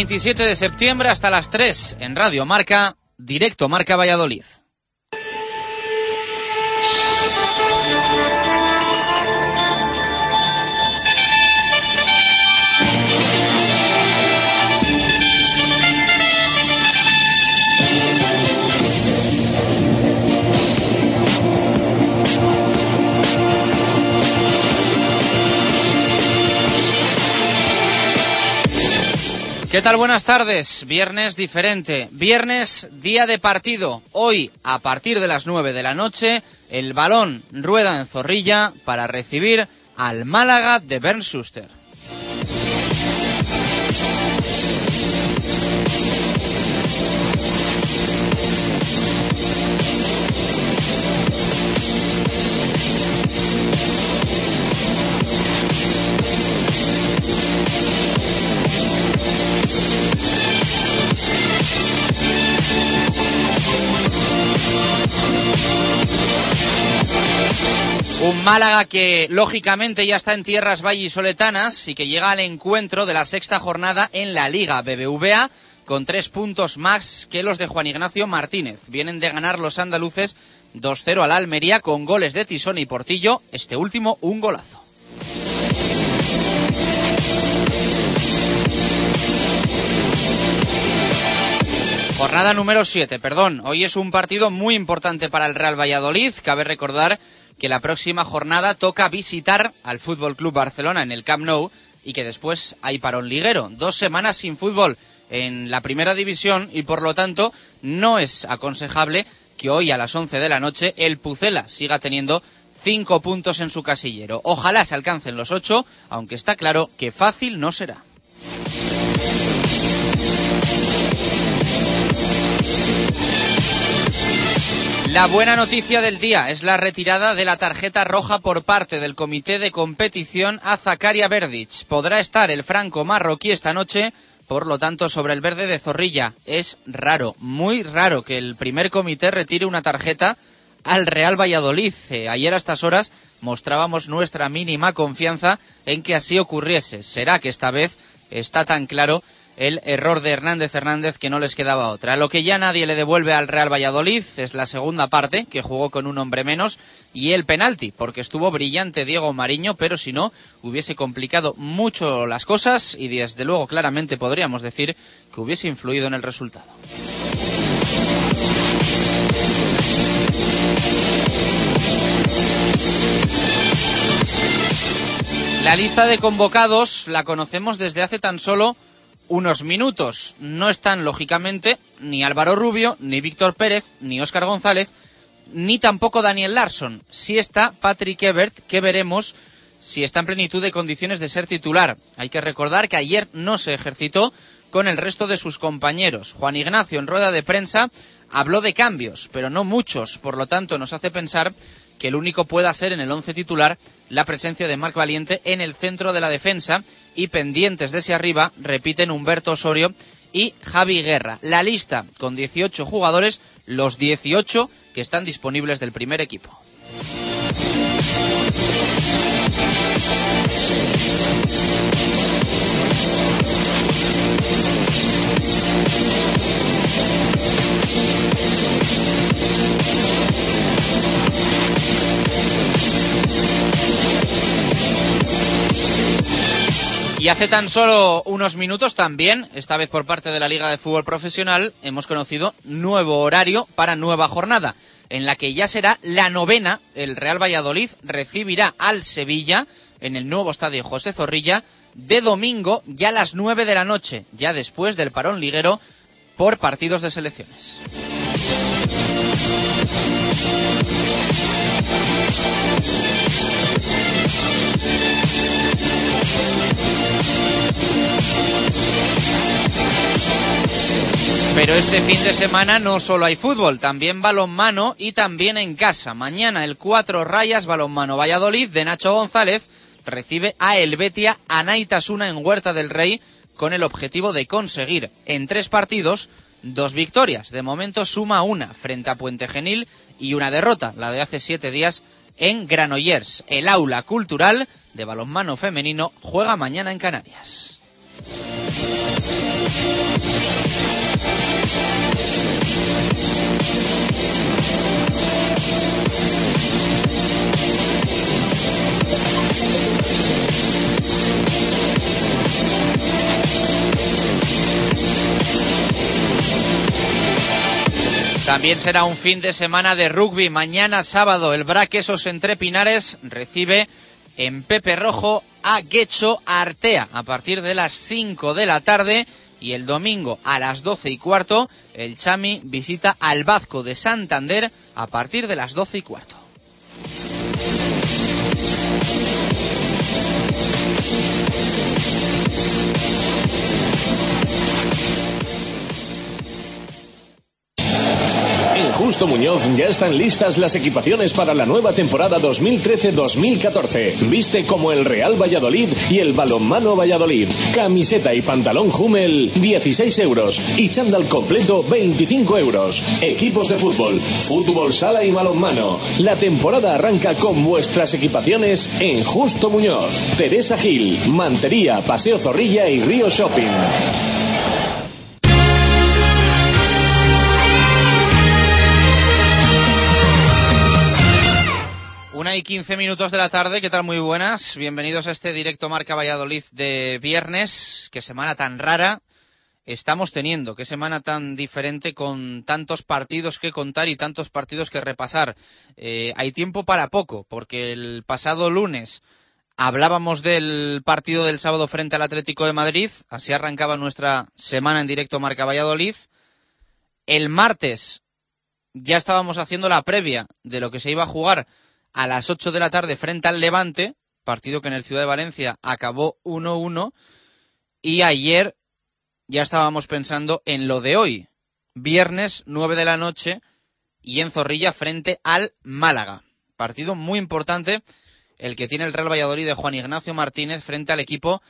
27 de septiembre hasta las 3 en Radio Marca, directo Marca Valladolid. ¿Qué tal? Buenas tardes. Viernes diferente. Viernes, día de partido. Hoy, a partir de las 9 de la noche, el balón rueda en Zorrilla para recibir al Málaga de Bern Schuster. Un Málaga que lógicamente ya está en tierras vallisoletanas y que llega al encuentro de la sexta jornada en la Liga BBVA con tres puntos más que los de Juan Ignacio Martínez. Vienen de ganar los andaluces 2-0 al Almería con goles de Tisón y Portillo, este último un golazo. Jornada número 7, perdón. Hoy es un partido muy importante para el Real Valladolid. Cabe recordar que la próxima jornada toca visitar al Fútbol Club Barcelona en el Camp Nou y que después hay parón liguero. Dos semanas sin fútbol en la primera división y por lo tanto no es aconsejable que hoy a las 11 de la noche el Pucela siga teniendo cinco puntos en su casillero. Ojalá se alcancen los ocho, aunque está claro que fácil no será. La buena noticia del día es la retirada de la tarjeta roja por parte del comité de competición a Zakaria Verdic. Podrá estar el franco marroquí esta noche, por lo tanto, sobre el verde de Zorrilla. Es raro, muy raro que el primer comité retire una tarjeta al Real Valladolid. Eh, ayer a estas horas mostrábamos nuestra mínima confianza en que así ocurriese. Será que esta vez está tan claro el error de Hernández Hernández que no les quedaba otra. Lo que ya nadie le devuelve al Real Valladolid es la segunda parte, que jugó con un hombre menos, y el penalti, porque estuvo brillante Diego Mariño, pero si no, hubiese complicado mucho las cosas y desde luego claramente podríamos decir que hubiese influido en el resultado. La lista de convocados la conocemos desde hace tan solo unos minutos. No están, lógicamente, ni Álvaro Rubio, ni Víctor Pérez, ni Óscar González, ni tampoco Daniel Larson. Sí está Patrick Ebert, que veremos si está en plenitud de condiciones de ser titular. Hay que recordar que ayer no se ejercitó con el resto de sus compañeros. Juan Ignacio, en rueda de prensa, habló de cambios, pero no muchos. Por lo tanto, nos hace pensar que el único pueda ser en el once titular la presencia de Marc Valiente en el centro de la defensa y pendientes de ese arriba repiten Humberto Osorio y Javi Guerra. La lista con 18 jugadores, los 18 que están disponibles del primer equipo. Y hace tan solo unos minutos también, esta vez por parte de la Liga de Fútbol Profesional, hemos conocido nuevo horario para nueva jornada, en la que ya será la novena. El Real Valladolid recibirá al Sevilla en el nuevo estadio José Zorrilla de domingo ya a las nueve de la noche, ya después del parón liguero por partidos de selecciones. Pero este fin de semana no solo hay fútbol, también balonmano y también en casa. Mañana el 4 Rayas Balonmano Valladolid de Nacho González recibe a Helvetia Anaitasuna en Huerta del Rey con el objetivo de conseguir en tres partidos dos victorias. De momento suma una frente a Puente Genil y una derrota, la de hace siete días en Granollers. El aula cultural de balonmano femenino juega mañana en Canarias. También será un fin de semana de rugby. Mañana sábado el Braquesos entre Pinares recibe en Pepe Rojo a Guecho Artea a partir de las 5 de la tarde y el domingo a las 12 y cuarto el Chami visita al Bazco de Santander a partir de las 12 y cuarto. Justo Muñoz ya están listas las equipaciones para la nueva temporada 2013-2014. Viste como el Real Valladolid y el Balonmano Valladolid. Camiseta y pantalón Hummel 16 euros y chándal completo 25 euros. Equipos de fútbol, fútbol sala y balonmano. La temporada arranca con vuestras equipaciones en Justo Muñoz, Teresa Gil, Mantería, Paseo Zorrilla y Río Shopping. Una y quince minutos de la tarde, ¿qué tal? Muy buenas. Bienvenidos a este directo Marca Valladolid de viernes. Qué semana tan rara estamos teniendo, qué semana tan diferente con tantos partidos que contar y tantos partidos que repasar. Eh, hay tiempo para poco, porque el pasado lunes hablábamos del partido del sábado frente al Atlético de Madrid, así arrancaba nuestra semana en directo Marca Valladolid. El martes ya estábamos haciendo la previa de lo que se iba a jugar a las 8 de la tarde frente al Levante, partido que en el Ciudad de Valencia acabó 1-1, y ayer ya estábamos pensando en lo de hoy, viernes 9 de la noche y en Zorrilla frente al Málaga. Partido muy importante el que tiene el Real Valladolid de Juan Ignacio Martínez frente al equipo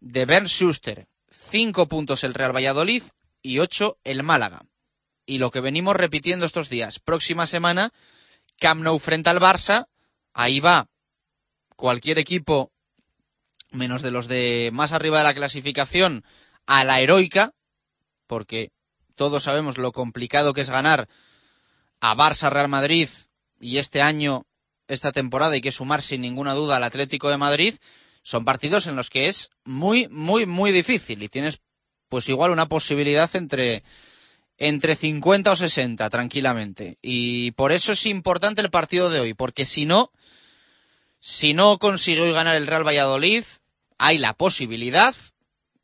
de Bern Schuster. Cinco puntos el Real Valladolid y ocho el Málaga. Y lo que venimos repitiendo estos días, próxima semana Camp Nou frente al Barça, ahí va cualquier equipo, menos de los de más arriba de la clasificación, a la heroica, porque todos sabemos lo complicado que es ganar a Barça, Real Madrid y este año, esta temporada, hay que sumar sin ninguna duda al Atlético de Madrid, son partidos en los que es muy, muy, muy difícil y tienes pues igual una posibilidad entre entre 50 o 60 tranquilamente. Y por eso es importante el partido de hoy, porque si no, Si no consigue hoy ganar el Real Valladolid, hay la posibilidad,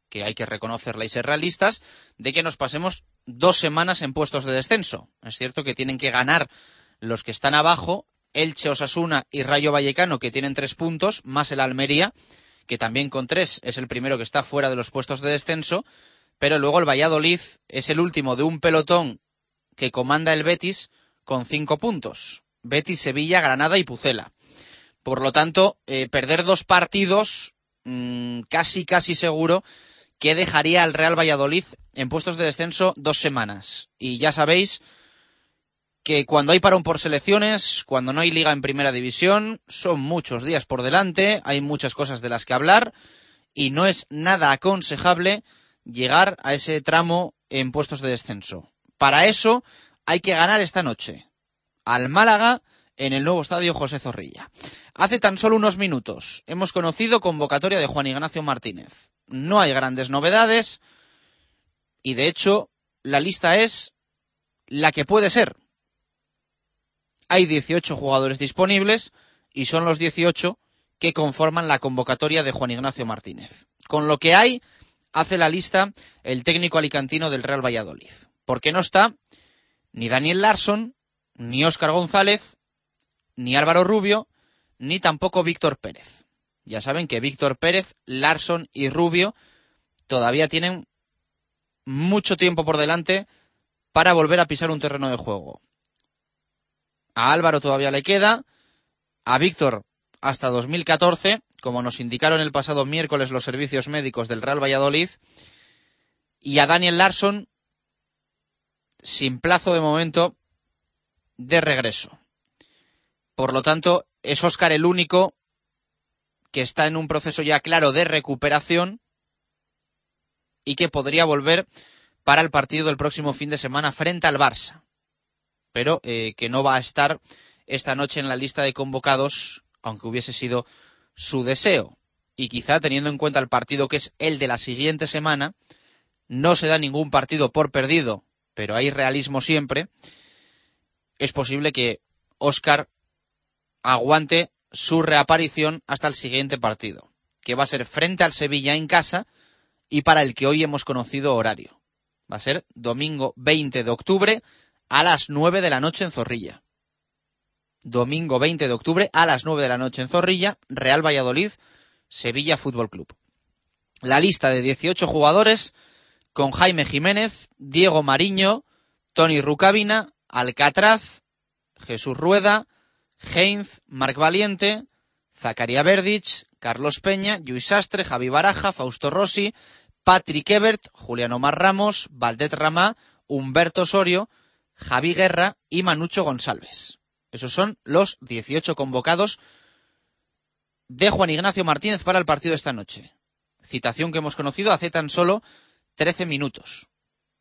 que hay que reconocerla y ser realistas, de que nos pasemos dos semanas en puestos de descenso. Es cierto que tienen que ganar los que están abajo, Elche, Osasuna y Rayo Vallecano, que tienen tres puntos, más el Almería, que también con tres es el primero que está fuera de los puestos de descenso, pero luego el Valladolid es el último de un pelotón que comanda el Betis con cinco puntos. Betis, Sevilla, Granada y Pucela. Por lo tanto, eh, perder dos partidos mmm, casi, casi seguro que dejaría al Real Valladolid en puestos de descenso dos semanas. Y ya sabéis que cuando hay parón por selecciones, cuando no hay liga en primera división, son muchos días por delante, hay muchas cosas de las que hablar y no es nada aconsejable llegar a ese tramo en puestos de descenso. Para eso hay que ganar esta noche al Málaga en el nuevo estadio José Zorrilla. Hace tan solo unos minutos hemos conocido convocatoria de Juan Ignacio Martínez. No hay grandes novedades y de hecho la lista es la que puede ser. Hay 18 jugadores disponibles y son los 18 que conforman la convocatoria de Juan Ignacio Martínez. Con lo que hay, hace la lista el técnico alicantino del Real Valladolid. Porque no está ni Daniel Larsson, ni Óscar González, ni Álvaro Rubio, ni tampoco Víctor Pérez. Ya saben que Víctor Pérez, Larsson y Rubio todavía tienen mucho tiempo por delante para volver a pisar un terreno de juego. A Álvaro todavía le queda, a Víctor hasta 2014, como nos indicaron el pasado miércoles los servicios médicos del Real Valladolid, y a Daniel Larsson sin plazo de momento de regreso. Por lo tanto, es Óscar el único que está en un proceso ya claro de recuperación y que podría volver para el partido del próximo fin de semana frente al Barça, pero eh, que no va a estar esta noche en la lista de convocados, aunque hubiese sido su deseo. Y quizá teniendo en cuenta el partido que es el de la siguiente semana, no se da ningún partido por perdido, pero hay realismo siempre, es posible que Oscar aguante su reaparición hasta el siguiente partido, que va a ser frente al Sevilla en casa y para el que hoy hemos conocido horario. Va a ser domingo 20 de octubre a las 9 de la noche en Zorrilla. Domingo 20 de octubre a las 9 de la noche en Zorrilla, Real Valladolid, Sevilla Fútbol Club. La lista de 18 jugadores con Jaime Jiménez, Diego Mariño, Tony Rucabina, Alcatraz, Jesús Rueda, Heinz, Marc Valiente, Zacaria Verdich, Carlos Peña, Luis Sastre, Javi Baraja, Fausto Rossi, Patrick Ebert, Juliano Mar Ramos, Valdet Ramá, Humberto Osorio, Javi Guerra y Manucho González. Esos son los 18 convocados de Juan Ignacio Martínez para el partido de esta noche. Citación que hemos conocido hace tan solo 13 minutos.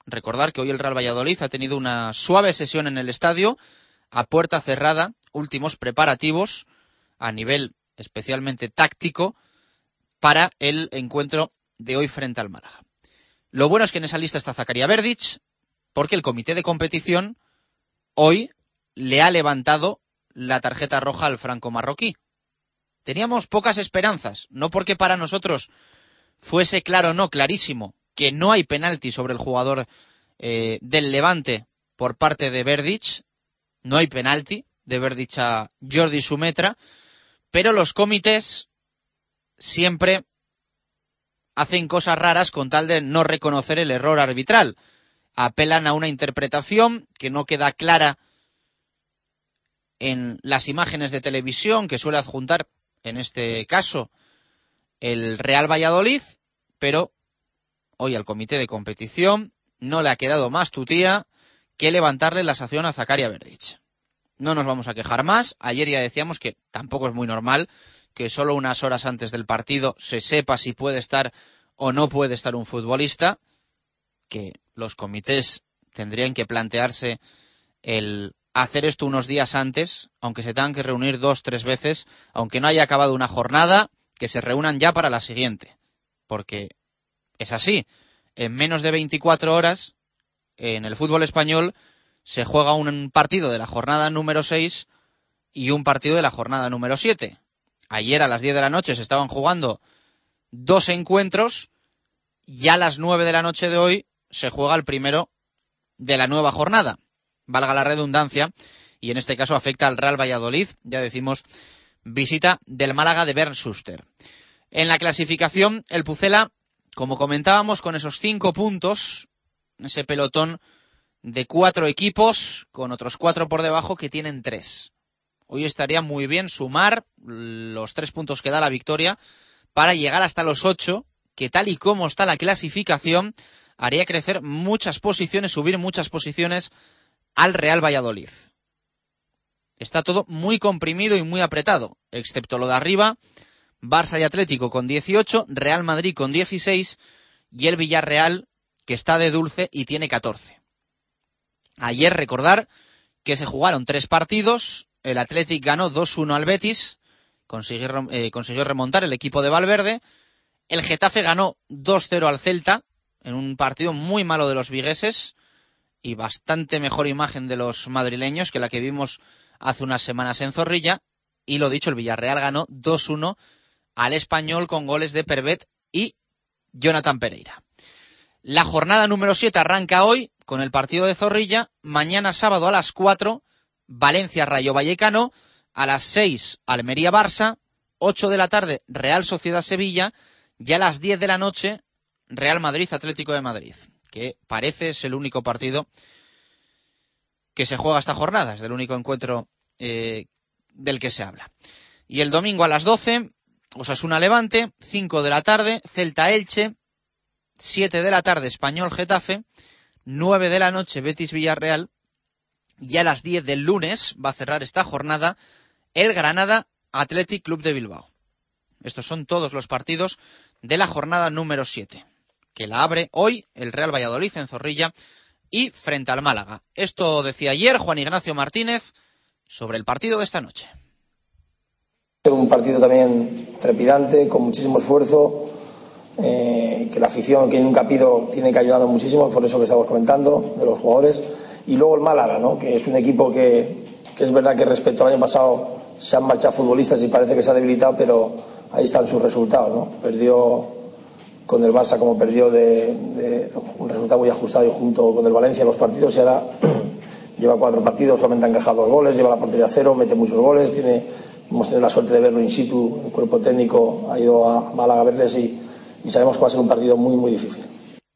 Recordar que hoy el Real Valladolid ha tenido una suave sesión en el estadio, a puerta cerrada, últimos preparativos a nivel especialmente táctico para el encuentro de hoy frente al Málaga. Lo bueno es que en esa lista está Zacaria Verdich, porque el comité de competición hoy le ha levantado la tarjeta roja al franco marroquí. Teníamos pocas esperanzas, no porque para nosotros fuese claro no, clarísimo, que no hay penalti sobre el jugador eh, del Levante por parte de Verdich. No hay penalti de Verdich a Jordi Sumetra. Pero los comités siempre hacen cosas raras con tal de no reconocer el error arbitral. Apelan a una interpretación que no queda clara en las imágenes de televisión que suele adjuntar, en este caso, el Real Valladolid, pero hoy al comité de competición no le ha quedado más tutía que levantarle la sanción a Zakaria Verdich. No nos vamos a quejar más. Ayer ya decíamos que tampoco es muy normal que solo unas horas antes del partido se sepa si puede estar o no puede estar un futbolista, que los comités tendrían que plantearse el hacer esto unos días antes, aunque se tengan que reunir dos, tres veces, aunque no haya acabado una jornada, que se reúnan ya para la siguiente. Porque es así. En menos de 24 horas, en el fútbol español, se juega un partido de la jornada número 6 y un partido de la jornada número 7. Ayer a las 10 de la noche se estaban jugando dos encuentros. Ya a las 9 de la noche de hoy se juega el primero de la nueva jornada. Valga la redundancia. Y en este caso afecta al Real Valladolid. Ya decimos, visita del Málaga de Bern Schuster. En la clasificación, el Pucela, como comentábamos, con esos cinco puntos, ese pelotón de cuatro equipos, con otros cuatro por debajo que tienen tres. Hoy estaría muy bien sumar los tres puntos que da la victoria para llegar hasta los ocho, que tal y como está la clasificación, haría crecer muchas posiciones, subir muchas posiciones al Real Valladolid. Está todo muy comprimido y muy apretado, excepto lo de arriba, Barça y Atlético con 18, Real Madrid con 16 y el Villarreal que está de dulce y tiene 14. Ayer recordar que se jugaron tres partidos, el Atlético ganó 2-1 al Betis, consiguió, eh, consiguió remontar el equipo de Valverde, el Getafe ganó 2-0 al Celta, en un partido muy malo de los vigueses y bastante mejor imagen de los madrileños que la que vimos hace unas semanas en Zorrilla. Y lo dicho, el Villarreal ganó 2-1 al español con goles de Pervet y Jonathan Pereira. La jornada número 7 arranca hoy con el partido de Zorrilla. Mañana sábado a las 4, Valencia Rayo Vallecano. A las 6, Almería Barça. 8 de la tarde, Real Sociedad Sevilla. Y a las 10 de la noche, Real Madrid Atlético de Madrid. Que parece es el único partido que se juega esta jornada. Es el único encuentro eh, del que se habla. Y el domingo a las 12, Osasuna Levante, 5 de la tarde, Celta Elche, 7 de la tarde, Español Getafe, 9 de la noche, Betis Villarreal, y a las 10 del lunes va a cerrar esta jornada el Granada Athletic Club de Bilbao. Estos son todos los partidos de la jornada número 7, que la abre hoy el Real Valladolid en Zorrilla y frente al Málaga. Esto decía ayer Juan Ignacio Martínez sobre el partido de esta noche. Un partido también trepidante, con muchísimo esfuerzo, eh, que la afición que nunca pido tiene que ayudarnos muchísimo, por eso que estamos comentando, de los jugadores. Y luego el Málaga, ¿no? que es un equipo que, que es verdad que respecto al año pasado se han marchado futbolistas y parece que se ha debilitado, pero ahí están sus resultados. ¿no? Perdió con el Barça como perdió de, de, un resultado muy ajustado y junto con el Valencia los partidos y ahora lleva cuatro partidos, solamente ha encajado dos goles, lleva la portería cero, mete muchos goles, tiene Hemos tenido la suerte de verlo in situ, el cuerpo técnico ha ido a Málaga a verles y, y sabemos que va a ser un partido muy, muy difícil.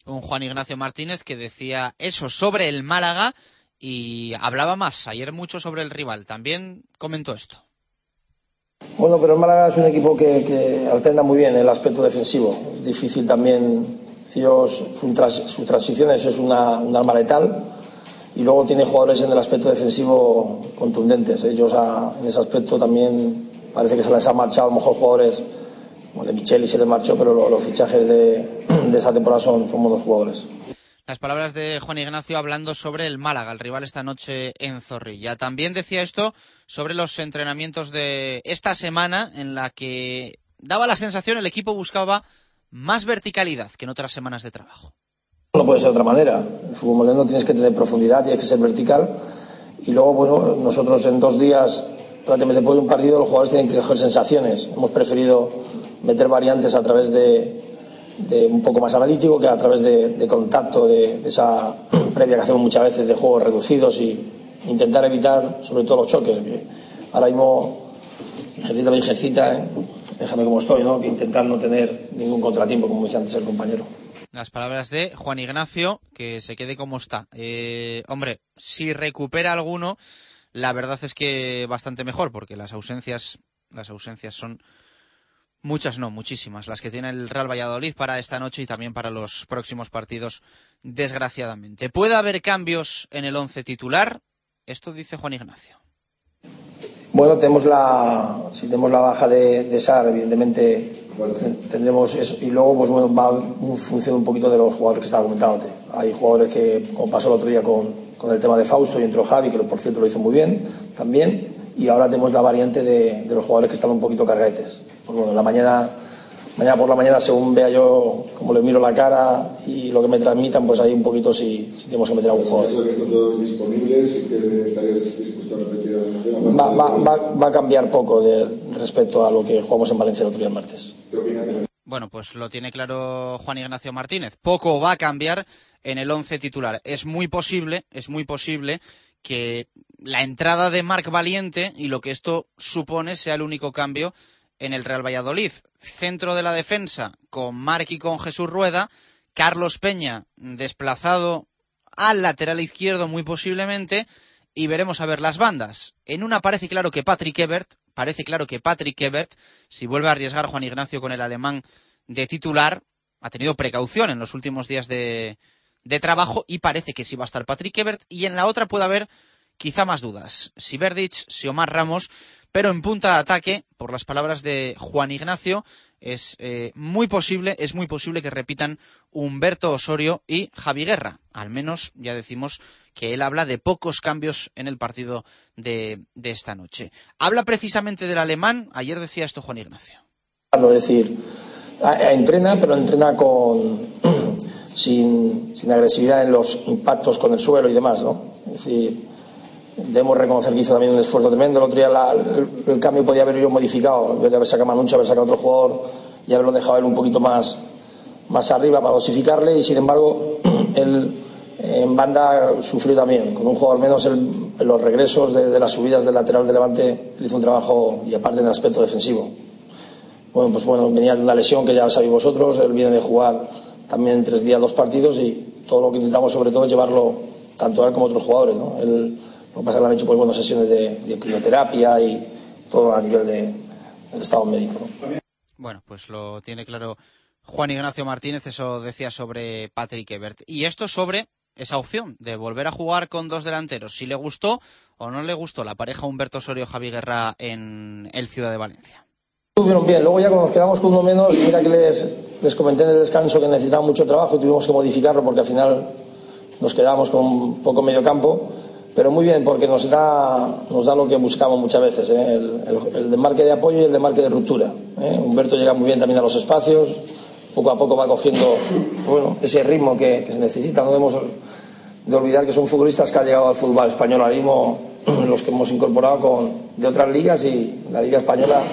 Un Juan Ignacio Martínez que decía eso sobre el Málaga y hablaba más ayer mucho sobre el rival. También comentó esto. Bueno, pero el Málaga es un equipo que, que alterna muy bien el aspecto defensivo. Difícil también. Ellos, su, tras, sus transiciones es una, un arma letal y luego tiene jugadores en el aspecto defensivo contundentes. Ellos a, en ese aspecto también parece que se les ha marchado a lo mejor jugadores como de Micheli se les marchó, pero los, los fichajes de, de, esa temporada son, son buenos jugadores. Las palabras de Juan Ignacio hablando sobre el Málaga, el rival esta noche en Zorrilla. También decía esto sobre los entrenamientos de esta semana en la que daba la sensación el equipo buscaba más verticalidad que en otras semanas de trabajo. No puede ser de otra manera. El fútbol moderno tienes que tener profundidad, tienes que ser vertical. Y luego, bueno, nosotros en dos días, prácticamente después de un partido, los jugadores tienen que coger sensaciones. Hemos preferido meter variantes a través de, un poco más analítico que a través de, de contacto, de, de, esa previa que hacemos muchas veces de juegos reducidos y intentar evitar sobre todo los choques. Ahora mismo ejercita la ejercita, ¿eh? déjame como estoy, ¿no? intentar no tener ningún contratiempo, como decía antes el compañero. Las palabras de Juan Ignacio, que se quede como está. Eh, hombre, si recupera alguno, la verdad es que bastante mejor, porque las ausencias, las ausencias son muchas, no, muchísimas, las que tiene el Real Valladolid para esta noche y también para los próximos partidos, desgraciadamente. ¿Puede haber cambios en el once titular? Esto dice Juan Ignacio. Bueno, tenemos la, si tenemos la baja de, de SAR, evidentemente tendremos eso. Y luego, pues bueno, va en función un poquito de los jugadores que estaba comentándote. Hay jugadores que, como pasó el otro día con, con el tema de Fausto y entró Javi, que por cierto lo hizo muy bien también. Y ahora tenemos la variante de, de los jugadores que están un poquito cargaetes. Pues bueno, en la mañana mañana por la mañana, según vea yo cómo le miro la cara y lo que me transmitan, pues ahí un poquito si, si tenemos que meter a un jugador. Va, va, va, va, a cambiar poco de, respecto a lo que jugamos en Valencia el otro día el martes. Bueno, pues lo tiene claro Juan Ignacio Martínez. Poco va a cambiar en el once titular. Es muy posible, es muy posible que la entrada de Marc Valiente y lo que esto supone sea el único cambio en el Real Valladolid. Centro de la defensa con Marc y con Jesús Rueda. Carlos Peña desplazado al lateral izquierdo muy posiblemente y veremos a ver las bandas. En una parece claro que Patrick Ebert, parece claro que Patrick Ebert, si vuelve a arriesgar Juan Ignacio con el alemán de titular, ha tenido precaución en los últimos días de, trabajo y parece que sí va a estar Patrick Ebert y en la otra puede haber quizá más dudas. Si Verdich, si Omar Ramos, pero en punta de ataque, por las palabras de Juan Ignacio, es eh, muy posible, es muy posible que repitan Humberto Osorio y Javi Guerra. Al menos ya decimos que él habla de pocos cambios en el partido de, de esta noche. Habla precisamente del alemán. Ayer decía esto Juan Ignacio. decir, entrena, pero entrena con sin, sin, agresividad en los impactos con el suelo y demás, ¿no? Es decir, debemos reconocer que hizo también un esfuerzo tremendo. El otro día la, el, el, cambio podía haber yo modificado, en vez de haber sacado Manucha, haber sacado otro jugador y haberlo dejado él un poquito más, más arriba para dosificarle y sin embargo él en banda sufrió también, con un jugador menos el, en los regresos de, de, las subidas del lateral de Levante, él hizo un trabajo y aparte en el aspecto defensivo. Bueno, pues bueno, venía de una lesión que ya sabéis vosotros, él viene de jugar también tres días dos partidos y todo lo que intentamos sobre todo es llevarlo tanto a él como a otros jugadores, ¿no? Él, lo que pasa es que le han hecho pues, bueno, sesiones de, de crioterapia y todo a nivel de, del estado médico. ¿no? Bueno, pues lo tiene claro Juan Ignacio Martínez, eso decía sobre Patrick Ebert. Y esto sobre esa opción de volver a jugar con dos delanteros. Si le gustó o no le gustó la pareja Humberto Osorio-Javi Guerra en el Ciudad de Valencia. Estuvieron bien. Luego ya cuando nos quedamos con uno menos, mira que les, les comenté en el descanso que necesitaba mucho trabajo y tuvimos que modificarlo porque al final nos quedamos con poco medio campo. Pero muy bien, porque nos da, nos da lo que buscamos muchas veces, ¿eh? el, el, el desmarque de apoyo y el desmarque de ruptura. ¿eh? Humberto llega muy bien también a los espacios, poco a poco va cogiendo bueno, ese ritmo que, que se necesita. No debemos de olvidar que son futbolistas que han llegado al fútbol español ahora mismo, los que hemos incorporado con, de otras ligas y la Liga Española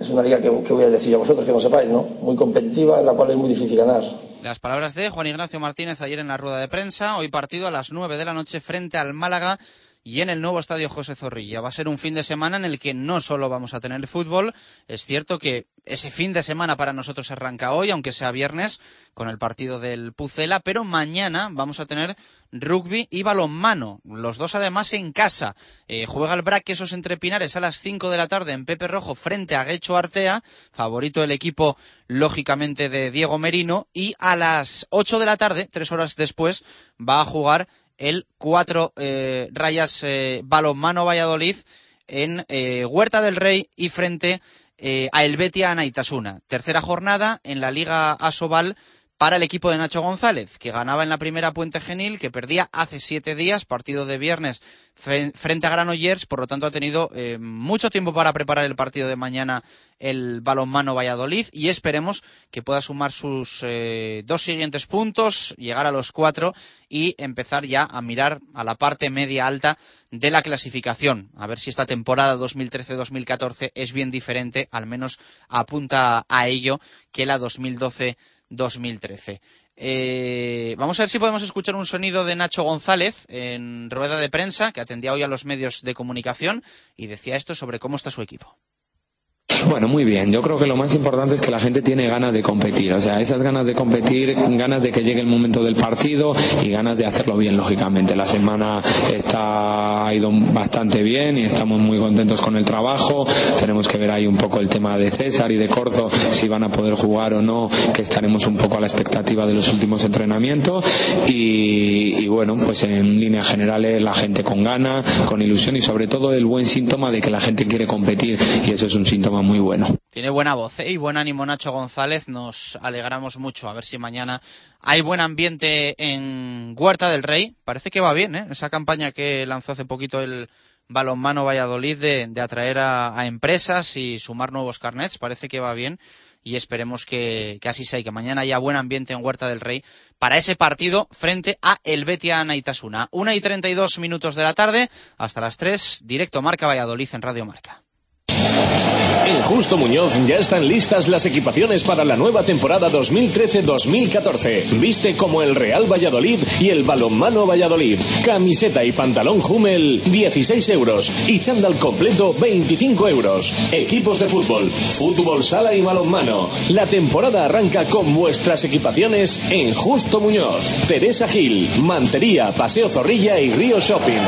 es una liga que, que, voy a decir a vosotros que no sepáis, ¿no? Muy competitiva, en la cual es muy difícil ganar. Las palabras de Juan Ignacio Martínez ayer en la rueda de prensa, hoy partido a las 9 de la noche frente al Málaga y en el nuevo estadio José Zorrilla. Va a ser un fin de semana en el que no solo vamos a tener fútbol, es cierto que ese fin de semana para nosotros arranca hoy, aunque sea viernes, con el partido del Pucela, pero mañana vamos a tener rugby y balonmano, los dos además en casa. Eh, juega el Braque esos entre Pinares a las 5 de la tarde en Pepe Rojo frente a Guecho Artea, favorito del equipo lógicamente de Diego Merino, y a las 8 de la tarde, tres horas después, va a jugar el cuatro eh, rayas eh, balonmano Valladolid en eh, Huerta del Rey y frente eh, a Helvetia Anaitasuna. Tercera jornada en la Liga Asobal para el equipo de Nacho González, que ganaba en la primera Puente Genil, que perdía hace siete días, partido de viernes frente a Granollers, por lo tanto ha tenido eh, mucho tiempo para preparar el partido de mañana el balonmano Valladolid y esperemos que pueda sumar sus eh, dos siguientes puntos, llegar a los cuatro y empezar ya a mirar a la parte media alta de la clasificación. A ver si esta temporada 2013-2014 es bien diferente, al menos apunta a ello, que la 2012 2013. Eh, vamos a ver si podemos escuchar un sonido de Nacho González en rueda de prensa que atendía hoy a los medios de comunicación y decía esto sobre cómo está su equipo. Bueno, muy bien. Yo creo que lo más importante es que la gente tiene ganas de competir. O sea, esas ganas de competir, ganas de que llegue el momento del partido y ganas de hacerlo bien, lógicamente. La semana está, ha ido bastante bien y estamos muy contentos con el trabajo. Tenemos que ver ahí un poco el tema de César y de Corzo, si van a poder jugar o no, que estaremos un poco a la expectativa de los últimos entrenamientos. Y, y bueno, pues en líneas generales la gente con ganas, con ilusión y sobre todo el buen síntoma de que la gente quiere competir y eso es un síntoma muy bueno. Tiene buena voz ¿eh? y buen ánimo Nacho González. Nos alegramos mucho a ver si mañana hay buen ambiente en Huerta del Rey. Parece que va bien, ¿eh? Esa campaña que lanzó hace poquito el balonmano Valladolid de, atraer a, empresas y sumar nuevos carnets. Parece que va bien y esperemos que, así sea y que mañana haya buen ambiente en Huerta del Rey para ese partido frente a el Betia Naitasuna. Una y treinta y dos minutos de la tarde hasta las tres, directo Marca Valladolid en Radio Marca. En Justo Muñoz ya están listas las equipaciones para la nueva temporada 2013-2014. Viste como el Real Valladolid y el Balonmano Valladolid. Camiseta y pantalón Hummel 16 euros y chándal completo 25 euros. Equipos de fútbol, fútbol sala y balonmano. La temporada arranca con vuestras equipaciones en Justo Muñoz. Teresa Gil, Mantería, Paseo Zorrilla y Río Shopping.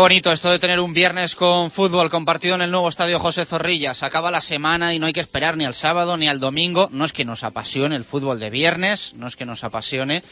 Bonito esto de tener un viernes con fútbol compartido en el nuevo estadio José Zorrilla. Se acaba la semana y no hay que esperar ni al sábado ni al domingo. No es que nos apasione el fútbol de viernes, no es que nos apasione,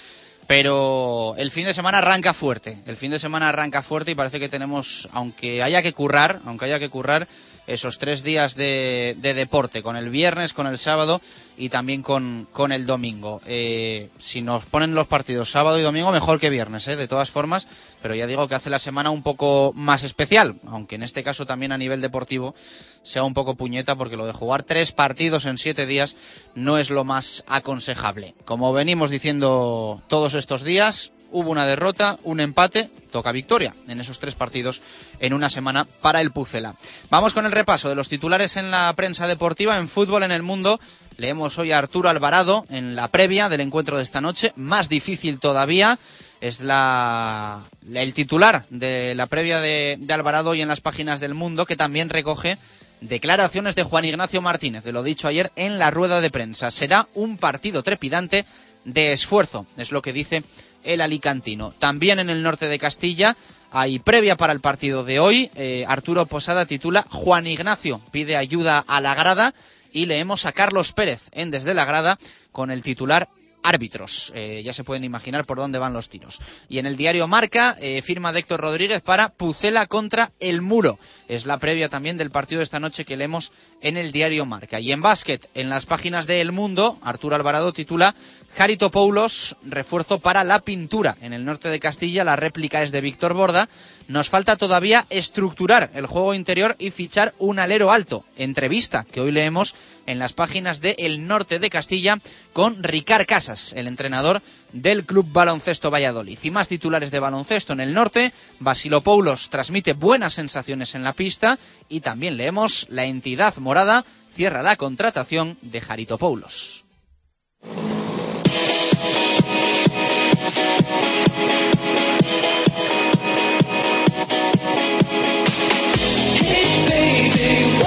pero el fin de semana arranca fuerte. El fin de semana arranca fuerte y parece que tenemos, aunque haya que currar, aunque haya que currar, esos tres días de, de deporte, con el viernes, con el sábado y también con, con el domingo. Eh, si nos ponen los partidos sábado y domingo, mejor que viernes, ¿eh? de todas formas, pero ya digo que hace la semana un poco más especial, aunque en este caso también a nivel deportivo sea un poco puñeta, porque lo de jugar tres partidos en siete días no es lo más aconsejable. Como venimos diciendo todos estos días, hubo una derrota, un empate, toca victoria en esos tres partidos en una semana para el Pucela. Vamos con el repaso de los titulares en la prensa deportiva en fútbol en el mundo. Leemos hoy a Arturo Alvarado en la previa del encuentro de esta noche, más difícil todavía. Es la, el titular de la previa de, de Alvarado y en las páginas del mundo, que también recoge declaraciones de Juan Ignacio Martínez, de lo dicho ayer en la rueda de prensa. Será un partido trepidante de esfuerzo, es lo que dice el alicantino. También en el norte de Castilla hay previa para el partido de hoy. Eh, Arturo Posada titula Juan Ignacio pide ayuda a la grada y leemos a Carlos Pérez en Desde la Grada con el titular árbitros. Eh, ya se pueden imaginar por dónde van los tiros. Y en el diario Marca, eh, firma de Héctor Rodríguez para Pucela contra el Muro. Es la previa también del partido de esta noche que leemos en el diario Marca. Y en básquet, en las páginas de El Mundo, Arturo Alvarado titula Jarito Poulos, refuerzo para la pintura. En el norte de Castilla, la réplica es de Víctor Borda. Nos falta todavía estructurar el juego interior y fichar un alero alto. Entrevista que hoy leemos en las páginas de El Norte de Castilla con Ricard Casas, el entrenador del Club Baloncesto Valladolid. Y más titulares de baloncesto en el norte. Basilopoulos transmite buenas sensaciones en la pista y también leemos la entidad morada cierra la contratación de Jarito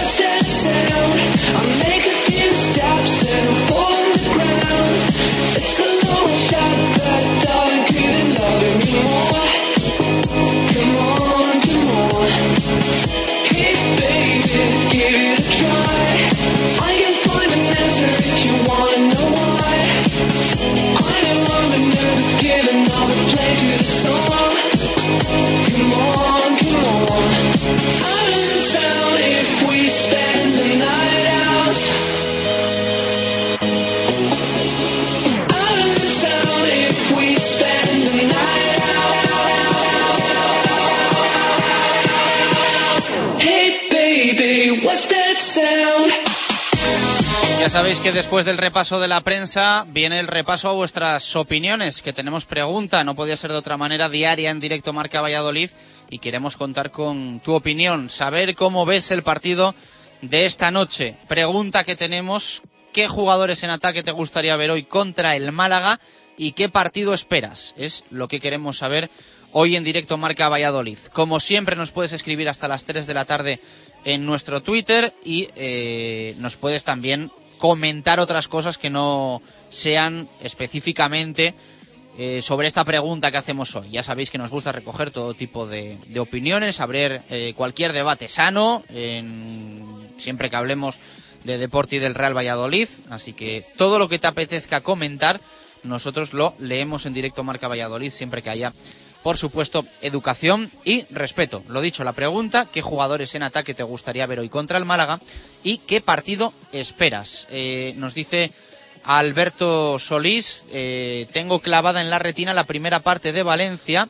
I'll I make a few stops and pull. Sabéis que después del repaso de la prensa viene el repaso a vuestras opiniones, que tenemos pregunta, no podía ser de otra manera, diaria en directo Marca Valladolid y queremos contar con tu opinión, saber cómo ves el partido de esta noche. Pregunta que tenemos, ¿qué jugadores en ataque te gustaría ver hoy contra el Málaga y qué partido esperas? Es lo que queremos saber hoy en directo Marca Valladolid. Como siempre nos puedes escribir hasta las 3 de la tarde en nuestro Twitter y eh, nos puedes también comentar otras cosas que no sean específicamente eh, sobre esta pregunta que hacemos hoy. Ya sabéis que nos gusta recoger todo tipo de, de opiniones, abrir eh, cualquier debate sano, en- siempre que hablemos de deporte y del Real Valladolid. Así que todo lo que te apetezca comentar, nosotros lo leemos en directo Marca Valladolid siempre que haya, por supuesto, educación y respeto. Lo dicho, la pregunta, ¿qué jugadores en ataque te gustaría ver hoy contra el Málaga y qué partido esperas? Eh, nos dice Alberto Solís, eh, tengo clavada en la retina la primera parte de Valencia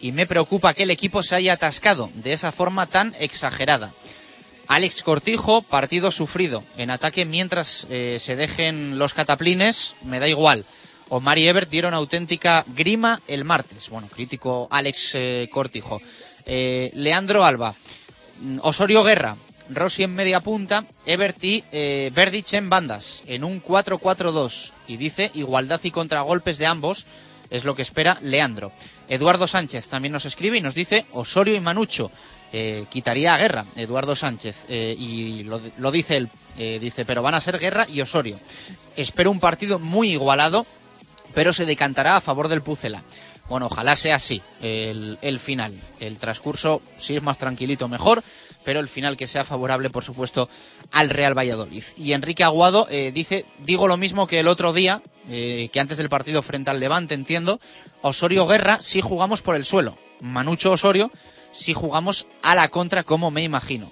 y me preocupa que el equipo se haya atascado de esa forma tan exagerada. Alex Cortijo, partido sufrido en ataque mientras eh, se dejen los cataplines, me da igual. Omar y Ebert dieron auténtica grima el martes. Bueno, crítico Alex eh, Cortijo. Eh, Leandro Alba, mm, Osorio Guerra, Rossi en media punta, Ebert y eh, Verdic en bandas, en un 4-4-2. Y dice igualdad y contragolpes de ambos, es lo que espera Leandro. Eduardo Sánchez también nos escribe y nos dice Osorio y Manucho. Eh, quitaría a Guerra, Eduardo Sánchez, y lo, lo dice él, dice, pero van a ser Guerra y Osorio. Espero un partido muy igualado, pero se decantará a favor del Pucela. Bueno, ojalá sea así el, final. El transcurso, si es más tranquilito, mejor, pero el final que sea favorable, por supuesto, al Real Valladolid. Y Enrique Aguado eh, dice, digo lo mismo que el otro día, eh, que antes del partido frente al Levante, entiendo, Osorio Guerra si jugamos por el suelo. Manucho Osorio si jugamos a la contra, como me imagino.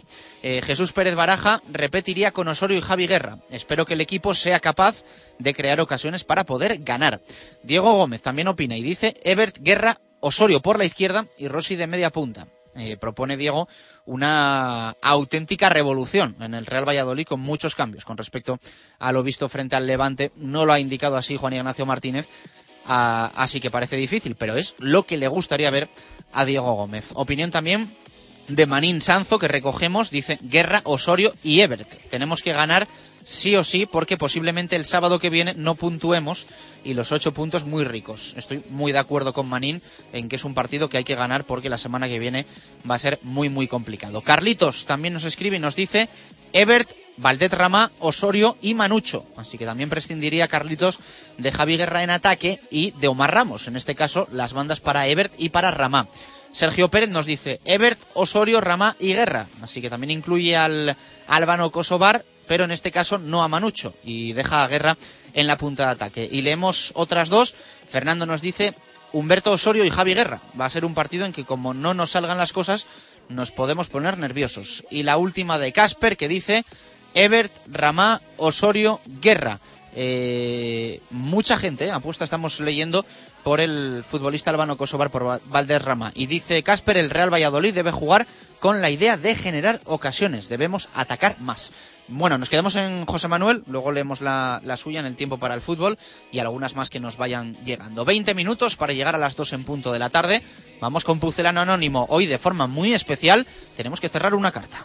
Eh, Jesús Pérez Baraja repetiría con Osorio y Javi Guerra. Espero que el equipo sea capaz de crear ocasiones para poder ganar. Diego Gómez también opina y dice Ebert, Guerra, Osorio por la izquierda y Rossi de media punta. Eh, propone Diego una auténtica revolución en el Real Valladolid con muchos cambios con respecto a lo visto frente al Levante. No lo ha indicado así Juan Ignacio Martínez, así que parece difícil, pero es lo que le gustaría ver a Diego Gómez. Opinión también de Manín Sanzo que recogemos, dice Guerra, Osorio y Ebert. Tenemos que ganar sí o sí porque posiblemente el sábado que viene no puntuemos y los ocho puntos muy ricos. Estoy muy de acuerdo con Manín en que es un partido que hay que ganar porque la semana que viene va a ser muy muy complicado. Carlitos también nos escribe y nos dice Ebert, Valdet Rama, Osorio y Manucho. Así que también prescindiría Carlitos de Javi Guerra en ataque y de Omar Ramos. En este caso, las bandas para Ebert y para Rama. Sergio Pérez nos dice Ebert, Osorio, Rama y Guerra. Así que también incluye al Álvaro Kosovar, pero en este caso no a Manucho. Y deja a Guerra en la punta de ataque. Y leemos otras dos. Fernando nos dice Humberto Osorio y Javi Guerra. Va a ser un partido en que como no nos salgan las cosas, nos podemos poner nerviosos. Y la última de Casper que dice Ebert, Ramá, Osorio, Guerra. Eh, mucha gente, eh, apuesta estamos leyendo por el futbolista albano Kosovar por Va- Valderrama. Y dice Casper, el Real Valladolid debe jugar con la idea de generar ocasiones. Debemos atacar más. Bueno, nos quedamos en José Manuel, luego leemos la, la suya en el tiempo para el fútbol y algunas más que nos vayan llegando. 20 minutos para llegar a las 2 en punto de la tarde. Vamos con Pucelano Anónimo. Hoy de forma muy especial tenemos que cerrar una carta.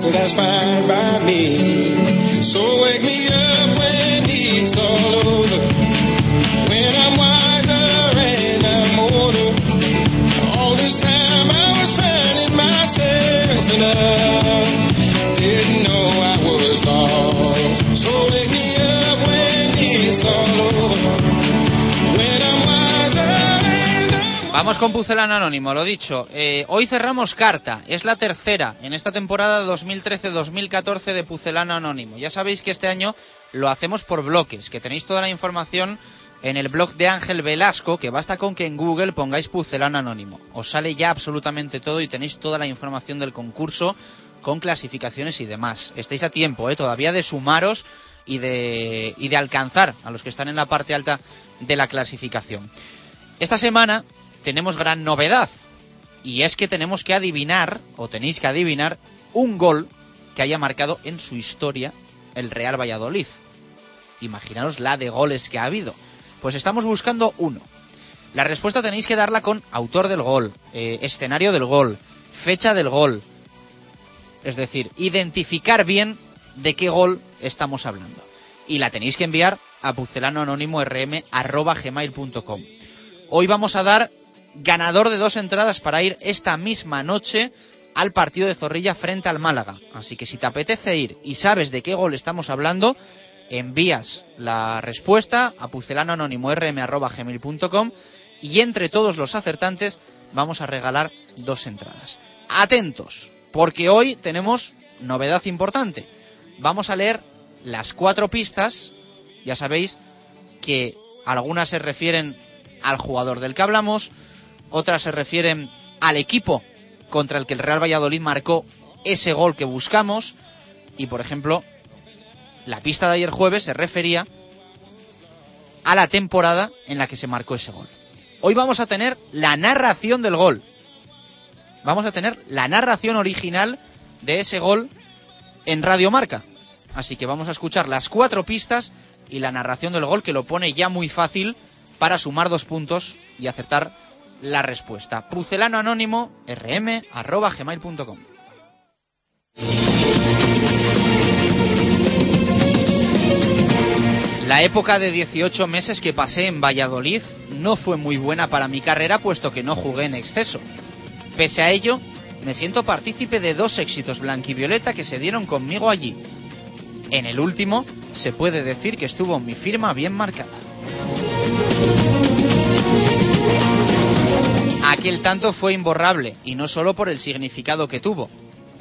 So that's fine by me. So wake me up when it's all over. When I'm wiser and I'm older. All this time I was finding myself and I didn't know I was lost. So wake me up when it's all over. When I'm Vamos con Pucelano Anónimo, lo dicho. Eh, hoy cerramos carta, es la tercera en esta temporada 2013-2014 de Pucelano Anónimo. Ya sabéis que este año lo hacemos por bloques, que tenéis toda la información en el blog de Ángel Velasco, que basta con que en Google pongáis Pucelano Anónimo. Os sale ya absolutamente todo y tenéis toda la información del concurso con clasificaciones y demás. Estáis a tiempo, ¿eh? todavía de sumaros y de, y de alcanzar a los que están en la parte alta de la clasificación. Esta semana tenemos gran novedad. Y es que tenemos que adivinar, o tenéis que adivinar, un gol que haya marcado en su historia el Real Valladolid. Imaginaros la de goles que ha habido. Pues estamos buscando uno. La respuesta tenéis que darla con autor del gol, eh, escenario del gol, fecha del gol. Es decir, identificar bien de qué gol estamos hablando. Y la tenéis que enviar a pucelanoanónimo.rm.gmail.com. Hoy vamos a dar ganador de dos entradas para ir esta misma noche al partido de Zorrilla frente al Málaga. Así que si te apetece ir y sabes de qué gol estamos hablando, envías la respuesta a pucelanoanónimo.rm.gmail.com y entre todos los acertantes vamos a regalar dos entradas. Atentos, porque hoy tenemos novedad importante. Vamos a leer las cuatro pistas. Ya sabéis que algunas se refieren al jugador del que hablamos, otras se refieren al equipo contra el que el Real Valladolid marcó ese gol que buscamos. Y por ejemplo, la pista de ayer jueves se refería a la temporada en la que se marcó ese gol. Hoy vamos a tener la narración del gol. Vamos a tener la narración original de ese gol en Radio Marca. Así que vamos a escuchar las cuatro pistas y la narración del gol que lo pone ya muy fácil para sumar dos puntos y acertar la respuesta. Pucelano anónimo rm. La época de 18 meses que pasé en Valladolid no fue muy buena para mi carrera puesto que no jugué en exceso. Pese a ello, me siento partícipe de dos éxitos blanquivioleta que se dieron conmigo allí. En el último, se puede decir que estuvo mi firma bien marcada. Aquel tanto fue imborrable, y no solo por el significado que tuvo.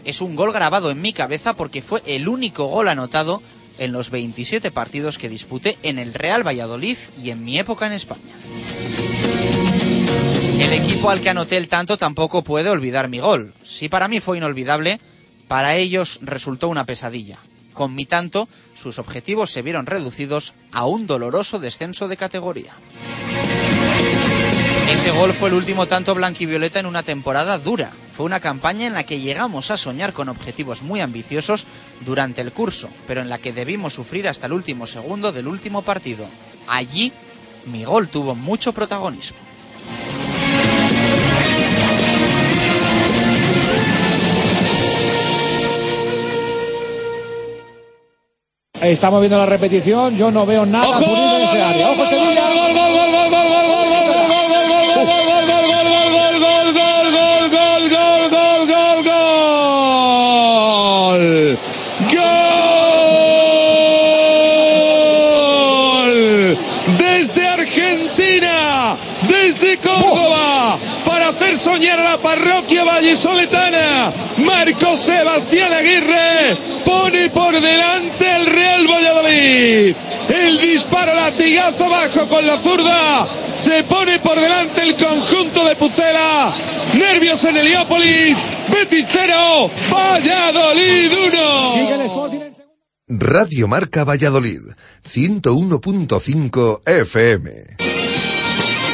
Es un gol grabado en mi cabeza porque fue el único gol anotado en los 27 partidos que disputé en el Real Valladolid y en mi época en España. El equipo al que anoté el tanto tampoco puede olvidar mi gol. Si para mí fue inolvidable, para ellos resultó una pesadilla. Con mi tanto, sus objetivos se vieron reducidos a un doloroso descenso de categoría. Ese gol fue el último tanto blanquivioleta en una temporada dura. Fue una campaña en la que llegamos a soñar con objetivos muy ambiciosos durante el curso, pero en la que debimos sufrir hasta el último segundo del último partido. Allí, mi gol tuvo mucho protagonismo. Estamos viendo la repetición, yo no veo nada ¡Ojo! Pulido en ese área. ¡Ojo Sevilla! ¡Gol, gol, gol, gol, gol, gol, gol, gol, gol, gol, soñar a la parroquia vallisoletana, Marco Sebastián Aguirre pone por delante el Real Valladolid. El disparo latigazo bajo con la zurda. Se pone por delante el conjunto de Pucela. Nervios en Heliópolis. Betis 0. Valladolid 1. Sigue el Sporting en segunda. Radio Marca Valladolid, 101.5 FM.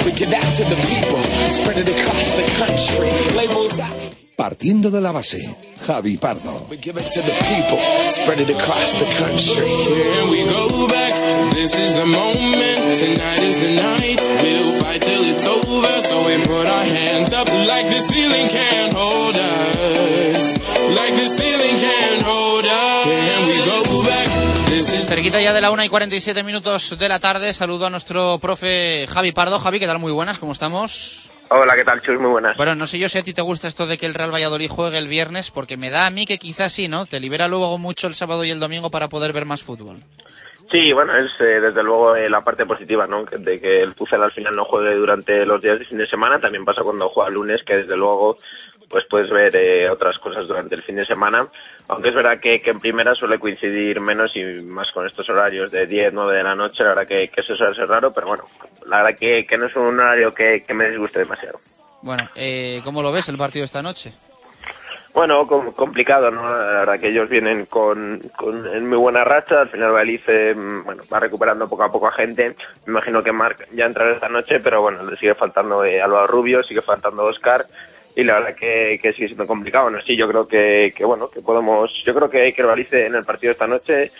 now they can't tell me nothing. We give that to the people, spread it across the country. Labels out. Partiendo de la base, Javi Pardo. We give it to the people, spread it across the country. Here we go back, this is the moment, tonight is the night. We'll fight till it's over, so we put our hands up like the ceiling can't hold us. Like the ceiling can't hold us. Here we go back, this is Cerquita ya de la 1 y 47 minutos de la tarde, saludo a nuestro profe Javi Pardo. Javi, ¿qué tal? Muy buenas, ¿cómo estamos? Hola, ¿qué tal, Chus? Muy buenas. Bueno, no sé yo si a ti te gusta esto de que el Real Valladolid juegue el viernes, porque me da a mí que quizás sí, ¿no? Te libera luego mucho el sábado y el domingo para poder ver más fútbol. Sí, bueno, es eh, desde luego eh, la parte positiva, ¿no? De que el Pucel al final no juegue durante los días de fin de semana. También pasa cuando juega lunes, que desde luego pues puedes ver eh, otras cosas durante el fin de semana. Aunque es verdad que, que en primera suele coincidir menos y más con estos horarios de 10, 9 de la noche. La verdad que, que eso suele ser raro, pero bueno, la verdad que, que no es un horario que, que me disguste demasiado. Bueno, eh, ¿cómo lo ves el partido esta noche? Bueno, com- complicado, ¿no? La verdad que ellos vienen con, con en muy buena racha. Al final Balice, mm, bueno, va recuperando poco a poco a gente. Me imagino que Marc ya entrará esta noche, pero bueno, le sigue faltando eh, Álvaro Rubio, sigue faltando Oscar. Y la verdad que, que sigue siendo complicado. Bueno, sí, yo creo que, que bueno, que podemos, yo creo que, que el Balice en el partido esta noche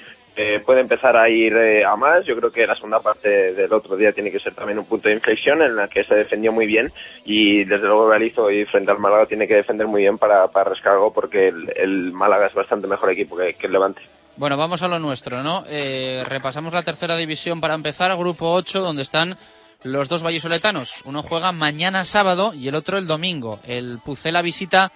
puede empezar a ir eh, a más. Yo creo que la segunda parte del otro día tiene que ser también un punto de inflexión en la que se defendió muy bien y desde luego Galizo y frente al Málaga tiene que defender muy bien para, para rascar algo porque el, Málaga es bastante mejor equipo que, que el Levante. Bueno, vamos a lo nuestro, ¿no? Eh, repasamos la tercera división para empezar, grupo 8, donde están los dos vallisoletanos. Uno juega mañana sábado y el otro el domingo. El Pucela visita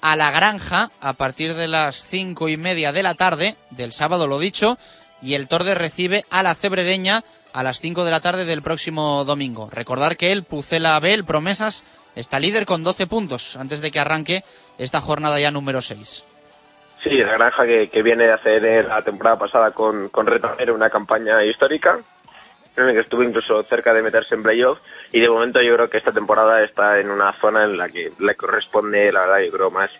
a la granja a partir de las cinco y media de la tarde, del sábado lo dicho, y el Torde recibe a la Cebrereña a las 5 de la tarde del próximo domingo. Recordar que el Pucela B, el Promesas, está líder con 12 puntos antes de que arranque esta jornada ya número 6. Sí, la granja que, viene de hacer la temporada pasada con, con una campaña histórica en la que estuvo incluso cerca de meterse en playoff y de momento yo creo que esta temporada está en una zona en la que le corresponde, la verdad, yo creo más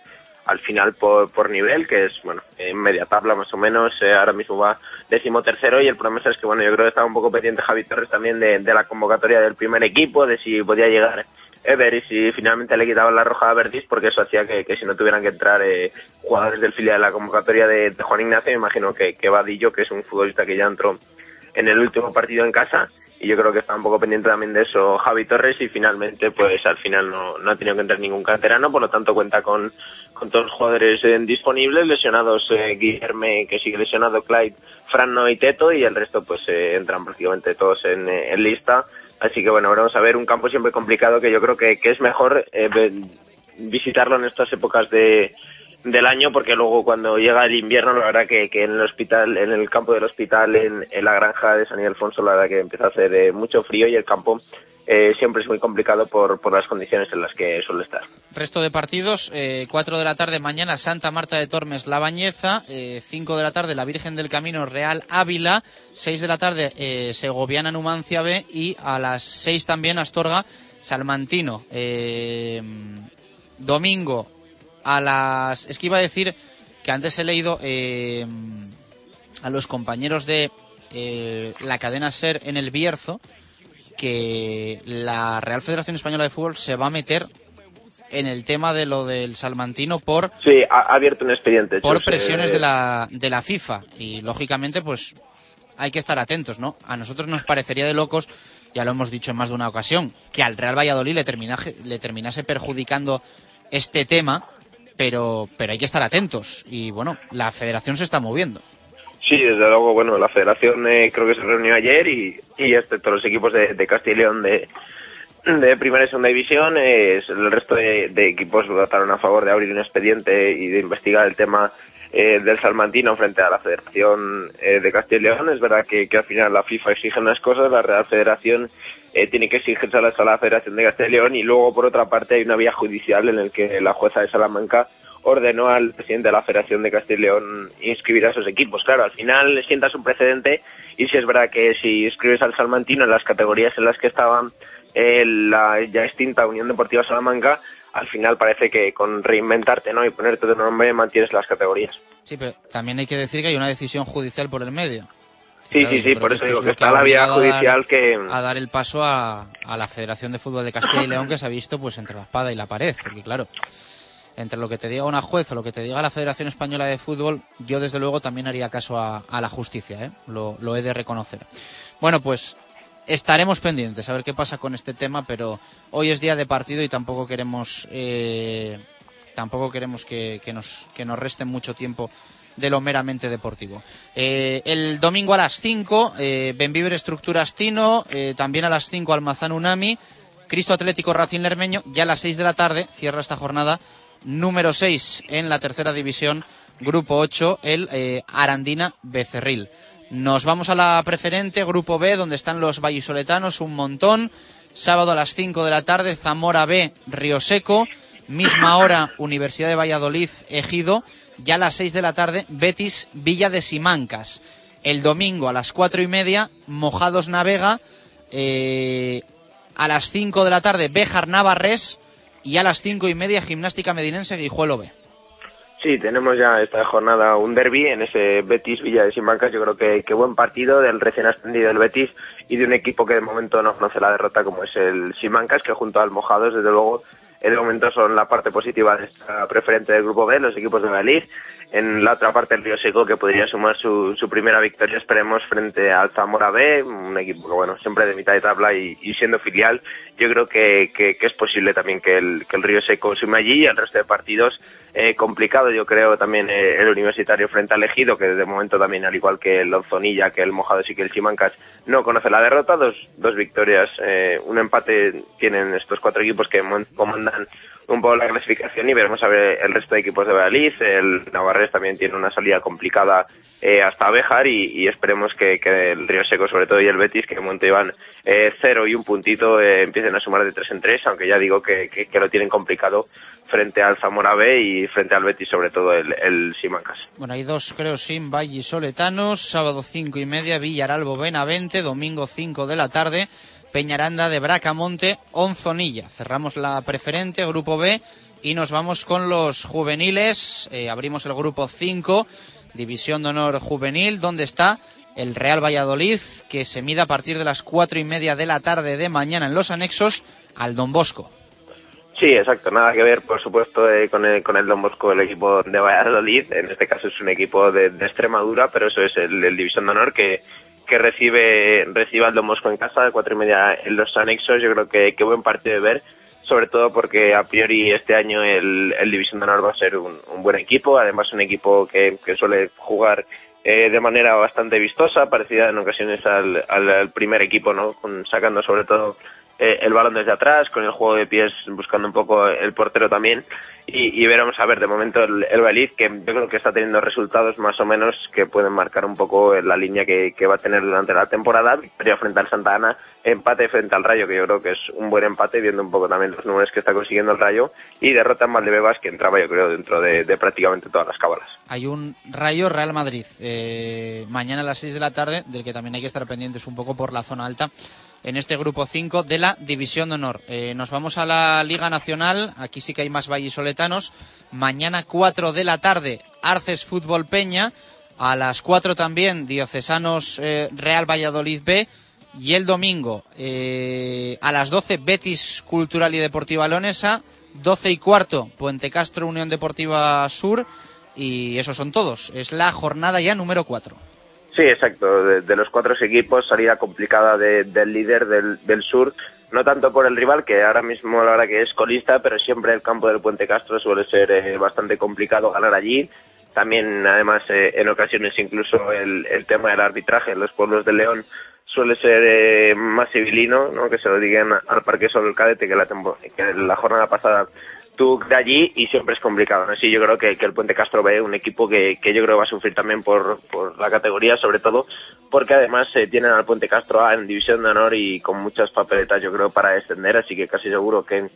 al final por, por nivel, que es, bueno, en media tabla más o menos, eh, ahora mismo va décimo tercero y el promesa es que, bueno, yo creo que estaba un poco pendiente Javi Torres también de, de la convocatoria del primer equipo, de si podía llegar Ever y si finalmente le quitaban la roja a Verdis, porque eso hacía que, que si no tuvieran que entrar eh, jugadores del filial de la convocatoria de, de Juan Ignacio, me imagino que, que Vadillo, que es un futbolista que ya entró en el último partido en casa, y yo creo que está un poco pendiente también de eso Javi Torres y finalmente pues al final no, no ha tenido que entrar ningún canterano, por lo tanto cuenta con, con todos los jugadores eh, disponibles, lesionados eh, Guillerme que sigue lesionado, Clyde, Franno y Teto y el resto pues eh, entran prácticamente todos en, eh, en lista. Así que bueno, vamos a ver un campo siempre complicado que yo creo que, que es mejor eh, visitarlo en estas épocas de, del año porque luego cuando llega el invierno la verdad que, que en el hospital en el campo del hospital en, la granja de San Ildefonso la verdad que empieza a hacer eh, mucho frío y el campo eh, siempre es muy complicado por, por las condiciones en las que suele estar. Resto de partidos, eh, 4 de la tarde mañana Santa Marta de Tormes La Bañeza, eh, 5 de la tarde La Virgen del Camino Real Ávila, 6 de la tarde eh, Segoviana Numancia B y a las 6 también Astorga Salmantino. Eh, domingo a las... Es que iba a decir que antes he leído eh, a los compañeros de eh, la cadena SER en el Bierzo que la Real Federación Española de Fútbol se va a meter en el tema de lo del Salmantino por Sí, ha, abierto un expediente. por Chus, presiones eh, de la de la FIFA y lógicamente pues hay que estar atentos, ¿no? A nosotros nos parecería de locos, ya lo hemos dicho en más de una ocasión, que al Real Valladolid le terminase, le terminase perjudicando este tema, pero pero hay que estar atentos y bueno, la Federación se está moviendo. Sí, desde luego, bueno, la federación eh, creo que se reunió ayer y, y excepto los equipos de, Castilla y León de, de primera y segunda división, eh, el resto de, de equipos votaron a favor de abrir un expediente y de investigar el tema eh, del Salmantino frente a la Federación eh, de Castilla y León. Es verdad que, que al final la FIFA exige unas cosas, la Real Federación eh, tiene que exigírselas a la Federación de Castilla y León y luego por otra parte hay una vía judicial en el que la jueza de Salamanca ordenó al presidente de la Federación de Castilla y León inscribir a esos equipos. Claro, al final sientas un precedente y si es verdad que si inscribes al Salmantino en las categorías en las que estaban eh, la ya extinta Unión Deportiva Salamanca, al final parece que con reinventarte ¿no? y ponerte tu nombre mantienes las categorías. Sí, pero también hay que decir que hay una decisión judicial por el medio. Sí, Claro, sí, sí, por eso digo es que está la vía obligado a dar- judicial que... a dar el paso a, a la Federación de Fútbol de Castilla y León que se ha visto pues entre la espada y la pared, porque claro, entre lo que te diga una juez o lo que te diga la Federación Española de Fútbol, yo desde luego también haría caso a, a la justicia, ¿eh? lo, lo he de reconocer. Bueno, pues estaremos pendientes a ver qué pasa con este tema, pero hoy es día de partido y tampoco queremos eh, tampoco queremos que, que nos, que nos resten mucho tiempo de lo meramente deportivo. Eh, el domingo a las 5, eh, Benvibre Estructuras Tino, eh, también a las 5 Almazán Unami, Cristo Atlético Racing Lermeño, ya a las 6 de la tarde cierra esta jornada número 6 en la tercera división, grupo 8, el eh, Arandina Becerril. Nos vamos a la preferente, grupo B, donde están los vallisoletanos, un montón. Sábado a las 5 de la tarde, Zamora B, Río Seco. Misma hora, Universidad de Valladolid, Ejido. Ya a las 6 de la tarde, Betis, Villa de Simancas. El domingo a las 4 y media, Mojados Navega. Eh, a las 5 de la tarde, Béjar Navarres. Y a las 5 y media, Gimnástica Medinense, Guijuelo B. Sí, tenemos ya esta jornada un derby en ese Betis Villa de Simancas. Yo creo que, que buen partido del recién ascendido del Betis y de un equipo que de momento no conoce la derrota como es el Simancas, que junto al Mojados, desde luego, el momento son la parte positiva de esta preferente del grupo B, los equipos de Valladolid. En la otra parte el Río Seco que podría sumar su, su primera victoria, esperemos, frente al Zamora B, un equipo que bueno, siempre de mitad de tabla y, siendo filial, yo creo que, que, que, es posible también que el, que el Río Seco sume allí y el resto de partidos eh, complicado yo creo también eh, el universitario frente al Ejido, que de momento también al igual que el Lonzonilla, que el Mojados y que el Chimancas no conoce la derrota, dos, dos victorias, eh, un empate tienen estos cuatro equipos que comandan un poco la clasificación y veremos a ver el resto de equipos de Valladolid. El Navarres también tiene una salida complicada eh, hasta Abejar y, esperemos que, que, el Río Seco sobre todo y el Betis que iban eh, cero y un puntito eh, empiecen a sumar de tres en tres, aunque ya digo que, que, que, lo tienen complicado frente al Zamora B y frente al Betis sobre todo el, el Simancas. Bueno, hay dos creo sin Valle Soletanos, sábado cinco y media Villaralbo Benavente, domingo cinco de la tarde. Peñaranda de Bracamonte, Onzonilla. Cerramos la preferente, grupo B, y nos vamos con los juveniles. Eh, abrimos el grupo 5, División de Honor Juvenil, donde está el Real Valladolid, que se mide a partir de las cuatro y media de la tarde de mañana en los anexos al Don Bosco. Sí, exacto. Nada que ver, por supuesto, eh, con, el, con el Don Bosco, el equipo de Valladolid. En este caso es un equipo de, Extremadura, pero eso es el División de Honor que que recibe, reciba el Don Bosco en casa, de cuatro y media en los anexos. Yo creo que, que buen partido de ver, sobre todo porque a priori este año el, el División de Honor va a ser un, un buen equipo, además un equipo que, que suele jugar eh, de manera bastante vistosa, parecida en ocasiones al, al, al primer equipo, ¿no? Con, sacando sobre todo eh, el balón desde atrás, con el juego de pies buscando un poco el portero también. Y, y veremos a ver de momento el, el Valid, que yo creo que está teniendo resultados más o menos que pueden marcar un poco la línea que, que va a tener durante la temporada. Victoria frente al Santa Ana, empate frente al Rayo, que yo creo que es un buen empate, viendo un poco también los números que está consiguiendo el Rayo, y derrota en Valdebebas, que entraba yo creo dentro de, prácticamente todas las cábalas. Hay un Rayo Real Madrid, eh, mañana a las 6 de la tarde, del que también hay que estar pendientes un poco por la zona alta en este grupo 5 de la División de Honor. Eh, nos vamos a la Liga Nacional, aquí sí que hay más vallisoletanos. Mañana 4 de la tarde, Arces Fútbol Peña. A las 4 también, Diocesanos eh, Real Valladolid B. Y el domingo, eh, a las 12, Betis Cultural y Deportiva Leonesa. 12 y cuarto, Puente Castro Unión Deportiva Sur. Y esos son todos. Es la jornada ya número 4. Sí, exacto. De, los cuatro equipos, salida complicada de, del líder del, del, sur, no tanto por el rival, que ahora mismo la verdad que es colista, pero siempre el campo del Puente Castro suele ser eh, bastante complicado ganar allí. También, además, eh, en ocasiones incluso el, el, tema del arbitraje en los pueblos de León suele ser eh, más civilino, ¿no? que se lo digan al Parque Sol el Cadete, que la, que la jornada pasada de allí y siempre es complicado. ¿no? Sí, yo creo que, el Puente Castro ve un equipo que, que, yo creo va a sufrir también por, por la categoría, sobre todo porque además eh, tienen al Puente Castro A en División de Honor y con muchas papeletas, yo creo, para descender, así que casi seguro que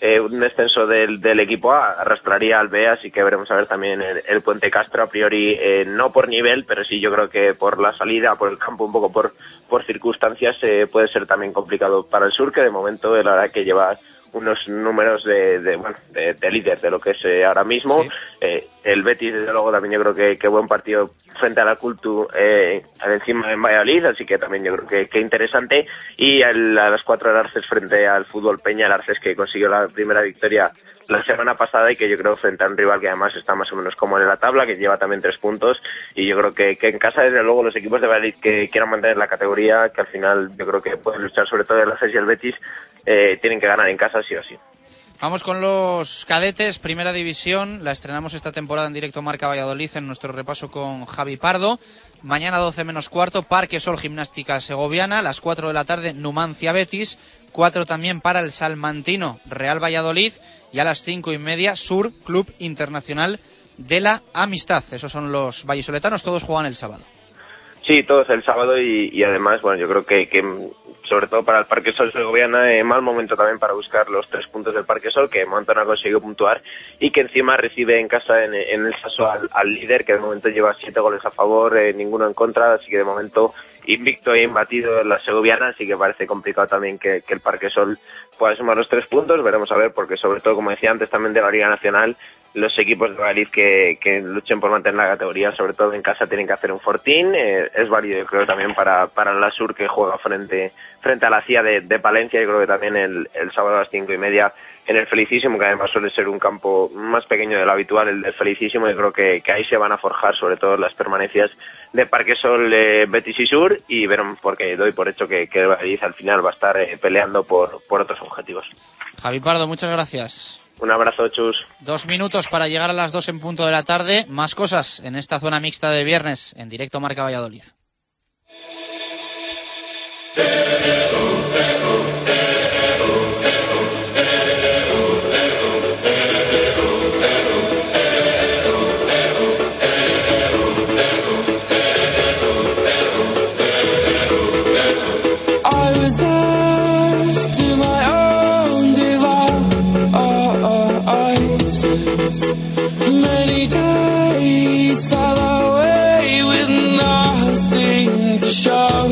eh, un descenso del, del, equipo A arrastraría al B, así que veremos a ver también el, el Puente Castro a priori, eh, no por nivel, pero sí yo creo que por la salida, por el campo, un poco por, por circunstancias, eh, puede ser también complicado para el sur, que de momento la verdad que lleva unos números de, de bueno, de, de, líder de lo que es eh, ahora mismo. Sí. Eh, el Betis, desde luego, también yo creo que, que buen partido frente a la Cultu eh, encima en Valladolid, así que también yo creo que, que interesante. Y el, a las cuatro del Arces frente al Fútbol Peña, el Arces que consiguió la primera victoria la semana pasada y que yo creo frente a un rival que además está más o menos como en la tabla, que lleva también tres puntos y yo creo que, que en casa desde luego los equipos de Valladolid que quieran mantener la categoría, que al final yo creo que pueden luchar sobre todo el Aces y el Betis, eh, tienen que ganar en casa sí o sí. Vamos con los cadetes, primera división. La estrenamos esta temporada en directo Marca Valladolid en nuestro repaso con Javi Pardo. Mañana 12 menos cuarto, Parque Sol Gimnástica Segoviana. A las 4 de la tarde, Numancia Betis. 4 también para el Salmantino Real Valladolid. Y a las 5 y media, Sur Club Internacional de la Amistad. Esos son los vallisoletanos, todos juegan el sábado. Sí, todos el sábado y, además, bueno, yo creo que sobre todo para el Parque Sol Segoviana, eh, mal momento también para buscar los tres puntos del Parque Sol, que de momento no ha conseguido puntuar y que encima recibe en casa en, en el Saso al, al líder, que de momento lleva siete goles a favor, eh, ninguno en contra, así que de momento invicto e imbatido en la Segoviana, así que parece complicado también que, que el Parque Sol pueda sumar los tres puntos, veremos a ver, porque sobre todo, como decía antes también de la Liga Nacional, los equipos de Valladolid que, luchen por mantener la categoría, sobre todo en casa, tienen que hacer un fortín. Eh, es válido, yo creo, también para, para la Sur que juega frente, frente a la CIA de, Palencia. Yo creo que también el, el sábado a las cinco y media en el Felicísimo, que además suele ser un campo más pequeño de lo habitual, el del Felicísimo. Yo creo que, ahí se van a forjar, sobre todo, las permanencias de Parque Sol, eh, Betis y Sur. Y veremos, porque doy por hecho que, que Valladolid al final va a estar eh, peleando por, por otros objetivos. Javi Pardo, muchas gracias. Un abrazo, Chus. Dos minutos para llegar a las dos en punto de la tarde. Más cosas en esta zona mixta de viernes en directo Marca Valladolid. Many days fell away with nothing to show,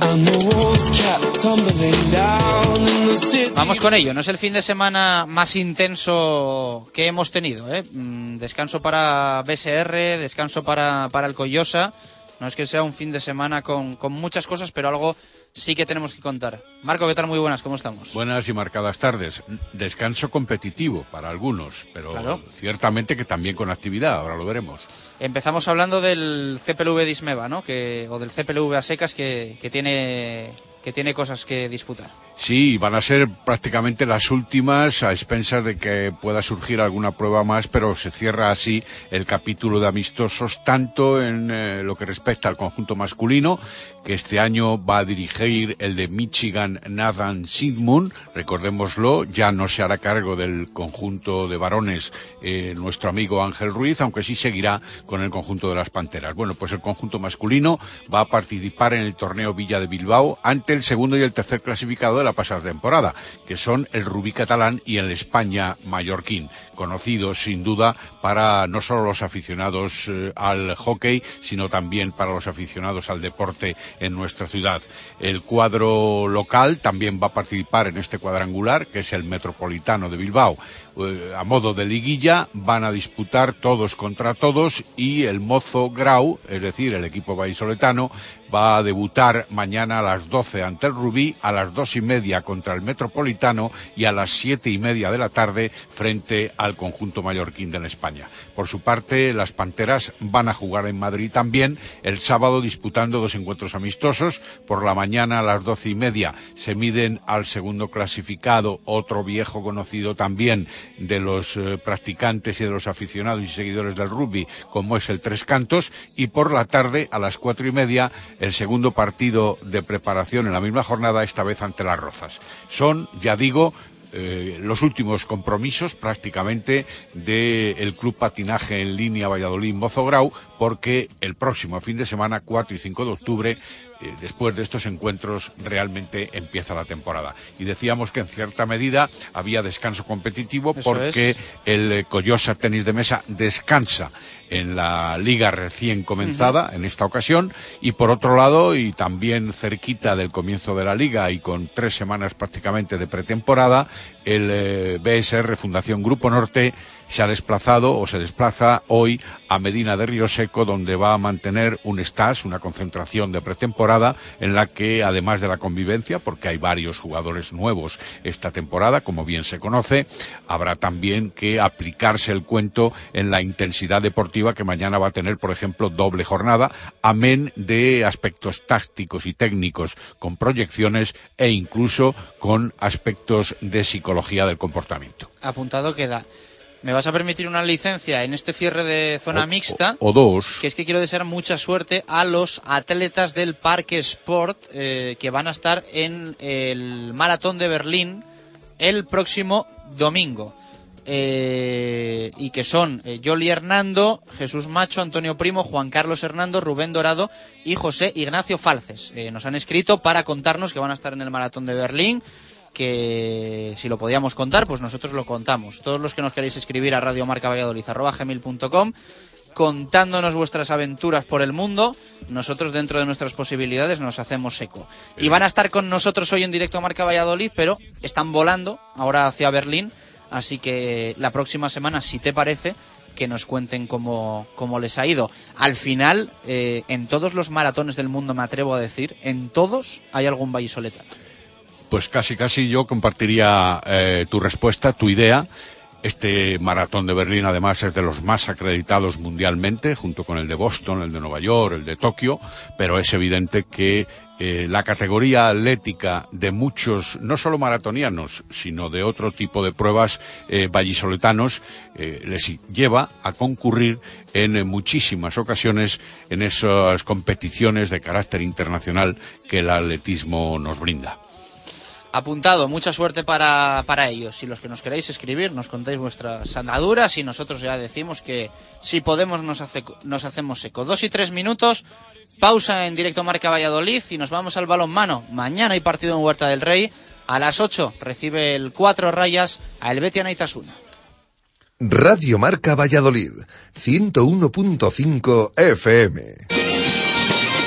and the walls kept tumbling down in the city. Vamos con ello. No es el fin de semana más intenso que hemos tenido. ¿eh? Mm, Descanso para BSR, descanso para, para el Coyosa. No es que sea un fin de semana con, con muchas cosas, pero algo sí que tenemos que contar. Marco, ¿qué tal? Muy buenas, ¿cómo estamos? Buenas y marcadas tardes. Descanso competitivo para algunos, pero Claro. ciertamente que también con actividad, ahora lo veremos. Empezamos hablando del CPLV de Ismeva, ¿no? Que, o del CPLV a secas que, que tiene que tiene cosas que disputar. Sí, van a ser prácticamente las últimas a expensas de que pueda surgir alguna prueba más, pero se cierra así el capítulo de amistosos, tanto en eh, lo que respecta al conjunto masculino, que este año va a dirigir el de Michigan Nathan Sigmund, recordémoslo, ya no se hará cargo del conjunto de varones eh, nuestro amigo Ángel Ruiz, aunque sí seguirá con el conjunto de las Panteras. Bueno, pues el conjunto masculino va a participar en el torneo Villa de Bilbao ante el segundo y el tercer clasificado la pasada temporada, que son el Rubí catalán y el España mallorquín, conocidos sin duda para no solo los aficionados eh, al hockey, sino también para los aficionados al deporte en nuestra ciudad. El cuadro local también va a participar en este cuadrangular, que es el Metropolitano de Bilbao. Eh, a modo de liguilla van a disputar todos contra todos y el Mozo Grau, es decir, el equipo vallisoletano, va a debutar mañana a las 12 ante el Rubí, a las dos y media contra el Metropolitano y a las siete y media de la tarde frente al conjunto mallorquín de España. Por su parte, las Panteras van a jugar en Madrid también el sábado disputando dos encuentros amistosos. Por la mañana a las doce y media se miden al segundo clasificado, otro viejo conocido también de los eh, practicantes y de los aficionados y seguidores del rugby, como es el Tres Cantos, y por la tarde a las cuatro y media el segundo partido de preparación en la misma jornada, esta vez ante las Rozas. Son, ya digo, eh, los últimos compromisos prácticamente del Club Patinaje en línea Valladolid Mozograu, porque el próximo fin de semana, 4 y 5 de octubre, eh, después de estos encuentros, realmente empieza la temporada. Y decíamos que en cierta medida había descanso competitivo Eso porque es. el eh, Coyosa Tenis de Mesa descansa en la liga recién comenzada en esta ocasión y por otro lado y también cerquita del comienzo de la liga y con tres semanas prácticamente de pretemporada el eh, BSR Fundación Grupo Norte se ha desplazado o se desplaza hoy a Medina de Río Seco, donde va a mantener un stage, una concentración de pretemporada, en la que, además de la convivencia, porque hay varios jugadores nuevos esta temporada, como bien se conoce, habrá también que aplicarse el cuento en la intensidad deportiva que mañana va a tener, por ejemplo, doble jornada, amén de aspectos tácticos y técnicos con proyecciones e incluso con aspectos de psicología del comportamiento. Apuntado queda. Me vas a permitir una licencia en este cierre de zona mixta. O dos. que es que quiero desear mucha suerte a los atletas del Parque Sport eh, que van a estar en el Maratón de Berlín el próximo domingo. Eh, y que son eh, Hernando, Jesús Macho, Antonio Primo, Juan Carlos Hernando, Rubén Dorado y José Ignacio Falces. Eh, nos han escrito para contarnos que van a estar en el Maratón de Berlín que si lo podíamos contar, pues nosotros lo contamos. Todos los que nos queréis escribir a radiomarcavalladolid.com contándonos vuestras aventuras por el mundo, nosotros dentro de nuestras posibilidades nos hacemos eco. Y van a estar con nosotros hoy en directo a Marca Valladolid, pero están volando ahora hacia Berlín, así que la próxima semana, si te parece, que nos cuenten cómo, cómo les ha ido. Al final, eh, en todos los maratones del mundo, me atrevo a decir, en todos hay algún vallisoletano. Pues casi, casi yo compartiría eh, tu respuesta, tu idea. Este maratón de Berlín, además, es de los más acreditados mundialmente, junto con el de Boston, el de Nueva York, el de Tokio, pero es evidente que eh, la categoría atlética de muchos, no solo maratonianos, sino de otro tipo de pruebas eh, vallisoletanos, les lleva a concurrir en muchísimas ocasiones en esas competiciones de carácter internacional que el atletismo nos brinda. Apuntado, mucha suerte para, para ellos. Si los que nos queréis escribir, nos contáis vuestras andaduras y nosotros ya decimos que si podemos nos, hace- nos hacemos eco. Dos y tres minutos, pausa en directo Marca Valladolid y nos vamos al balonmano. Mañana hay partido en Huerta del Rey. A las 8 recibe el cuatro rayas a Helvetia Naitasuna. Radio Marca Valladolid, 101.5 FM.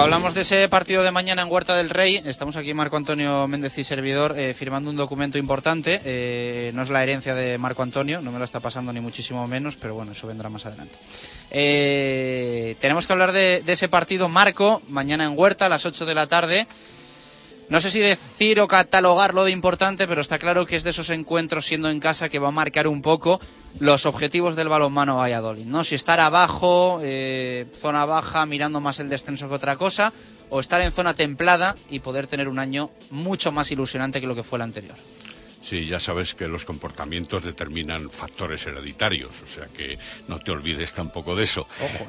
Hablamos de ese partido de mañana en Huerta del Rey. Estamos aquí Marco Antonio Méndez y servidor eh, firmando un documento importante. Eh, no es la herencia de Marco Antonio, no me la está pasando ni muchísimo menos, pero bueno, eso vendrá más adelante. Eh, tenemos que hablar de, de ese partido, Marco, mañana en Huerta a las 8 de la tarde. No sé si decir o catalogarlo de importante, pero está claro que es de esos encuentros siendo en casa que va a marcar un poco los objetivos del balonmano Valladolid, ¿no? Si estar abajo, eh, zona baja, mirando más el descenso que otra cosa, o estar en zona templada y poder tener un año mucho más ilusionante que lo que fue el anterior. Sí, ya sabes que los comportamientos determinan factores hereditarios, o sea que no te olvides tampoco de eso. Ojo,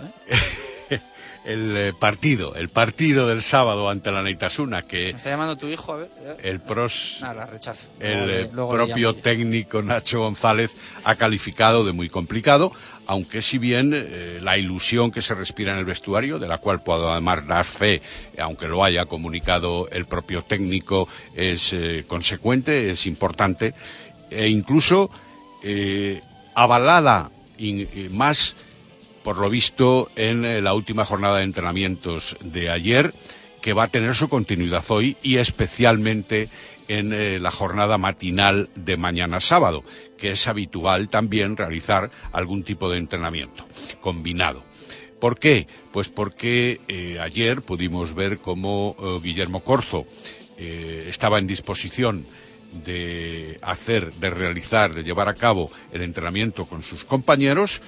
¿eh? el eh, partido, el partido del sábado ante la Neitasuna, que ¿Me está llamando tu hijo? A ver. el pros, Nada, la rechazo. el Luego le- eh, propio técnico Nacho González ha calificado de muy complicado, aunque si bien eh, la ilusión que se respira en el vestuario, de la cual puedo además dar fe, aunque lo haya comunicado el propio técnico, es eh, consecuente, es importante, e incluso eh, avalada in- más por lo visto en eh, la última jornada de entrenamientos de ayer que va a tener su continuidad hoy y especialmente en eh, la jornada matinal de mañana sábado, que es habitual también realizar algún tipo de entrenamiento combinado. ¿Por qué? Pues porque eh, ayer pudimos ver cómo Guillermo Corzo estaba en disposición de hacer, de realizar, de llevar a cabo el entrenamiento con sus compañeros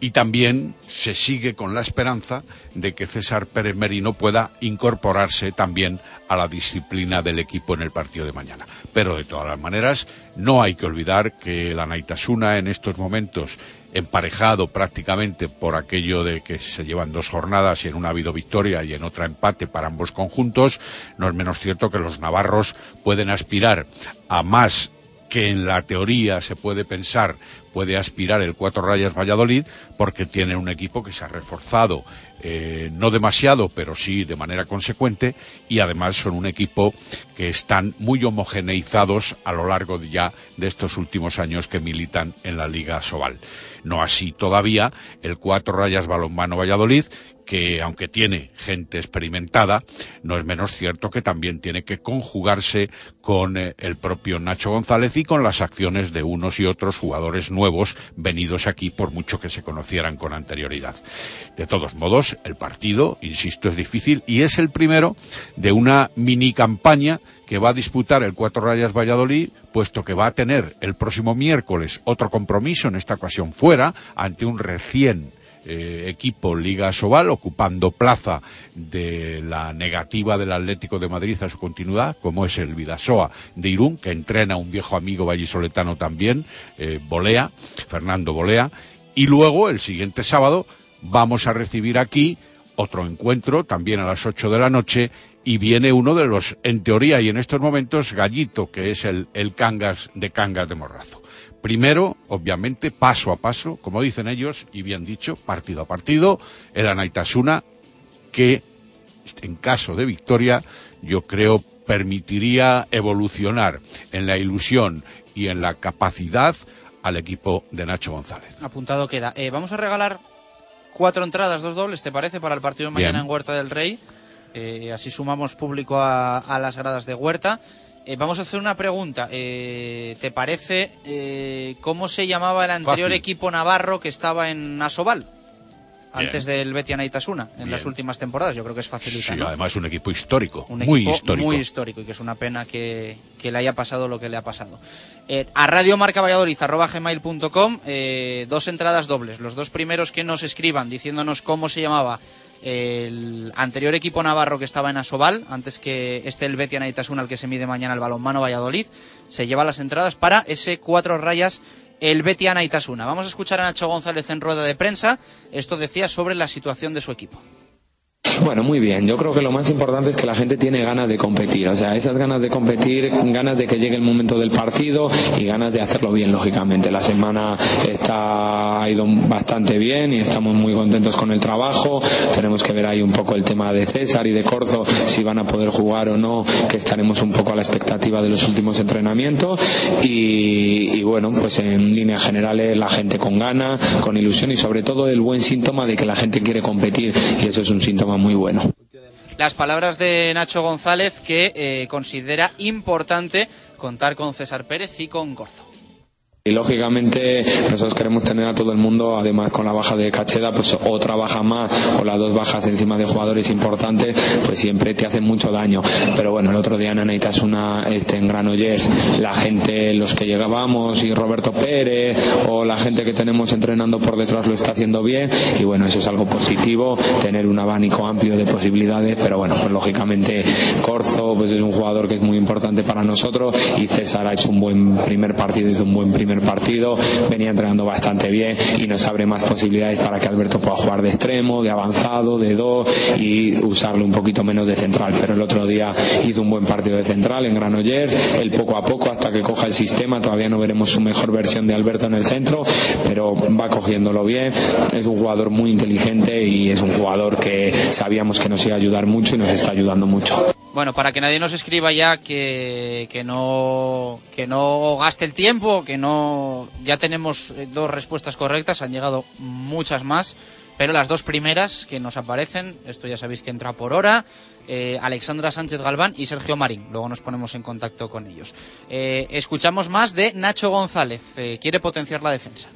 y también se sigue con la esperanza de que César Pérez Merino pueda incorporarse también a la disciplina del equipo en el partido de mañana. Pero de todas maneras, no hay que olvidar que la Naitasuna en estos momentos emparejado prácticamente por aquello de que se llevan dos jornadas y en una ha habido victoria y en otra empate para ambos conjuntos, no es menos cierto que los navarros pueden aspirar a más que en la teoría se puede pensar puede aspirar el Cuatro Rayas Valladolid porque tiene un equipo que se ha reforzado eh, no demasiado pero sí de manera consecuente y además son un equipo que están muy homogeneizados a lo largo de ya de estos últimos años que militan en la Liga Sobal. No así todavía el Cuatro Rayas Balonmano Valladolid que aunque tiene gente experimentada, no es menos cierto que también tiene que conjugarse con eh, el propio Nacho González y con las acciones de unos y otros jugadores nuevos venidos aquí por mucho que se conocieran con anterioridad. De todos modos, el partido, insisto, es difícil y es el primero de una mini campaña que va a disputar el Cuatro Rayas Valladolid, puesto que va a tener el próximo miércoles otro compromiso, en esta ocasión fuera, ante un recién eh, equipo Liga Sobal, ocupando plaza de la negativa del Atlético de Madrid a su continuidad, como es el Vidasoa de Irún, que entrena un viejo amigo vallisoletano también, eh, Bolea, Fernando Bolea, y luego el siguiente sábado vamos a recibir aquí otro encuentro, también a las ocho de la noche, y viene uno de los, en teoría y en estos momentos, Gallito, que es el, el Cangas de Cangas de Morrazo. Primero, obviamente, paso a paso, como dicen ellos, y bien dicho, partido a partido, el Anaitasuna, que en caso de victoria, yo creo permitiría evolucionar en la ilusión y en la capacidad al equipo de Nacho González. Apuntado queda. Eh, vamos a regalar cuatro entradas, dos dobles, ¿te parece? Para el partido de mañana Bien. en Huerta del Rey. Eh, así sumamos público a, a las gradas de Huerta. Eh, vamos a hacer una pregunta. Eh, ¿Te parece eh, cómo se llamaba el anterior Fácil. equipo navarro que estaba en Asobal? Antes del Betia Naitasuna, en Bien. las últimas temporadas. Yo creo que es facilita. Sí, ¿no? además un equipo histórico, un muy equipo histórico. muy histórico y que es una pena que, que le haya pasado lo que le ha pasado. Eh, a Radio Marca Valladolid, arroba gmail.com, eh, dos entradas dobles. Los dos primeros que nos escriban diciéndonos cómo se llamaba el anterior equipo navarro que estaba en Asobal, antes que esté el Betia Naitasuna, al que se mide mañana el balonmano Valladolid, se lleva las entradas para ese cuatro rayas el Betia Naitasuna. Vamos a escuchar a Nacho González en rueda de prensa. Esto decía sobre la situación de su equipo. Bueno, muy bien. Yo creo que lo más importante es que la gente tiene ganas de competir. O sea, esas ganas de competir, ganas de que llegue el momento del partido y ganas de hacerlo bien, lógicamente. La semana está, ha ido bastante bien y estamos muy contentos con el trabajo. Tenemos que ver ahí un poco el tema de César y de Corzo, si van a poder jugar o no, que estaremos un poco a la expectativa de los últimos entrenamientos. Y, bueno, pues en líneas generales la gente con ganas, con ilusión y sobre todo el buen síntoma de que la gente quiere competir y eso es un síntoma muy bueno. Las palabras de Nacho González que eh, considera importante contar con César Pérez y con Gorzo. Y lógicamente nosotros queremos tener a todo el mundo, además con la baja de Cacheda, pues otra baja más o las dos bajas encima de jugadores importantes, pues siempre te hacen mucho daño. Pero bueno, el otro día en Anaitasuna, este, en Granollers, la gente, los que llegábamos y Roberto Pérez o la gente que tenemos entrenando por detrás lo está haciendo bien y bueno, eso es algo positivo, tener un abanico amplio de posibilidades, pero bueno, pues lógicamente Corzo pues es un jugador que es muy importante para nosotros y César ha hecho un buen primer partido, hizo un buen primer partido, venía entrenando bastante bien y nos abre más posibilidades para que Alberto pueda jugar de extremo, de avanzado, de dos y usarlo un poquito menos de central. Pero el otro día hizo un buen partido de central en Granollers, el poco a poco hasta que coja el sistema, todavía no veremos su mejor versión de Alberto en el centro, pero va cogiéndolo bien, es un jugador muy inteligente y es un jugador que sabíamos que nos iba a ayudar mucho y nos está ayudando mucho. Bueno, para que nadie nos escriba ya que, no que no gaste el tiempo, que no ya tenemos eh, dos respuestas correctas, han llegado muchas más. Pero las dos primeras que nos aparecen, esto ya sabéis que entra por hora, eh, Alexandra Sánchez Galván y Sergio Marín. Luego nos ponemos en contacto con ellos. Eh, escuchamos más de Nacho González. Quiere potenciar la defensa.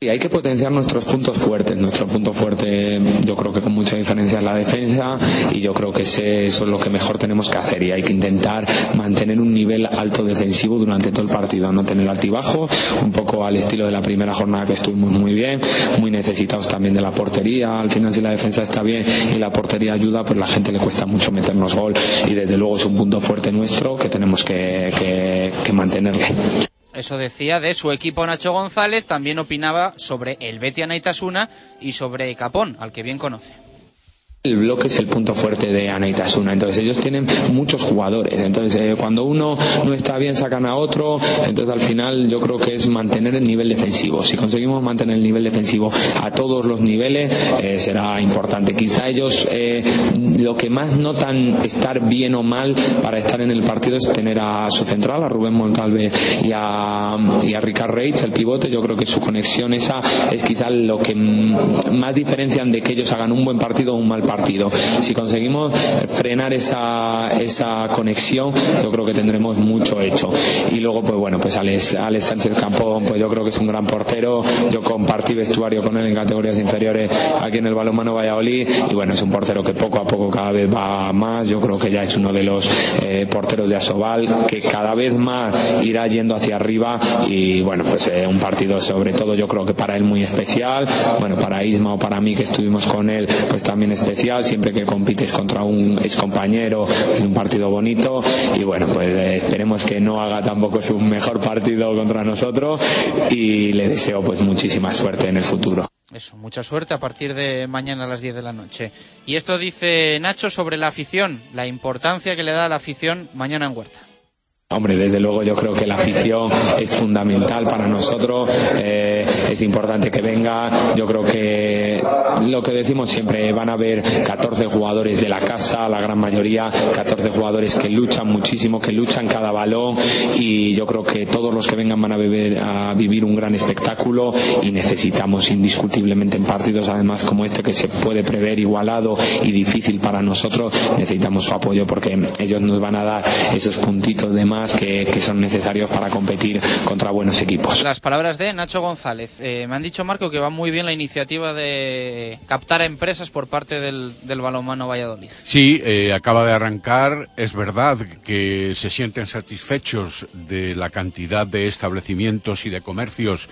Y hay que potenciar nuestros puntos fuertes. Nuestro punto fuerte, yo creo que con mucha diferencia es la defensa y yo creo que eso es lo que mejor tenemos que hacer y hay que intentar mantener un nivel alto defensivo durante todo el partido, no tener altibajo, un poco al estilo de la primera jornada que estuvimos muy bien, muy necesitados también de la portería. Al final si la defensa está bien y la portería ayuda, pues la gente le cuesta mucho meternos gol y desde luego es un punto fuerte nuestro que tenemos que mantenerle. Eso decía de su equipo Nacho González, también opinaba sobre el Betia Naitasuna y sobre Capón, al que bien conoce. El bloque es el punto fuerte de Anaitasuna, entonces ellos tienen muchos jugadores, entonces eh, cuando uno no está bien sacan a otro, entonces al final yo creo que es mantener el nivel defensivo. Si conseguimos mantener el nivel defensivo a todos los niveles eh, será importante. Quizá ellos eh, lo que más notan estar bien o mal para estar en el partido es tener a su central, a Rubén Montalve y a, y a Ricard Reitz, el pivote. Yo creo que su conexión esa es quizá lo que más diferencian de que ellos hagan un buen partido o un mal partido. Si conseguimos frenar esa, esa conexión, yo creo que tendremos mucho hecho. Y luego, pues bueno, pues Alex, Alex Sánchez Campón, pues yo creo que es un gran portero. Yo compartí vestuario con él en categorías inferiores aquí en el balonmano Valladolid. Y bueno, es un portero que poco a poco cada vez va más. Yo creo que ya es uno de los eh, porteros de Asobal que cada vez más irá yendo hacia arriba. Y bueno, pues eh, un partido sobre todo yo creo que para él muy especial. Bueno, para Isma o para mí que estuvimos con él, pues también especial. Siempre que compites contra un ex compañero, es un partido bonito. Y bueno, pues eh, esperemos que no haga tampoco su mejor partido contra nosotros. Y le deseo pues muchísima suerte en el futuro. Eso, mucha suerte a partir de mañana a las 10 de la noche. Y esto dice Nacho sobre la afición, la importancia que le da a la afición mañana en Huerta. Hombre, desde luego yo creo que la afición es fundamental para nosotros, eh, es importante que venga, yo creo que lo que decimos siempre, van a haber 14 jugadores de la casa, la gran mayoría, 14 jugadores que luchan muchísimo, que luchan cada balón y yo creo que todos los que vengan van a, beber, a vivir un gran espectáculo y necesitamos indiscutiblemente en partidos además como este que se puede prever igualado y difícil para nosotros, necesitamos su apoyo porque ellos nos van a dar esos puntitos de más que, que son necesarios para competir contra buenos equipos. Las palabras de Nacho González. Eh, me han dicho, Marco, que va muy bien la iniciativa de captar a empresas por parte del, del balonmano Valladolid. Sí, eh, acaba de arrancar. Es verdad que se sienten satisfechos de la cantidad de establecimientos y de comercios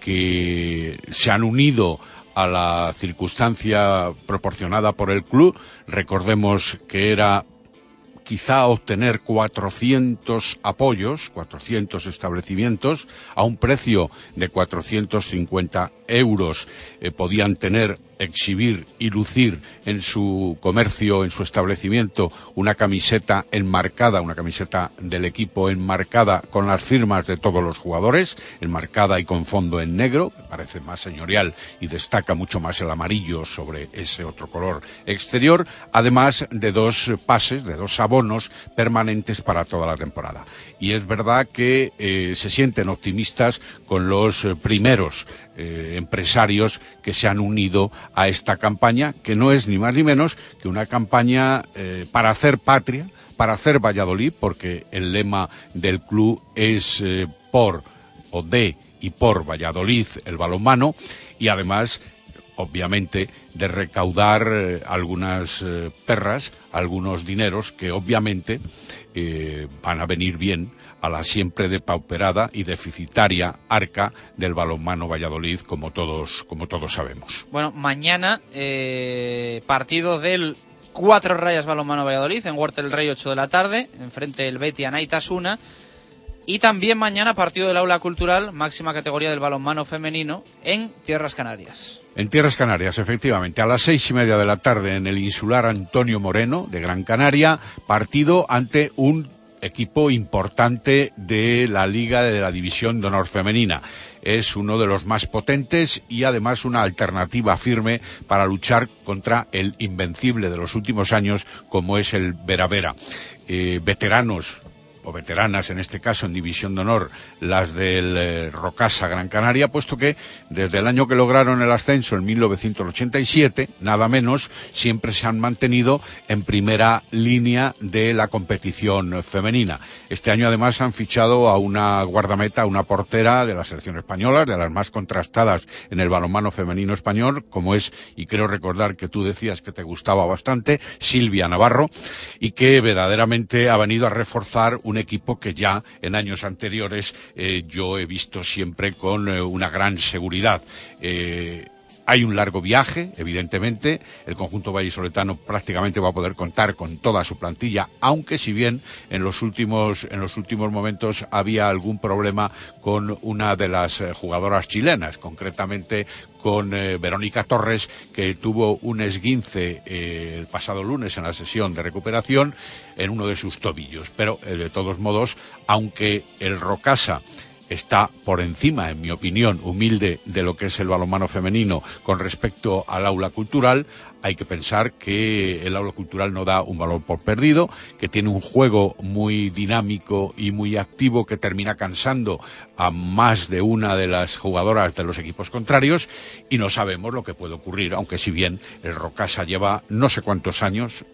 que se han unido a la circunstancia proporcionada por el club. Recordemos que era quizá obtener 400 apoyos, 400 establecimientos, a un precio de 450 euros eh, podían tener, exhibir y lucir en su comercio, en su establecimiento, una camiseta enmarcada, una camiseta del equipo enmarcada con las firmas de todos los jugadores, enmarcada y con fondo en negro, que parece más señorial y destaca mucho más el amarillo sobre ese otro color exterior, además de dos pases, de dos abonos permanentes para toda la temporada. Y es verdad que eh, se sienten optimistas con los eh, primeros eh, empresarios que se han unido a esta campaña, que no es ni más ni menos que una campaña eh, para hacer patria, para hacer Valladolid, porque el lema del club es eh, por o de y por Valladolid el balonmano y además obviamente de recaudar algunas perras, algunos dineros que obviamente van a venir bien a la siempre depauperada y deficitaria arca del balonmano Valladolid, como todos, como todos sabemos. Bueno, mañana eh, partido del Cuatro Rayas Balonmano Valladolid en Huerta del Rey 8 de la tarde, enfrente del Betia Naitasuna. Y también mañana partido del Aula Cultural, máxima categoría del balonmano femenino, en Tierras Canarias. En Tierras Canarias, efectivamente, a las seis y media de la tarde en el insular Antonio Moreno de Gran Canaria, partido ante un equipo importante de la Liga de la División de Honor Femenina. Es uno de los más potentes y además una alternativa firme para luchar contra el invencible de los últimos años como es el Vera Vera. Eh, veteranos o veteranas en este caso en División de Honor, las del eh, Rocasa Gran Canaria, puesto que desde el año que lograron el ascenso en 1987, nada menos, siempre se han mantenido en primera línea de la competición femenina. Este año además han fichado a una guardameta, una portera de la selección española, de las más contrastadas en el balonmano femenino español, como es, y creo recordar que tú decías que te gustaba bastante, Silvia Navarro, y que verdaderamente ha venido a reforzar un equipo que ya en años anteriores eh, yo he visto siempre con eh, una gran seguridad. Eh, hay un largo viaje, evidentemente. El conjunto vallisoletano prácticamente va a poder contar con toda su plantilla, aunque si bien en los últimos, en los últimos momentos había algún problema con una de las eh, jugadoras chilenas, concretamente con eh, Verónica Torres, que tuvo un esguince eh, el pasado lunes en la sesión de recuperación en uno de sus tobillos. Pero, de todos modos, aunque el Rocasa está por encima, en mi opinión, humilde de lo que es el balonmano femenino con respecto al aula cultural, hay que pensar que el aula cultural no da un valor por perdido, que tiene un juego muy dinámico y muy activo que termina cansando a más de una de las jugadoras de los equipos contrarios y no sabemos lo que puede ocurrir, aunque si bien el Rocasa lleva no sé cuántos años,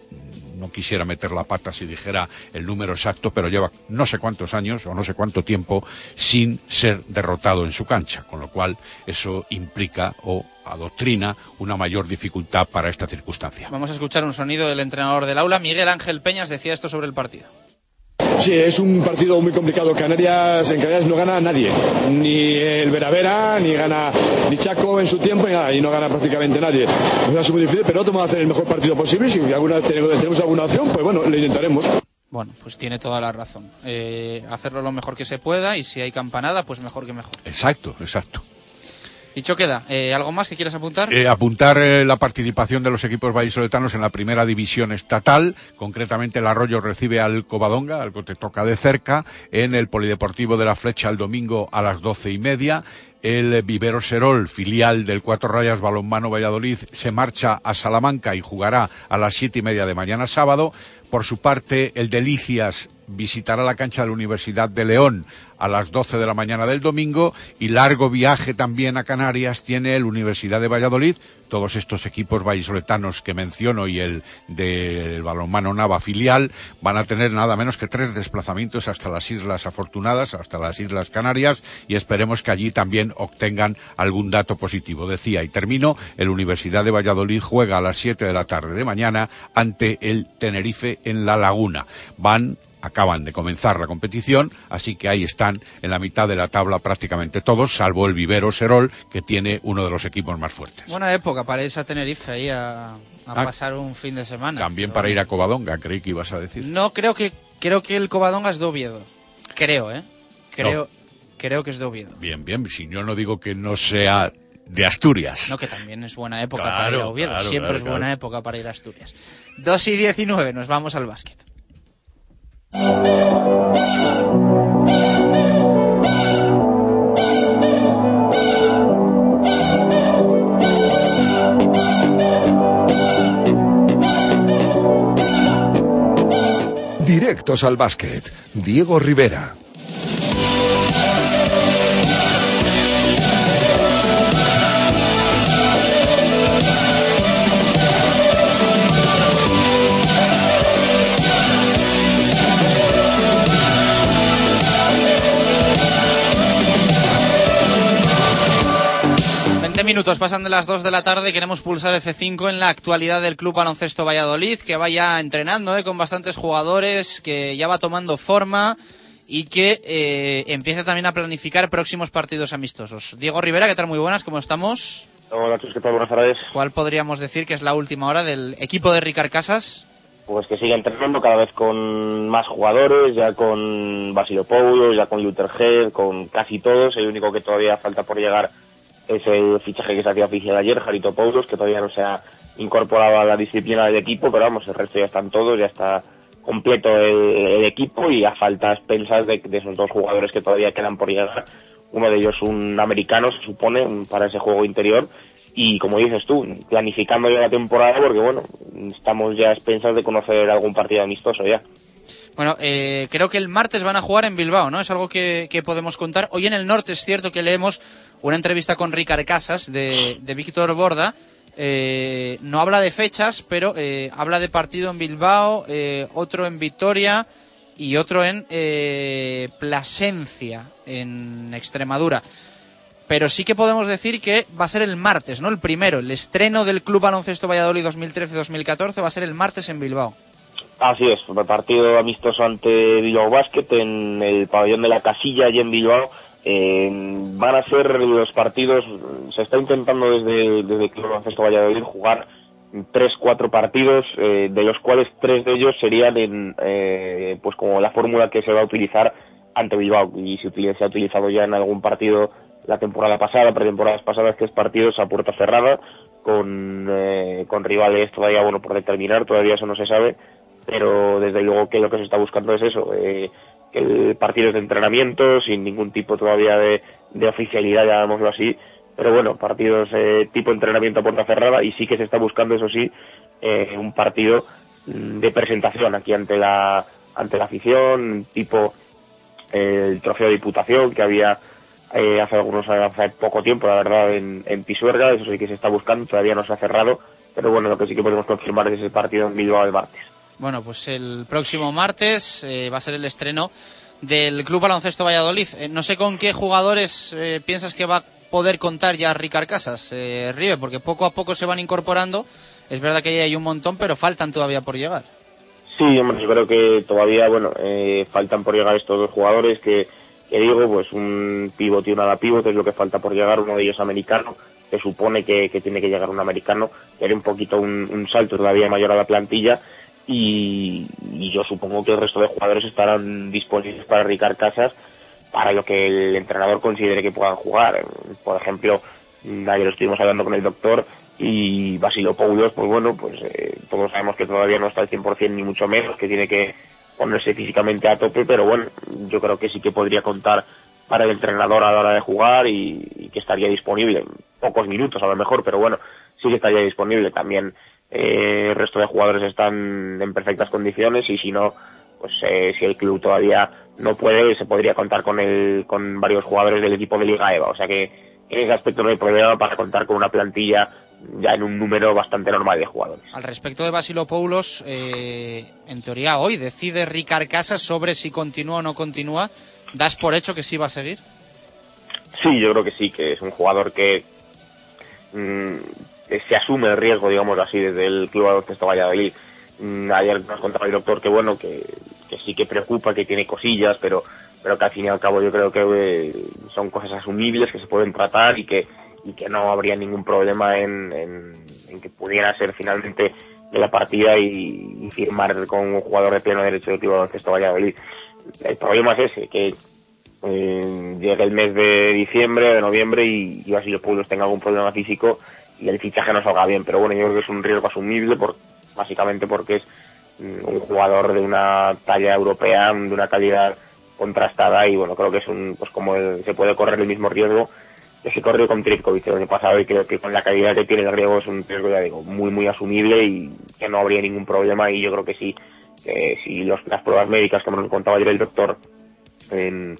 no quisiera meter la pata si dijera el número exacto, pero lleva no sé cuántos años o no sé cuánto tiempo sin ser derrotado en su cancha, con lo cual eso implica o adoctrina una mayor dificultad para esta circunstancia. Vamos a escuchar un sonido del entrenador del aula. Miguel Ángel Peñas decía esto sobre el partido. Sí, es un partido muy complicado. Canarias, en Canarias no gana nadie. Ni el Veravera, ni gana ni Chaco en su tiempo, ni nada, y no gana prácticamente nadie. Es así muy difícil, pero vamos a hacer el mejor partido posible. Si alguna, tenemos alguna opción, pues bueno, lo intentaremos. Bueno, pues tiene toda la razón. Eh, hacerlo lo mejor que se pueda y si hay campanada, pues mejor que mejor. Exacto, exacto. Dicho queda, eh, ¿algo más que quieras apuntar? Eh, apuntar eh, la participación de los equipos vallisoletanos en la primera división estatal. Concretamente, el Arroyo recibe al Covadonga, algo te toca de cerca, en el Polideportivo de la Flecha el domingo a las doce y media. El Vivero Serol, filial del Cuatro Rayas Balonmano Valladolid, se marcha a Salamanca y jugará a las siete y media de mañana sábado. Por su parte, el Delicias visitará la cancha de la Universidad de León a las 12 de la mañana del domingo y largo viaje también a Canarias tiene el Universidad de Valladolid. Todos estos equipos vallisoletanos que menciono y el del balonmano Nava filial van a tener nada menos que tres desplazamientos hasta las Islas Afortunadas, hasta las Islas Canarias y esperemos que allí también obtengan algún dato positivo. Decía, y termino, el Universidad de Valladolid juega a las 7 de la tarde de mañana ante el Tenerife en La Laguna. Van acaban de comenzar la competición, así que ahí están en la mitad de la tabla prácticamente todos, salvo el Vivero Serol, que tiene uno de los equipos más fuertes. Buena época para irse a Tenerife ahí a, a Ah, pasar un fin de semana. También para ir a Covadonga, creí que ibas a decir. No, creo que creo que el Covadonga es de Oviedo. Creo, ¿eh? Creo, creo que es de Oviedo. Bien, bien, si yo no digo que no sea de Asturias. No, que también es buena época para Claro, ir a Oviedo. claro, Siempre claro, es buena época para ir a Asturias. 2 y 19, nos vamos al básquet. Directos al básquet. Diego Rivera. Minutos pasan de las 2 de la tarde. Queremos pulsar F5 en la actualidad del Club Baloncesto Valladolid, que vaya entrenando ¿eh? con bastantes jugadores, que ya va tomando forma y que eh, empiece también a planificar próximos partidos amistosos. Diego Rivera, ¿qué tal? Muy buenas, ¿cómo estamos? Hola, ¿qué tal? Buenas tardes. ¿Cuál podríamos decir que es la última hora del equipo de Ricard Casas? Pues que sigue entrenando cada vez con más jugadores, ya con Basilio Poulos, ya con Luther Head, con casi todos. El único que todavía falta por llegar es el fichaje que se hacía oficial ayer, Jarito Poulos, que todavía no se ha incorporado a la disciplina del equipo, pero vamos, el resto ya están todos, ya está completo el, equipo y a faltas pensas de, de esos dos jugadores que todavía quedan por llegar. Uno de ellos un americano, se supone, para ese juego interior. Y como dices tú, planificando ya la temporada porque, bueno, estamos ya a expensas de conocer algún partido amistoso ya. Bueno, eh, creo que el martes van a jugar en Bilbao, ¿no? Es algo que podemos contar. Hoy en el norte es cierto que leemos una entrevista con Ricard Casas de, Víctor Borda. Eh, no habla de fechas, pero eh, habla de partido en Bilbao, eh, otro en Vitoria y otro en Plasencia, en Extremadura. Pero sí que podemos decir que va a ser el martes, ¿no? El primero, el estreno del Club Baloncesto Valladolid 2013-2014 va a ser el martes en Bilbao. Así es, partido amistoso ante Bilbao Basket en el pabellón de la Casilla y en Bilbao. Eh, van a ser los partidos, se está intentando desde, desde que el baloncesto Valladolid jugar tres, cuatro partidos, eh, de los cuales tres de ellos serían en, eh, pues como la fórmula que se va a utilizar ante Bilbao. Y se, utiliza- se ha utilizado ya en algún partido la temporada pasada, pretemporadas pasadas, que es partidos a puerta cerrada con, eh, con rivales todavía bueno por determinar, todavía eso no se sabe, pero desde luego que lo que se está buscando es eso, eh, el partido es de entrenamiento, sin ningún tipo todavía de, de oficialidad, llamémoslo así, pero bueno, partidos eh, tipo entrenamiento a puerta cerrada y sí que se está buscando, eso sí, eh, un partido mm, de presentación aquí ante la ante la afición, tipo eh, el trofeo de diputación que había eh, hace algunos hace poco tiempo, la verdad, en, en Pisuerga, eso sí que se está buscando, todavía no se ha cerrado, pero bueno, lo que sí que podemos confirmar es ese partido en Bilbao el martes. Bueno, pues el próximo martes eh, va a ser el estreno del Club Baloncesto Valladolid. Eh, no sé con qué jugadores eh, piensas que va a poder contar ya Ricard Casas, eh, Rive, porque poco a poco se van incorporando. Es verdad que hay un montón, pero faltan todavía por llegar. Sí, hombre, yo creo que todavía, bueno, eh, faltan por llegar estos dos jugadores que, digo, pues un pivot y un ala pivot es lo que falta por llegar, uno de ellos americano, se supone que, que tiene que llegar un americano, que era un poquito un salto todavía mayor a la plantilla y, yo supongo que el resto de jugadores estarán disponibles para Ricard Casas para lo que el entrenador considere que puedan jugar. Por ejemplo, ayer estuvimos hablando con el doctor y Basilopoulos, pues bueno, pues eh, todos sabemos que todavía no está al 100% ni mucho menos, que tiene que ponerse físicamente a tope, pero bueno, yo creo que sí que podría contar para el entrenador a la hora de jugar y, y que estaría disponible, pocos minutos a lo mejor, pero bueno, sí que estaría disponible. También eh, el resto de jugadores están en perfectas condiciones y si no, pues eh, si el club todavía no puede, se podría contar con el, con varios jugadores del equipo de Liga EVA, o sea que en ese aspecto no hay problema para contar con una plantilla ya en un número bastante normal de jugadores. Al respecto de Basilopoulos, eh, en teoría hoy decide Ricard Casas sobre si continúa o no continúa. ¿Das por hecho que sí va a seguir? Sí, yo creo que sí, que es un jugador que mm, que se asume el riesgo, digamos así, desde el Club Baloncesto Valladolid. Mm, ayer nos contaba el doctor que bueno, que, sí que preocupa, que tiene cosillas, pero pero que al fin y al cabo yo creo que eh, son cosas asumibles, que se pueden tratar y que y que no habría ningún problema en, que pudiera ser finalmente la partida y, firmar con un jugador de pleno derecho del Club Baloncesto Valladolid. El problema es ese, que eh, llegue el mes de diciembre, de noviembre y, y Basilio Pulos tenga algún problema físico y el fichaje no salga bien. Pero bueno, yo creo que es un riesgo asumible por, básicamente porque es mm, un jugador de una talla europea, de una calidad contrastada y bueno, creo que es un, pues como el- se puede correr el mismo riesgo que se corrió con Tripkovic el año pasado y creo que con la calidad que tiene el griego es un riesgo, ya digo, muy muy asumible y que no habría ningún problema y yo creo que sí, que si los, las pruebas médicas, como nos contaba ayer el doctor, en-